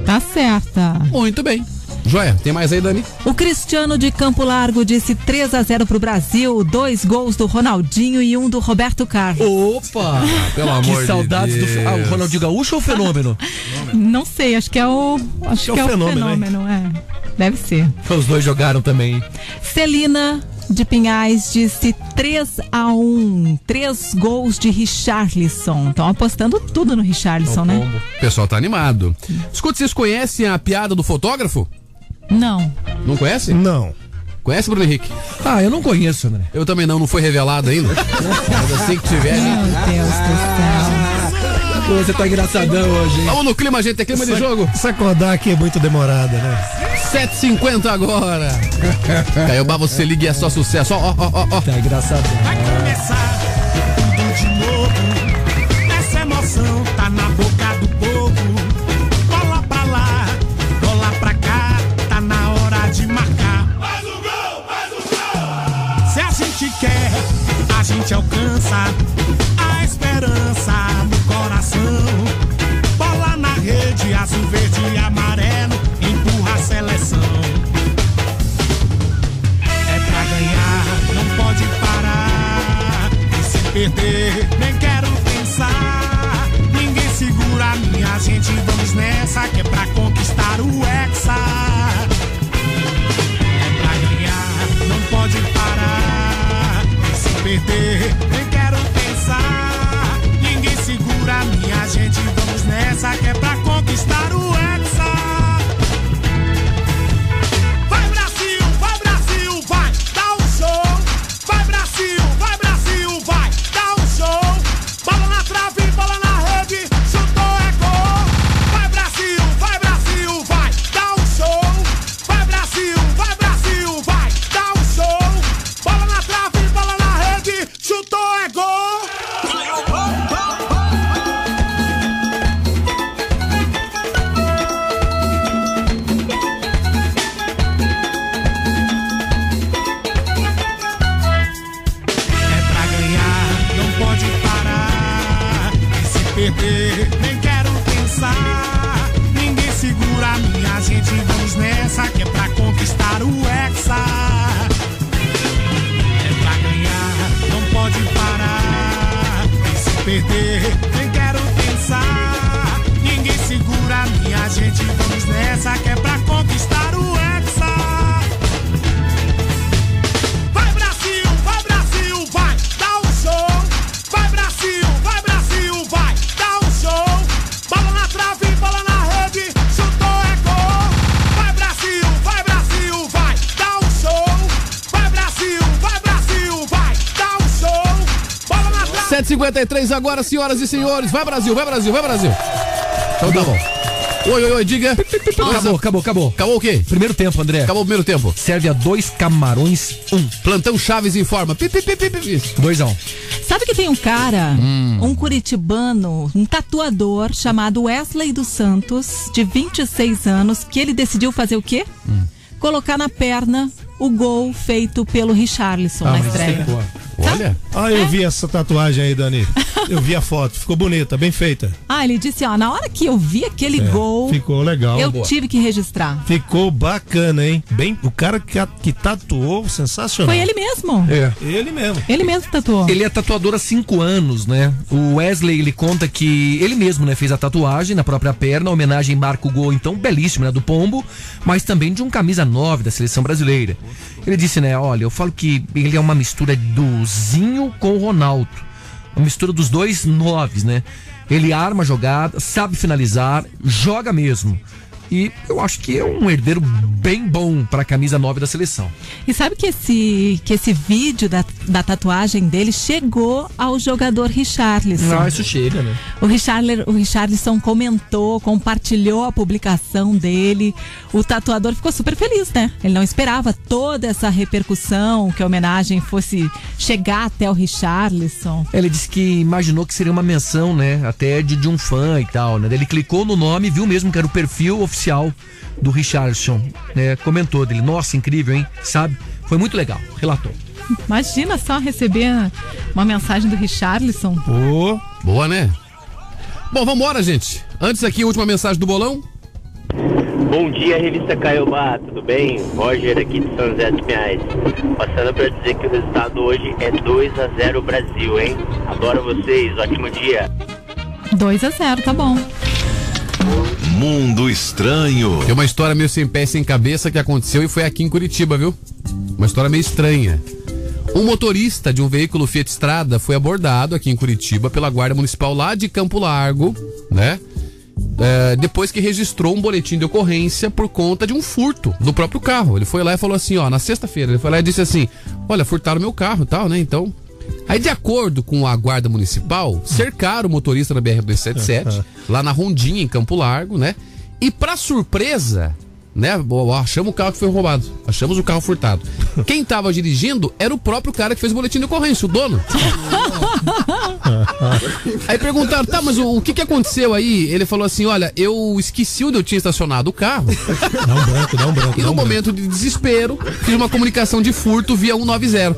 Tá certa. Muito bem. Joia, tem mais aí, Dani? O Cristiano de Campo Largo disse 3 a 0 pro Brasil, dois gols do Ronaldinho e um do Roberto Carlos. Opa! Pelo amor que de saudades do. Deus. Ah, o Ronaldinho Gaúcho ou o Fenômeno? Não sei, acho que é o acho que é o fenômeno, é. Deve ser. Os dois jogaram também. Celina de Pinhais disse 3 a 1 Três gols de Richarlison. Estão apostando tudo no Richarlison, né? O pessoal tá animado. Escuta, vocês conhecem a piada do fotógrafo? Não. Não conhece? Não. Conhece, Bruno Henrique? Ah, eu não conheço, André. Eu também não, não foi revelado ainda. Mas assim que tiver. Meu Deus do céu. Você tá engraçadão hoje, hein? Vamos no clima, gente. É clima de Sa- jogo. Se acordar aqui é muito demorada, né? 7h50 agora. Caiobá, você liga e é só sucesso. Ó, ó, ó, ó, ó. Tá engraçadão. começar tudo de novo. Essa emoção tá na boca do povo. Bola pra lá, bola pra cá, tá na hora de marcar. Faz o gol, faz o gol. Se a gente quer, a gente alcança azul, verde e amarelo, empurra a seleção. É pra ganhar, não pode parar. E se perder, nem quero pensar. Ninguém segura a minha gente, vamos nessa que é pra conquistar o Hexa. É pra ganhar, não pode parar. E se perder, nem quero pensar. Ninguém segura a minha gente, vamos nessa que é pra 43 agora, senhoras e senhores. Vai Brasil, vai Brasil, vai Brasil. Então tá bom. Oi, oi, oi, diga. Acabou, acabou, acabou. Acabou o quê? Primeiro tempo, André. Acabou o primeiro tempo. Serve a dois Camarões Um. Plantão Chaves informa. Pi, pi, pi, pi, pi. Dois a um. Sabe que tem um cara, hum. um curitibano, um tatuador chamado Wesley dos Santos, de 26 anos, que ele decidiu fazer o quê? Hum. Colocar na perna o gol feito pelo Richarlison ah, na estreia. Secou. Olha. Ah, eu vi essa tatuagem aí, Dani. Eu vi a foto. Ficou bonita, bem feita. Ah, ele disse, ó, na hora que eu vi aquele É, gol, Ficou legal. eu Boa. tive que registrar. Ficou bacana, hein? Bem, o cara que, que tatuou, sensacional. Foi ele mesmo. É. Ele mesmo. Ele mesmo tatuou. Ele é tatuador há cinco anos, né? O Wesley, ele conta que ele mesmo, né, fez a tatuagem na própria perna, a homenagem marca o gol, então, belíssimo, né, do Pombo, mas também de um camisa 9 da seleção brasileira. Ele disse, né, olha, eu falo que ele é uma mistura do Zinho com o Ronaldo. Uma mistura dos dois noves, né? Ele arma a jogada, sabe finalizar, joga mesmo. E eu acho que é um herdeiro bem bom para a camisa 9 da seleção. E sabe que esse, que esse vídeo da, da tatuagem dele chegou ao jogador Richarlison. Ah, isso chega, né? O, Richarler, o Richarlison comentou, compartilhou a publicação dele. O tatuador ficou super feliz, né? Ele não esperava toda essa repercussão, que a homenagem fosse chegar até o Richarlison. Ele disse que imaginou que seria uma menção, né? Até de, de um fã e tal, né? Ele clicou no nome viu mesmo que era o perfil oficial do Richardson, né? Comentou dele, nossa, incrível, hein? Sabe? Foi muito legal, relatou. Imagina só receber uma mensagem do Richarlison. Ô, Boa, né? Bom, vambora, gente. Antes aqui, última mensagem do bolão. Bom dia, revista Caiobá, tudo bem? Roger aqui de São José dos Pinhais. Passando para dizer que o resultado hoje é 2 a 0 Brasil, hein? Adoro vocês, ótimo dia. 2 a 0 tá bom. Mundo estranho. Tem uma história meio sem pé sem cabeça que aconteceu e foi aqui em Curitiba, viu? Uma história meio estranha. Um motorista de um veículo Fiat Strada foi abordado aqui em Curitiba pela Guarda Municipal lá de Campo Largo, né? É, depois que registrou um boletim de ocorrência por conta de um furto do próprio carro. Ele foi lá e falou assim, ó, na sexta-feira, ele foi lá e disse assim: Olha, furtaram meu carro e tal, né? Então. Aí, de acordo com a Guarda Municipal, cercaram o motorista na BR-277, lá na Rondinha, em Campo Largo, né? E pra surpresa, né? Achamos o carro que foi roubado. Achamos o carro furtado. Quem tava dirigindo era o próprio cara que fez o boletim de ocorrência, o dono. Aí perguntaram, tá, mas o, o que que aconteceu aí? Ele falou assim, olha, eu esqueci onde eu tinha estacionado o carro. Dá um branco, dá um branco. E no um momento de desespero, fiz uma comunicação de furto via 190.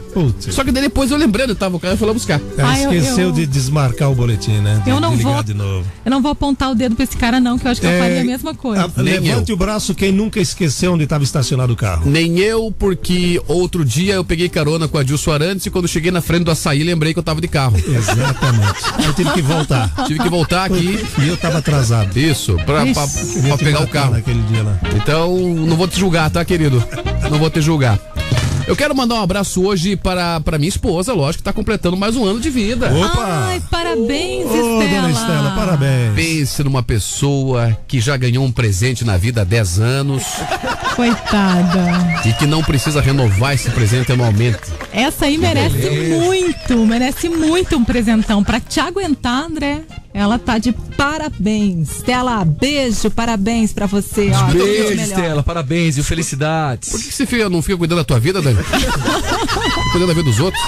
Só que daí depois eu lembrando, tava o cara foi lá buscar. branco. Ela Ah, eu- esqueceu eu- de desmarcar o boletim, né? De, Eu não de ligar vou- de novo. Eu não vou apontar o dedo pra esse cara, não, que eu acho que eu É, faria a mesma coisa. Ah, levante o braço quem nunca esqueceu onde estava estacionado o carro. Nem eu, porque outro dia eu peguei carona com a Dilson Arantes e quando cheguei na frente do açaí lembrei que eu tava de carro. Exatamente. Eu tive que voltar. Tive que voltar aqui. E eu tava atrasado. Isso, pra, pra, Queria pra te pegar o carro. Naquele dia lá. Então, não vou te julgar, tá, querido? Não vou te julgar. Eu quero mandar um abraço hoje para, para minha esposa, lógico, que tá completando mais um ano de vida. Ai, parabéns, Ô, Estela. dona Estela, parabéns. Pense numa pessoa que já ganhou um presente na vida há 10 anos Coitada. e que não precisa renovar esse presente anualmente. Essa aí merece beleza. muito, merece muito um presentão. Pra te aguentar, André, ela tá de parabéns. Estela, beijo, parabéns pra você. Ó, Beijo. Estela, parabéns e felicidades. Por que você fica- não fica cuidando da tua vida, Dani? cuidando da vida dos outros?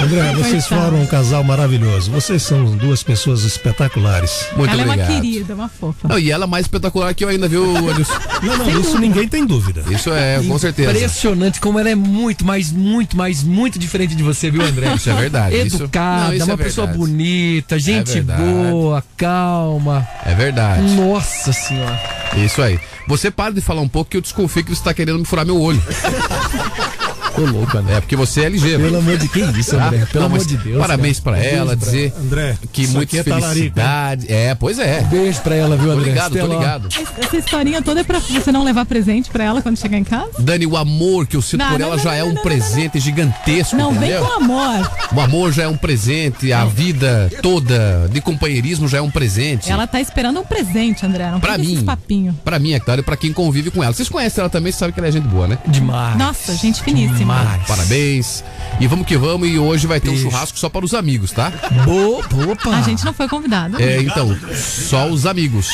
André, vocês foram um casal maravilhoso. Vocês são duas pessoas espetaculares. Muito ela é obrigado. uma querida, uma fofa. Não, e ela é mais espetacular que eu ainda, viu, Adilson? Não, não, isso ninguém tem dúvida. Isso é, com certeza. Impressionante como ela é muito, mas muito, mas muito diferente de você, viu, André? Isso é verdade, isso- Educada, Não, isso é uma pessoa verdade. bonita, gente verdade. boa, calma. É verdade. Nossa senhora. Isso aí. Você para de falar um pouco que eu desconfio que você tá querendo me furar meu olho. Ô, louco, André. É porque você é ligeiro. Pelo amor de quem isso, André? Pelo amor de Deus, Parabéns cara. pra ela, Beijo pra dizer ela. André, que isso muita é talarico, felicidade. É, pois é. Beijo pra ela, viu, Tô André? ligado, tô Até lá. ligado. Essa historinha toda é pra você não levar presente pra ela quando chegar em casa? Dani, o amor que eu sinto Não, por não, ela não, já é um presente gigantesco. Não, vem entendeu? com amor. O amor já é um presente, a vida toda de companheirismo já é um presente. Ela tá esperando um presente, André. Não Pra mim. papinho. Pra mim, é claro, e pra quem convive com ela. Vocês conhecem ela também, sabem que ela é gente boa, né? Demais. Nossa, gente finíssima. Parabéns. E vamos que vamos. E hoje vai ter um churrasco só para os amigos, tá? Boa, opa. A gente não foi convidado. É, então, só os amigos.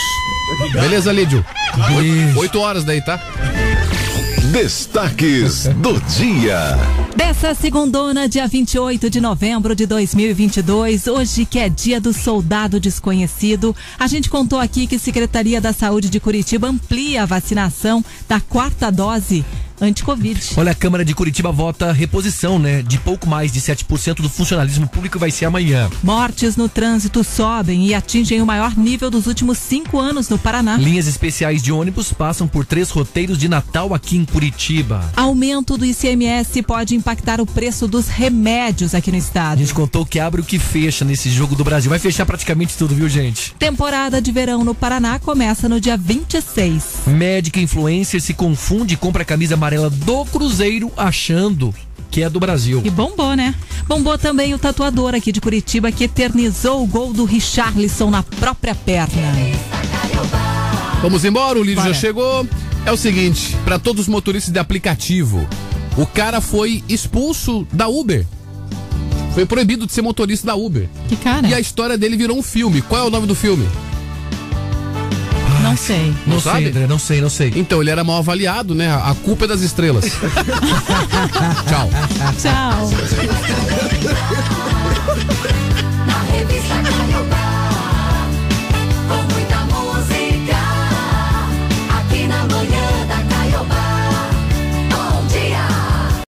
Beleza, Lídio? Oito, oito horas daí, tá? Destaques do dia. Dessa segundona, dia 28 de novembro de 2022, hoje que é dia do soldado desconhecido, a gente contou aqui que a Secretaria da Saúde de Curitiba amplia a vacinação da quarta dose anti-Covid. Olha, a Câmara de Curitiba vota reposição, né? De pouco mais de 7% do funcionalismo público vai ser amanhã. Mortes no trânsito sobem e atingem o maior nível dos últimos cinco anos no Paraná. Linhas especiais de ônibus passam por três roteiros de Natal aqui em Curitiba. Aumento do ICMS pode impactar o preço dos remédios aqui no A estado. gente contou que abre o que fecha nesse jogo do Brasil. Vai fechar praticamente tudo, viu, gente? Temporada de verão no Paraná começa no dia 26. Médica influencer se confunde e compra a camisa amarela do Cruzeiro achando que é do Brasil. E bombou, né? Bombou também o tatuador aqui de Curitiba que eternizou o gol do Richarlison na própria perna. Vamos embora, o Lídio já Bora. chegou. É o seguinte, para todos os motoristas de aplicativo, o cara foi expulso da Uber. Foi proibido de ser motorista da Uber. Que cara? E a história dele virou um filme. Qual é o nome do filme? Não sei. Não, Não sabe? sei, André, não sei, não sei. Então, ele era mal avaliado, né? A culpa é das estrelas. Tchau. Tchau.